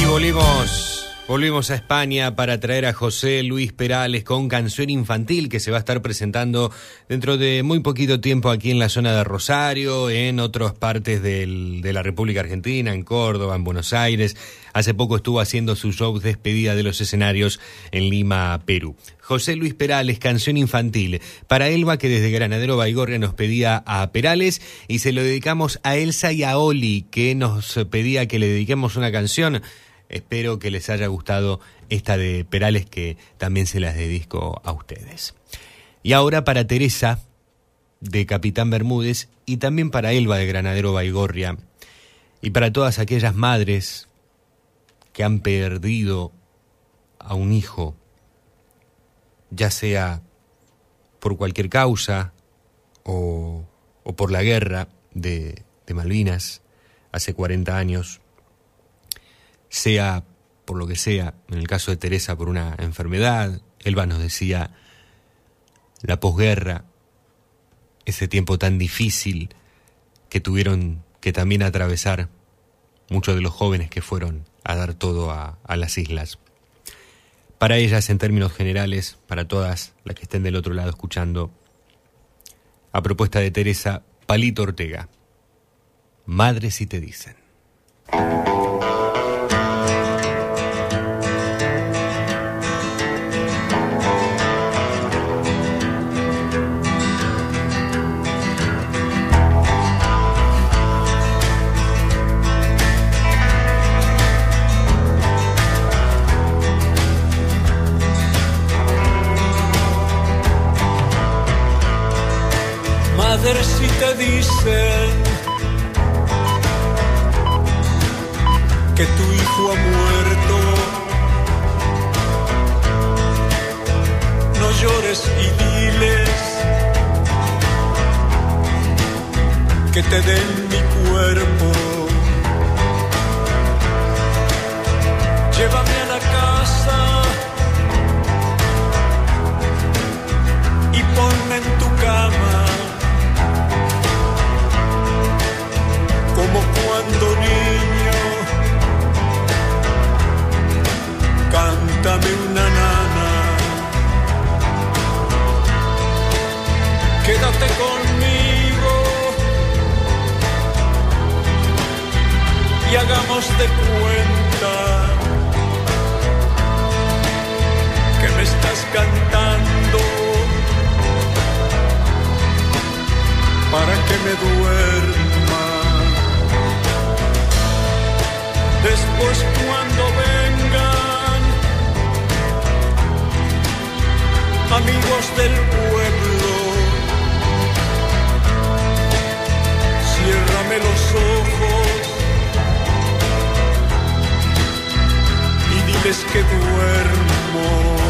Y volvimos Volvimos a España para traer a José Luis Perales con canción infantil que se va a estar presentando dentro de muy poquito tiempo aquí en la zona de Rosario, en otras partes del, de la República Argentina, en Córdoba, en Buenos Aires. Hace poco estuvo haciendo su show despedida de los escenarios en Lima, Perú. José Luis Perales, canción infantil. Para Elba, que desde Granadero Baigorria nos pedía a Perales, y se lo dedicamos a Elsa y a Oli, que nos pedía que le dediquemos una canción. Espero que les haya gustado esta de Perales que también se las dedico a ustedes. Y ahora para Teresa de Capitán Bermúdez y también para Elba de Granadero Baigorria y para todas aquellas madres que han perdido a un hijo, ya sea por cualquier causa o, o por la guerra de, de Malvinas hace 40 años sea por lo que sea, en el caso de Teresa por una enfermedad, Elba nos decía la posguerra, ese tiempo tan difícil que tuvieron que también atravesar muchos de los jóvenes que fueron a dar todo a, las islas. Para ellas, en términos generales, para todas las que estén del otro lado escuchando, a propuesta de Teresa, Palito Ortega, Madre si te dicen. Que tu hijo ha muerto, no llores y diles que te den mi cuerpo. Conmigo y hagamos de cuenta que me estás cantando para que me duerma. Después cuando vengan amigos del pueblo, los ojos y diles que duermo.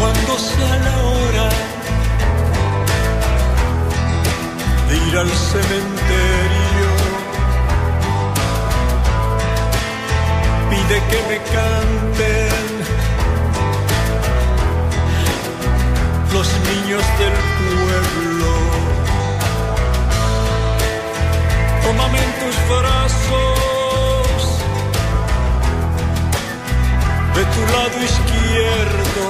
Cuando sea la hora de ir al cementerio, pide que me canten los niños del pueblo. Tómame en tus brazos de tu lado izquierdo.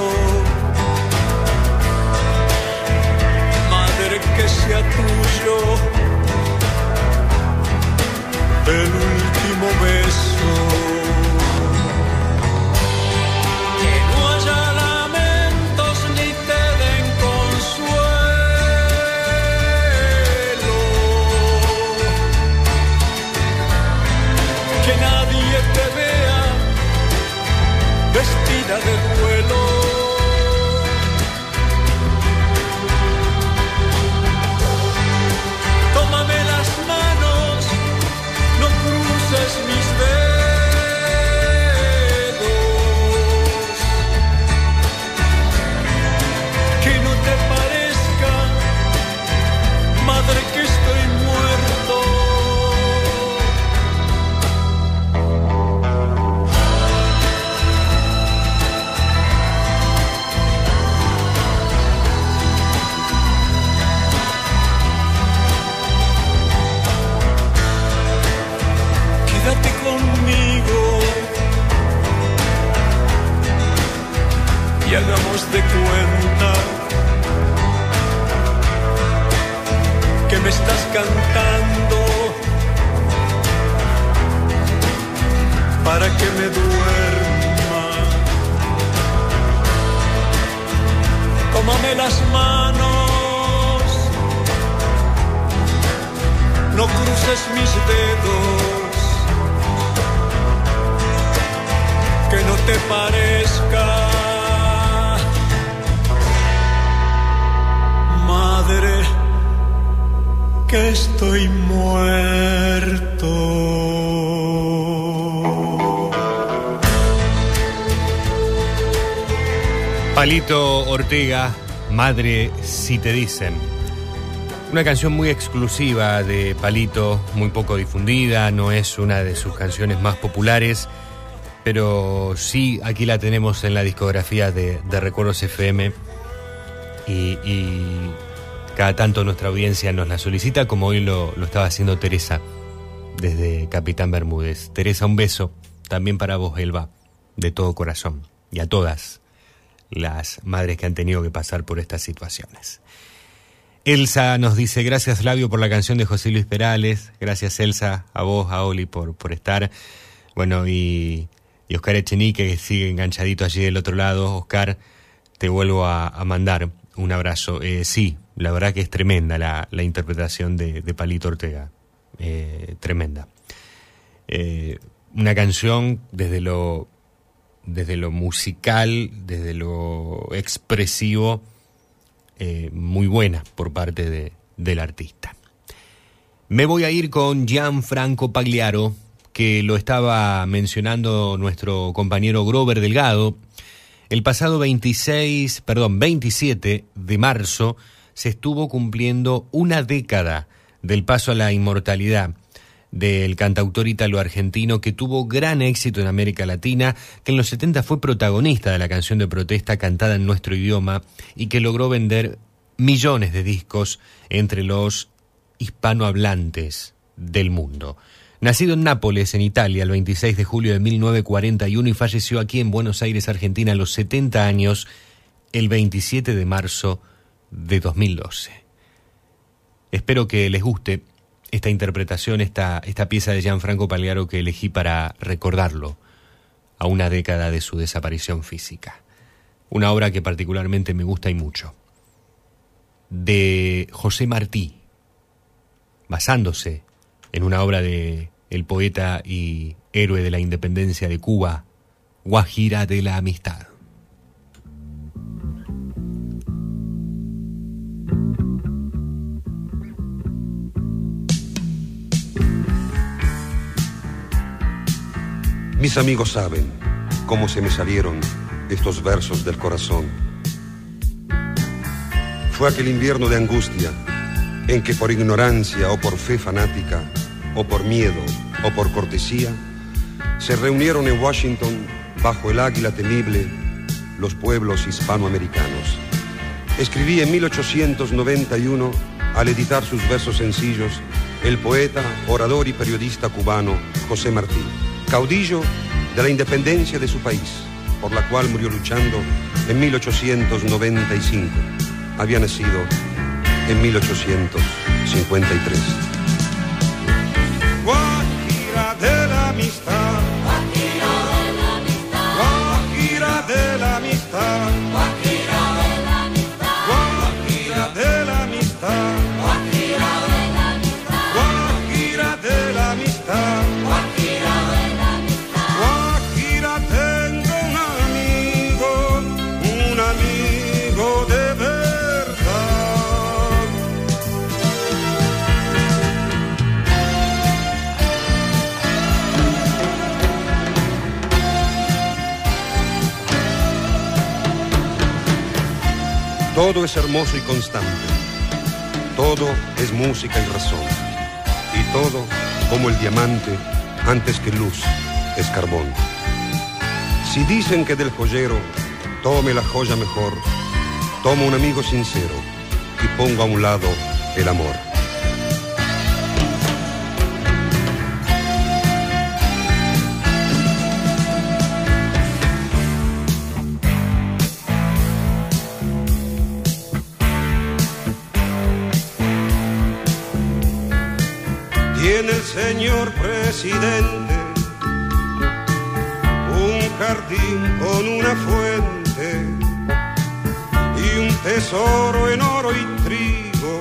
Madre que sea tuyo el último beso. Vestida de de cuenta que me estás cantando para que me duerma. Tómame las manos, no cruces mis dedos. que no te parezca. Que estoy muerto. Palito Ortega, Madre si te dicen. Una canción muy exclusiva de Palito, muy poco difundida, no es una de sus canciones más populares, pero sí aquí la tenemos en la discografía de, de Recuerdos FM y, y Cada tanto nuestra audiencia nos la solicita, como hoy lo, lo estaba haciendo Teresa desde Capitán Bermúdez. Teresa, un beso también para vos, Elba, de todo corazón, y a todas las madres que han tenido que pasar por estas situaciones. Elsa nos dice, gracias Flavio por la canción de José Luis Perales, gracias Elsa, a vos, a Oli por, por estar. Bueno, y, y Oscar Echenique que sigue enganchadito allí del otro lado. Oscar, te vuelvo a mandar un abrazo. Eh, sí, la verdad que es tremenda la, interpretación de, Palito Ortega, eh, tremenda. Eh, una canción desde lo, desde lo musical, desde lo expresivo, muy buena por parte de, del artista. Me voy a ir con Gianfranco Pagliaro, que lo estaba mencionando nuestro compañero Grover Delgado. El pasado 26, perdón, 27 de marzo se estuvo cumpliendo una década del paso a la inmortalidad del cantautor italo-argentino que tuvo gran éxito en América Latina, que en los 70 fue protagonista de la canción de protesta cantada en nuestro idioma y que logró vender millones de discos entre los hispanohablantes del mundo. Nacido en Nápoles, en Italia, el 26 de julio de 1941 y falleció aquí en Buenos Aires, Argentina, a los 70 años, el 27 de marzo de 2012. Espero que les guste esta interpretación, esta, esta pieza de Gianfranco Pagliaro que elegí para recordarlo a una década de su desaparición física. Una obra que particularmente me gusta y mucho. De José Martí, basándose en una obra de el poeta y héroe de la independencia de Cuba, Guajira de la Amistad. Mis amigos saben cómo se me salieron estos versos del corazón. Fue aquel invierno de angustia en que por ignorancia o por fe fanática, o por miedo o por cortesía, se reunieron en Washington bajo el águila temible los pueblos hispanoamericanos. Escribí en 1891, al editar sus versos sencillos, el poeta, orador y periodista cubano José Martí caudillo de la independencia de su país, por la cual murió luchando en 1895. Había nacido en 1853. time. Todo es hermoso y constante. Todo es música y razón. Y todo, como el diamante, antes que luz, es carbón. Si dicen que del joyero tome la joya mejor, tomo un amigo sincero y pongo a un lado el amor. Señor presidente un jardín con una fuente y un tesoro en oro y trigo.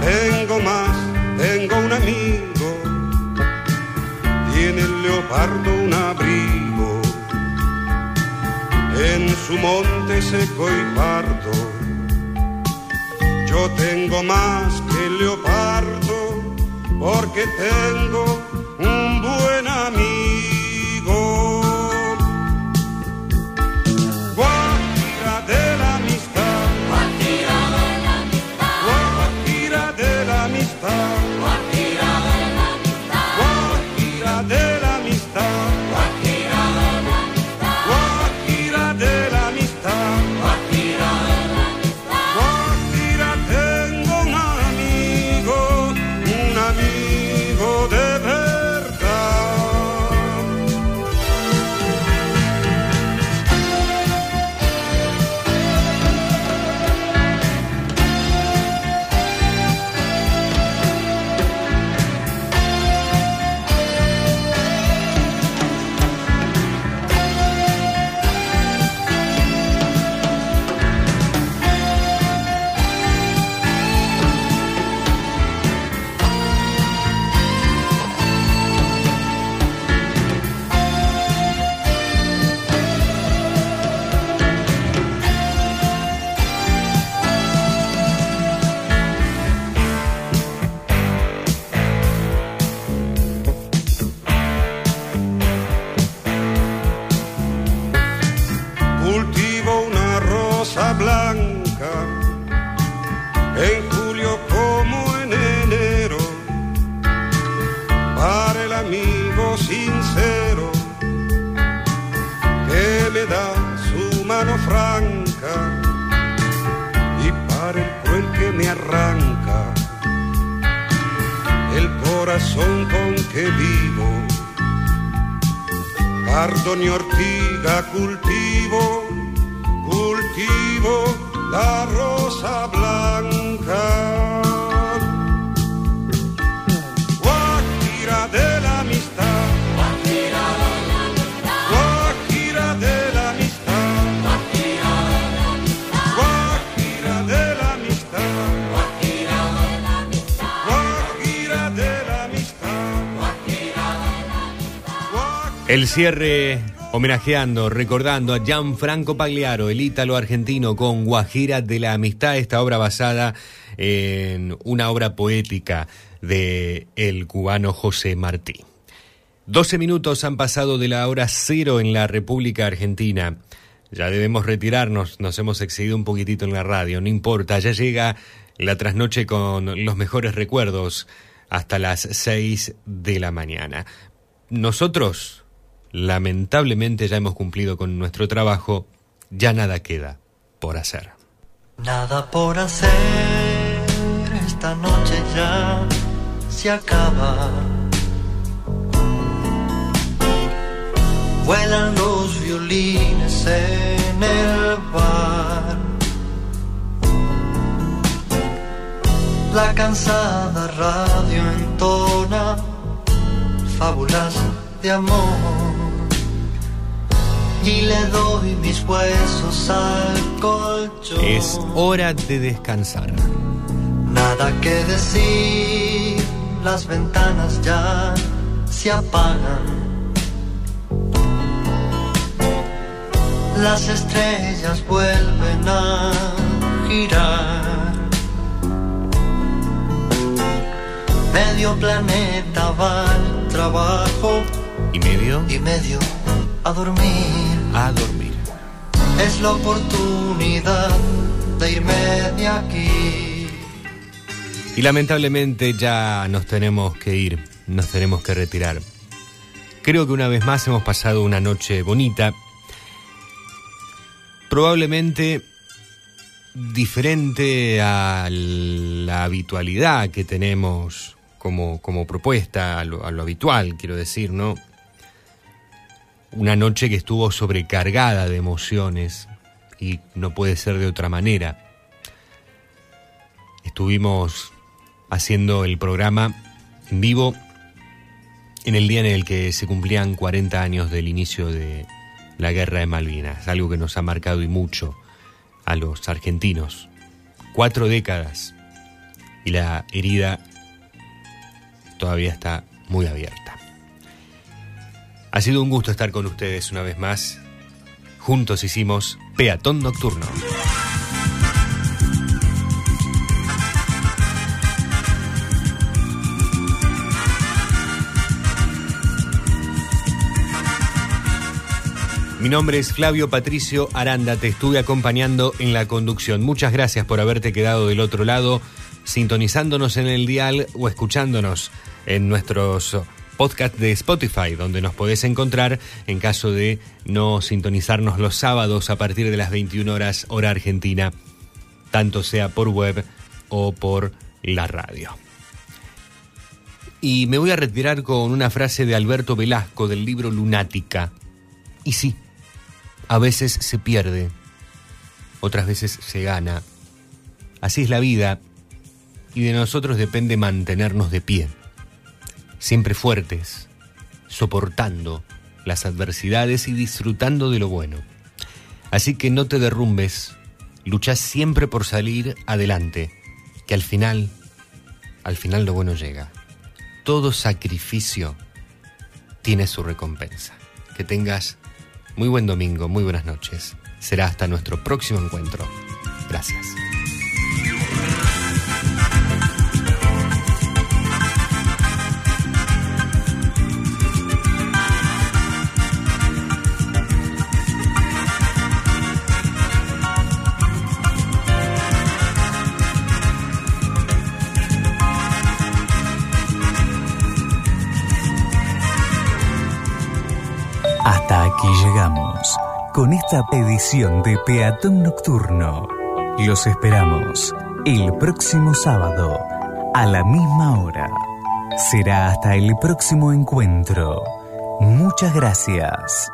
Tengo más, tengo un amigo, tiene el leopardo un abrigo en su monte seco y pardo. Yo tengo más que el leopardo porque tengo un buen amigo. Cierre homenajeando, recordando a Gianfranco Pagliaro, el ítalo argentino con Guajira de la Amistad, esta obra basada en una obra poética de el cubano José Martí. 12 minutos han pasado de la hora cero en la República Argentina. Ya debemos retirarnos, nos hemos excedido un poquitito en la radio, no importa, ya llega la trasnoche con los mejores recuerdos hasta las 6 de la mañana. Nosotros, lamentablemente, ya hemos cumplido con nuestro trabajo, ya nada queda por hacer. Nada por hacer, esta noche ya se acaba. Vuelan los violines en el bar. La cansada radio entona fábulas de amor. Y le doy mis huesos al colchón. Es hora de descansar. Nada que decir, las ventanas ya se apagan. Las estrellas vuelven a girar. Medio planeta va al trabajo ¿Y medio? y medio a dormir. A dormir. Es la oportunidad de irme de aquí. Y lamentablemente ya nos tenemos que ir, nos tenemos que retirar. Creo que una vez más hemos pasado una noche bonita, probablemente diferente a la habitualidad que tenemos como, como propuesta, a lo, a lo habitual, quiero decir, ¿no? Una noche que estuvo sobrecargada de emociones y no puede ser de otra manera. Estuvimos haciendo el programa en vivo en el día en el que se cumplían 40 años del inicio de la guerra de Malvinas, algo que nos ha marcado y mucho a los argentinos. Cuatro décadas y la herida todavía está muy abierta. Ha sido un gusto estar con ustedes una vez más. Juntos hicimos Peatón Nocturno. Mi nombre es Flavio Patricio Aranda, te estuve acompañando en la conducción. Muchas gracias por haberte quedado del otro lado, sintonizándonos en el dial o escuchándonos en nuestros podcasts de Spotify, donde nos podés encontrar en caso de no sintonizarnos los sábados a partir de las 21 horas hora argentina, tanto sea por web o por la radio. Y me voy a retirar con una frase de Alberto Velasco del libro Lunática. Y sí, a veces se pierde, otras veces se gana. Así es la vida y de nosotros depende mantenernos de pie, siempre fuertes, soportando las adversidades y disfrutando de lo bueno. Así que no te derrumbes, lucha siempre por salir adelante, que al final, al final lo bueno llega. Todo sacrificio tiene su recompensa. Que tengas muy buen domingo, muy buenas noches. Será hasta nuestro próximo encuentro. Gracias. Aquí llegamos con esta edición de Peatón Nocturno. Los esperamos el próximo sábado a la misma hora. Será hasta el próximo encuentro. Muchas gracias.